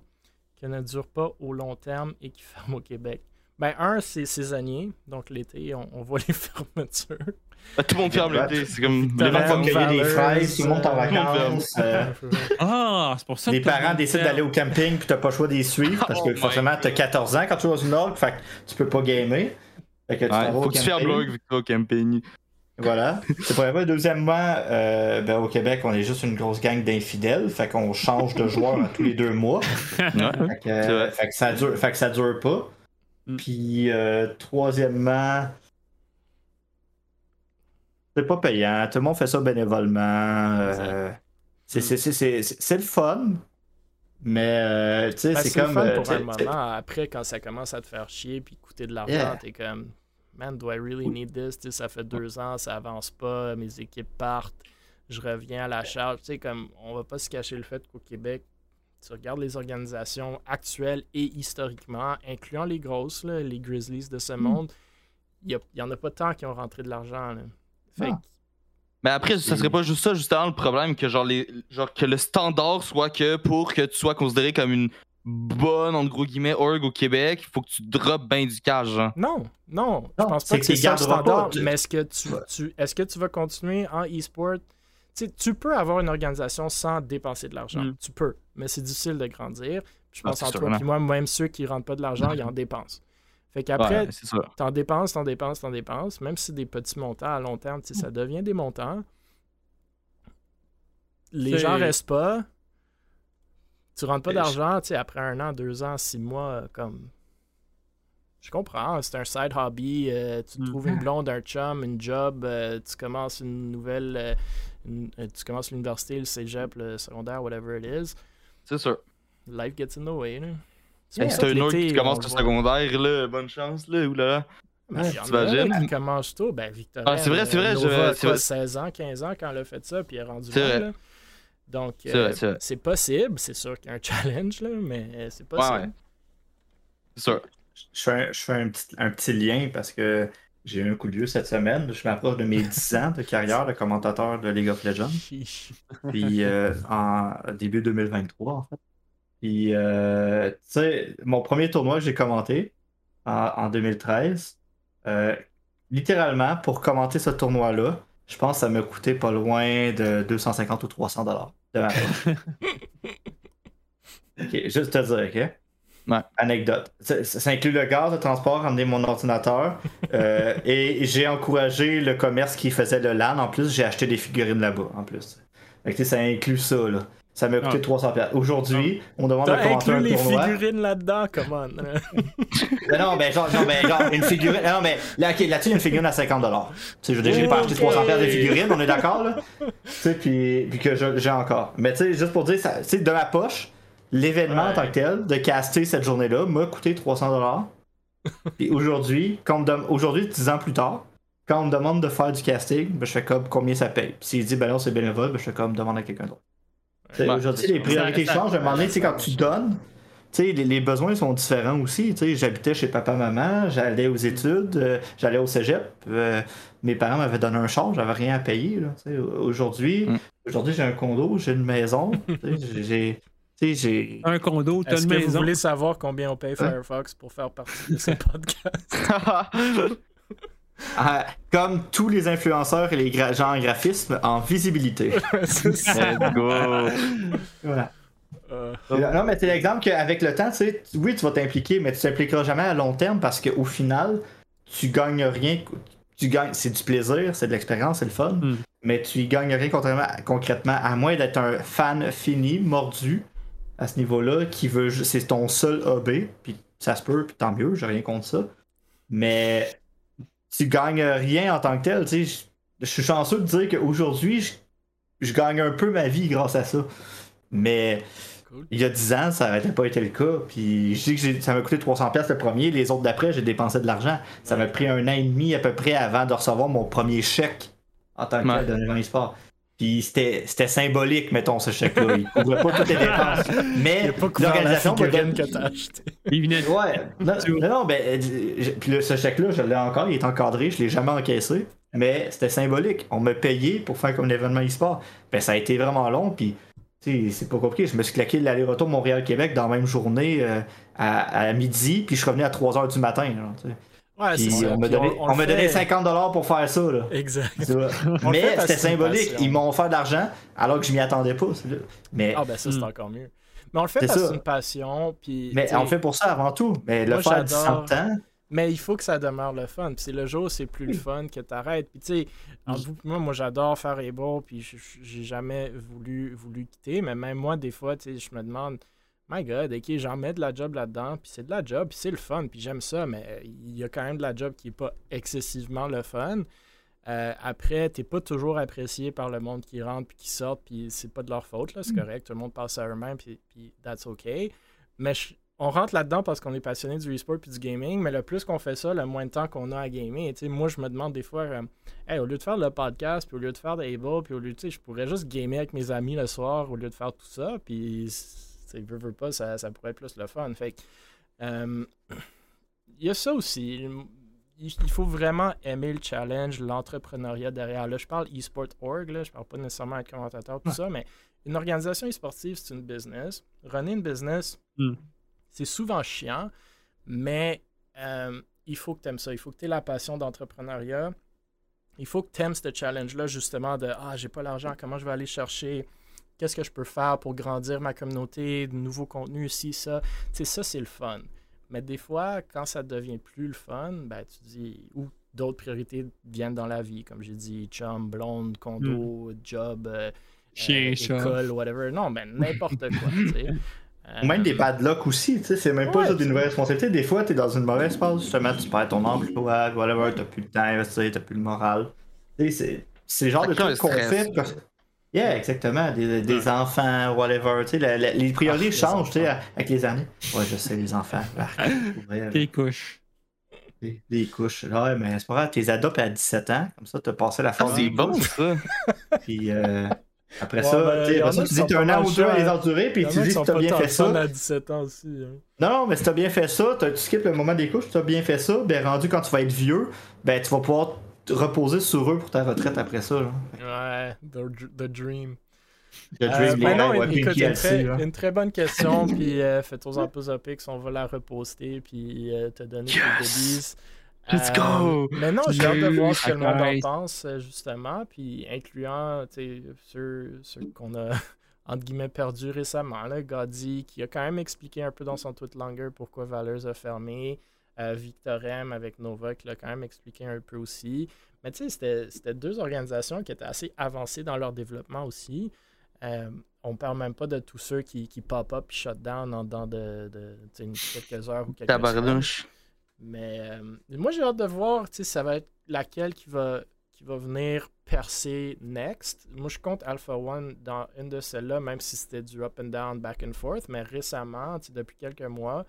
qui ne dure pas au long terme et qui ferme au Québec? Ben, un, c'est saisonnier. Donc, l'été, on, voit les fermetures.
Ben, tout le monde ferme l'été. C'est comme.
Les gens vont cueillir des fraises, tout le monde en vacances. Euh,
ah, c'est pour ça
Les parents décident d'aller au camping puis t'as pas le choix d'y suivre parce que oh forcément, t'as 14 ans quand tu vas une orgue, fait que tu peux pas gamer.
Fait que tu ouais, faut que tu fermes l'orgue vu que tu vas au camping.
Voilà. C'est premièrement. Deuxièmement, euh, ben, au Québec, on est juste une grosse gang d'infidèles. Fait qu'on change de joueur tous les deux mois. fait, que, fait, que, ça dure, fait que ça dure pas. Mm. Puis, euh, troisièmement, c'est pas payant. Tout le monde fait ça bénévolement. Euh, c'est le fun. Mais, euh, tu sais, ben, c'est comme.
Fun pour un moment. Après, quand ça commence à te faire chier puis coûter de l'argent, t'es comme, man, do I really need this? ça fait deux ans, ça avance pas, mes équipes partent, je reviens à la charge. Tu sais, comme, on va pas se cacher le fait qu'au Québec, tu regardes les organisations actuelles et historiquement, incluant les grosses, les Grizzlies de ce hmm. monde, il n'y en a pas tant qui ont rentré de l'argent. Fait
mais après, ça serait pas juste ça, justement, le problème, que genre, les, genre que le standard soit que pour que tu sois considéré comme une bonne, entre gros guillemets, org au Québec, il faut que tu droppes bien du cash.
Non, non, je pense pas que c'est ça le standard. Mais est-ce que tu, tu est-ce que tu vas continuer en e-sport? tu peux avoir une organisation sans dépenser de l'argent. Mm. Tu peux, mais c'est difficile de grandir. Je pense ah, en toi, puis moi, même ceux qui rentrent pas de l'argent, ils en dépensent. Fait qu'après, t'en dépenses, t'en dépenses, t'en dépenses, même si c'est des petits montants à long terme, ça devient des montants. Les gens restent pas. Tu rentres pas d'argent, après un an, deux ans, six mois, comme. Je comprends, c'est un side hobby. Euh, tu mm. trouves une blonde, un chum, une job, euh, tu commences une nouvelle. Euh, tu commences l'université, le cégep, le secondaire, whatever it is.
C'est sûr.
Life gets in the way. Là.
C'est un autre qui commence le secondaire, là, bonne chance, là, ou là.
Ben, tu imagines? qui commence tôt. Ben, Victoria.
Ah, c'est vrai, c'est vrai.
Nova je, a 16 ans, 15 ans quand elle a fait ça, puis elle est rendue là. Donc, euh, c'est possible. C'est sûr qu'il y a un challenge, là, mais c'est possible. Ouais,
C'est sûr.
Je fais, un, je fais un, petit, un petit lien parce que j'ai eu un coup de vieux cette semaine. Je m'approche de mes 10 ans de carrière de commentateur de League of Legends. Puis euh, en début 2023, en fait. Puis, euh, tu sais, mon premier tournoi que j'ai commenté en, 2013, euh, littéralement, pour commenter ce tournoi-là, je pense que ça m'a coûté pas loin de 250 ou 300 dollars de ma ok, juste te dire, ok? Ouais. Anecdote. Ça, inclut le gaz, le transport, ramener mon ordinateur. Euh, et j'ai encouragé le commerce qui faisait le LAN. En plus, j'ai acheté des figurines là-bas, en plus. Fait ça inclut ça, là. Ça m'a coûté 300 ah. Aujourd'hui, ah. on demande
à commenter un les figurines là-dedans, comment
mais non, mais genre, non, mais genre une figurine. Non, mais là, là-dessus, il y a une figurine à 50 Tu sais, je veux dire, j'ai pas acheté 300 de figurines, on est d'accord, là? Tu sais, puis, puis que j'ai encore. Mais tu sais, juste pour dire, tu sais, de ma poche, l'événement en tant que tel, de caster cette journée-là, m'a coûté 300 Puis aujourd'hui, aujourd'hui, 10 ans plus tard, quand on me demande de faire du casting, ben, je fais comme combien ça paye. Puis s'il dit, ben non, c'est bénévole, ben, je fais comme demande à quelqu'un d'autre. Aujourd'hui, les priorités changent. À un moment donné, quand tu donnes, les, les, besoins sont différents aussi. J'habitais chez papa-maman, j'allais aux études, euh, j'allais au cégep. Euh, mes parents m'avaient donné un char, j'avais rien à payer. Aujourd'hui, mm. aujourd'hui j'ai un condo, j'ai une maison. j'ai. J'ai...
Un condo, t'as
une
que maison.
Vous voulez savoir combien on paye hein? Firefox pour faire partie de ce podcast?
Ah, comme tous les influenceurs et les gens en graphisme, en visibilité. Let's go! voilà. Euh. Non, mais c'est l'exemple qu'avec le temps, tu sais, oui, tu vas t'impliquer, mais tu t'impliqueras jamais à long terme parce qu'au final, tu gagnes rien. Tu gagnes, c'est du plaisir, c'est de l'expérience, c'est le fun, hmm. mais tu y gagnes rien concrètement, à moins d'être un fan fini, mordu à ce niveau-là, qui veut, c'est ton seul hobby, puis ça se peut, puis tant mieux, j'ai rien contre ça. Mais tu gagnes rien en tant que tel. Tu sais, je suis chanceux de dire qu'aujourd'hui, je, gagne un peu ma vie grâce à ça. Mais il y a 10 ans, ça n'aurait pas été le cas. Puis je dis que ça m'a coûté 300$ le premier, les autres d'après, j'ai dépensé de l'argent. Ça m'a pris un an et demi à peu près avant de recevoir mon premier chèque en tant que tel de sport. Puis c'était symbolique, mettons, ce chèque-là. Il couvrait pas toutes les dépenses. Mais l'organisation
m'a donné. que t'as acheté.
Il venait de... Ouais. Non, non, ben, euh, puis ce chèque-là, je l'ai encore, il est encadré, je l'ai jamais encaissé. Mais c'était symbolique. On m'a payé pour faire comme un événement e-sport. Ben, ça a été vraiment long, puis c'est pas compliqué. Je me suis claqué l'aller-retour Montréal-Québec dans la même journée euh, à, midi, puis je suis revenu à 3 h du matin. Ouais, c'est On m'a donné, 50$ pour faire ça. Là.
Exact.
Mais c'était symbolique. Ils m'ont offert de l'argent alors que je m'y attendais pas. Mais...
Ah, ben ça, c'est hmm. encore mieux. Mais on le fait parce que c'est une passion. Puis,
mais on le fait pour ça avant tout. Mais le faire 10 ans.
Mais il faut que ça demeure le fun. Puis c'est le jour, c'est plus le fun que t'arrêtes. Puis tu sais, moi, moi j'adore faire les puis j'ai jamais voulu, voulu quitter. Mais même moi, des fois, tu sais, je me demande My God, ok, j'en mets de la job là-dedans, puis c'est de la job, puis c'est le fun, puis j'aime ça, mais il y a quand même de la job qui est pas excessivement le fun. Euh, après, t'es pas toujours apprécié par le monde qui rentre puis qui sort, puis c'est pas de leur faute, là, c'est mm. correct, tout le monde passe à eux-mêmes, puis, puis that's OK. Mais on rentre là-dedans parce qu'on est passionné du e-sport puis du gaming, mais le plus qu'on fait ça, le moins de temps qu'on a à gamer. Et, moi, je me demande des fois, euh, au lieu de faire le podcast, puis au lieu de faire des Able, puis au lieu de, je pourrais juste gamer avec mes amis le soir au lieu de faire tout ça, puis, veux, veux pas, ça, ça pourrait être plus le fun. Fait euh, il y a ça aussi il faut vraiment aimer le challenge, l'entrepreneuriat derrière. Là, je parle e-sport org, là, je parle pas nécessairement être commentateur, tout ça, mais une organisation e-sportive, c'est une business. Runner une business, hmm. c'est souvent chiant, mais euh, il faut que tu aimes ça. Il faut que tu aies la passion d'entrepreneuriat. Il faut que tu aimes ce challenge-là, justement, de Ah, j'ai pas l'argent, comment je vais aller chercher Qu'est-ce que je peux faire pour grandir ma communauté, de nouveaux contenus, ici, ça. Tu sais, ça, c'est le fun. Mais des fois, quand ça devient plus le fun, ben, tu dis, ou d'autres priorités viennent dans la vie, comme j'ai dit, chum, blonde, condo, hmm. job, euh,
Chien,
euh, école, whatever. Non, mais n'importe quoi.
Ou même des bad luck aussi, tu sais, c'est même pas juste des nouvelles responsabilités. Des fois, tu es dans une mauvaise phase, justement, tu perds ton emploi, whatever, t'as plus le temps à investir, t'as plus le moral. Tu sais, c'est le genre de trucs qu'on fait. Yeah, exactement. Des, enfants, whatever. Tu sais, les priorités ah, changent tu sais, avec les années. Ouais, je sais, les enfants.
des couches.
Des, couches. Ouais, mais c'est pas grave, tu les adoptes à 17 ans. Comme ça, tu as passé la phase.
Ah, c'est bon, ça.
Puis euh, après ça, ben, tu dis tu un an ou deux à les endurer, puis tu dis que tu as bien fait ça.
à 17 ans aussi. Hein.
Non, non, mais si tu as bien fait ça, tu skippes le moment des couches, tu as bien fait ça, ben rendu quand tu vas être vieux, ben tu vas pouvoir reposer sur eux pour ta retraite après ça.
Ouais, the, dream. The euh, dream, ben non, écoute, une, très, une, très, bonne question, puis euh, fais-toi plus Pix, on va la reposter, puis euh, te donner yes! des goodies.
Let's go!
Mais non, j'ai hâte de voir ce que le monde en pense, justement, puis incluant ceux, ceux qu'on a entre guillemets perdu récemment. Là, Gaudi qui a quand même expliqué un peu dans son tweet longer pourquoi Valeurs a fermé. Victorem avec Nova qui l'a quand même expliqué un peu aussi. Mais tu sais, c'était deux organisations qui étaient assez avancées dans leur développement aussi. Euh, on ne parle même pas de tous ceux qui, qui pop-up et shut down en dans de, de quelques heures ou quelques semaines. Mais euh, moi, j'ai hâte de voir ça va être laquelle qui va, qui va venir percer next. Moi, je compte Alpha One dans une de celles-là, même si c'était du up and down, back and forth. Mais récemment, depuis quelques mois,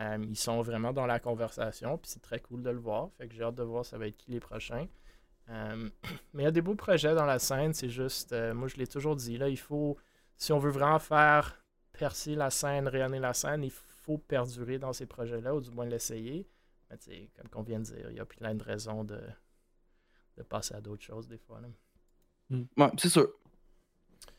euh, ils sont vraiment dans la conversation, puis c'est très cool de le voir. Fait que j'ai hâte de voir ça va être qui les prochains. Euh, mais il y a des beaux projets dans la scène, c'est juste, euh, moi je l'ai toujours dit, là, il faut, si on veut vraiment faire percer la scène, rayonner la scène, il faut perdurer dans ces projets-là, ou du moins l'essayer. Mais comme on vient de dire, il y a plein de raisons de, de passer à d'autres choses des fois. Là.
Ouais, c'est sûr.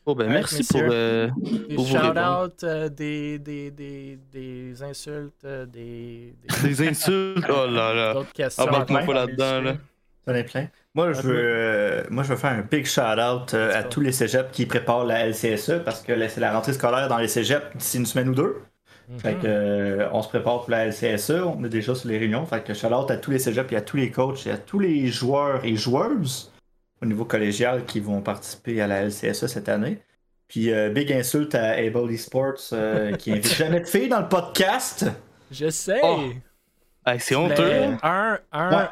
Oh, ben, merci pour, euh,
des shout-out, euh, des, des, des, des, insultes, euh, des,
des... insultes? Oh là là.
D'autres questions.
Pas là-dedans. Là.
Plein. Moi, je veux, moi, je veux faire un big shout-out à tous les cégeps qui préparent la LCSE parce que c'est la rentrée scolaire dans les cégeps d'ici une semaine ou deux. Mhm. Fait que, on se prépare pour la LCSE, on est déjà sur les réunions. Fait que shout-out à tous les cégeps et à tous les coachs et à tous les joueurs et joueuses au niveau collégial qui vont participer à la LCSE cette année. Puis euh, big insulte à Able Esports euh, qui invite jamais de filles dans le podcast.
Je sais.
Oh. c'est honteux.
Un, un,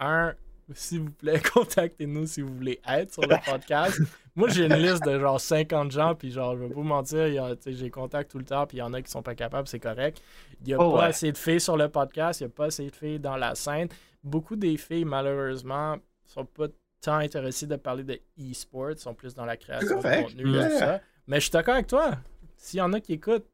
un, s'il vous plaît, contactez-nous si vous voulez être sur le podcast. Moi, j'ai une liste de genre 50 gens, puis genre, je vais pas vous mentir, j'ai contact tout le temps, puis il y en a qui sont pas capables, c'est correct. Il n'y a oh, pas assez de filles sur le podcast, il n'y a pas assez de filles dans la scène. Beaucoup des filles, malheureusement, sont pas tant intéressés de parler de e-sport, sont plus dans la création de contenu et tout ça. Mais je suis d'accord avec toi. S'il y en a qui écoutent,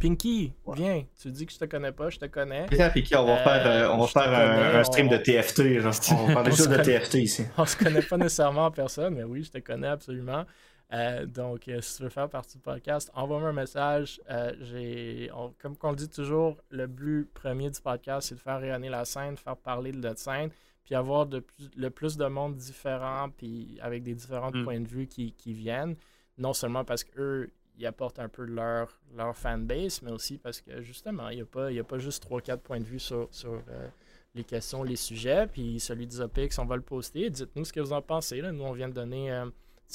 Pinky, viens. Tu dis que je te connais pas, je te connais.
Viens, Pinky, on va faire, euh, on va faire un, stream de TFT. Genre. On va parler juste de TFT ici.
On se connaît pas nécessairement en personne, mais oui, je te connais absolument. Euh, donc, euh, si tu veux faire partie du podcast, envoie-moi un message. j'ai, comme on le dit toujours, le but premier du podcast, c'est de faire rayonner la scène, faire parler de notre scène puis avoir de le plus de monde différent, puis avec des différents mm. points de vue qui, viennent. Non seulement parce qu'eux, ils apportent un peu leur, leur fanbase, mais aussi parce que justement, il n'y a, pas, a pas juste 3-4 points de vue sur, euh, les questions, les sujets. Puis celui des OPX, on va le poster. Dites-nous ce que vous en pensez. Là. Nous, on vient de donner euh,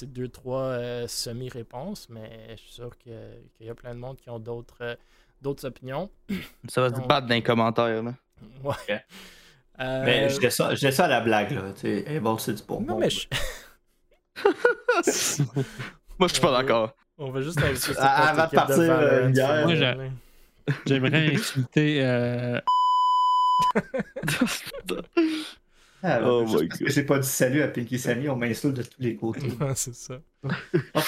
deux, trois euh, semi-réponses, mais je suis sûr qu'il y a plein de monde qui ont d'autres d'autres opinions.
Ça va se battre dans les commentaires. Là.
Ouais.
Euh... Mais je laisse, ça, je ça à la blague, là. Tu sais, bon, c'est du bon. Non, mais je...
Moi, je suis pas d'accord.
On va juste inviter
Avant de partir euh, Moi,
j'aimerais insulter. Euh...
Ah, oh my God. J'ai pas dit salut à Pinky Sammy, on m'insulte de tous les côtés.
c'est
ça. Va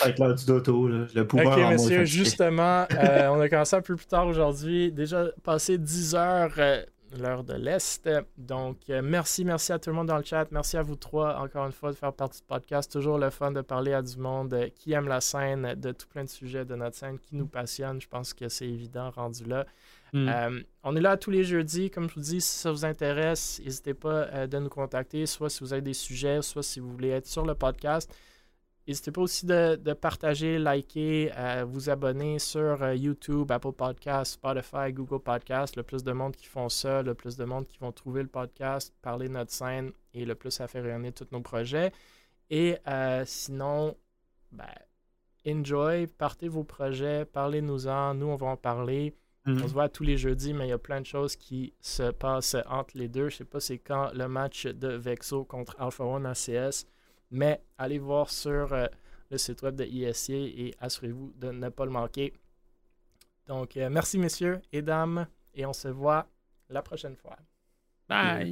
être l'heure du doto, là. le pouvoir
Ok, monsieur, justement, euh, on a commencé un peu plus tard aujourd'hui. Déjà passé 10 heures, euh, l'heure de l'Est. Donc, euh, merci, merci à tout le monde dans le chat. Merci à vous trois, encore une fois, de faire partie du podcast. Toujours le fun de parler à du monde qui aime la scène, de tout plein de sujets de notre scène qui nous passionne. Je pense que c'est évident rendu là. Mm. Euh, on est là tous les jeudis. Comme je vous dis, si ça vous intéresse, n'hésitez pas euh, de nous contacter, soit si vous avez des sujets, soit si vous voulez être sur le podcast. N'hésitez pas aussi de, partager, liker, euh, vous abonner sur YouTube, Apple Podcasts, Spotify, Google Podcasts. Le plus de monde qui font ça, le plus de monde qui vont trouver le podcast, parler de notre scène et le plus à faire rayonner tous nos projets. Et sinon, ben, enjoy, partez vos projets, parlez-nous-en, nous on va en parler. On se voit tous les jeudis, mais il y a plein de choses qui se passent entre les deux. Je sais pas c'est quand le match de Vexo contre Alpha One ACS, mais allez voir sur euh, le site web de ISC et assurez-vous de ne pas le manquer. Donc, euh, merci messieurs et dames, et on se voit la prochaine fois.
Bye.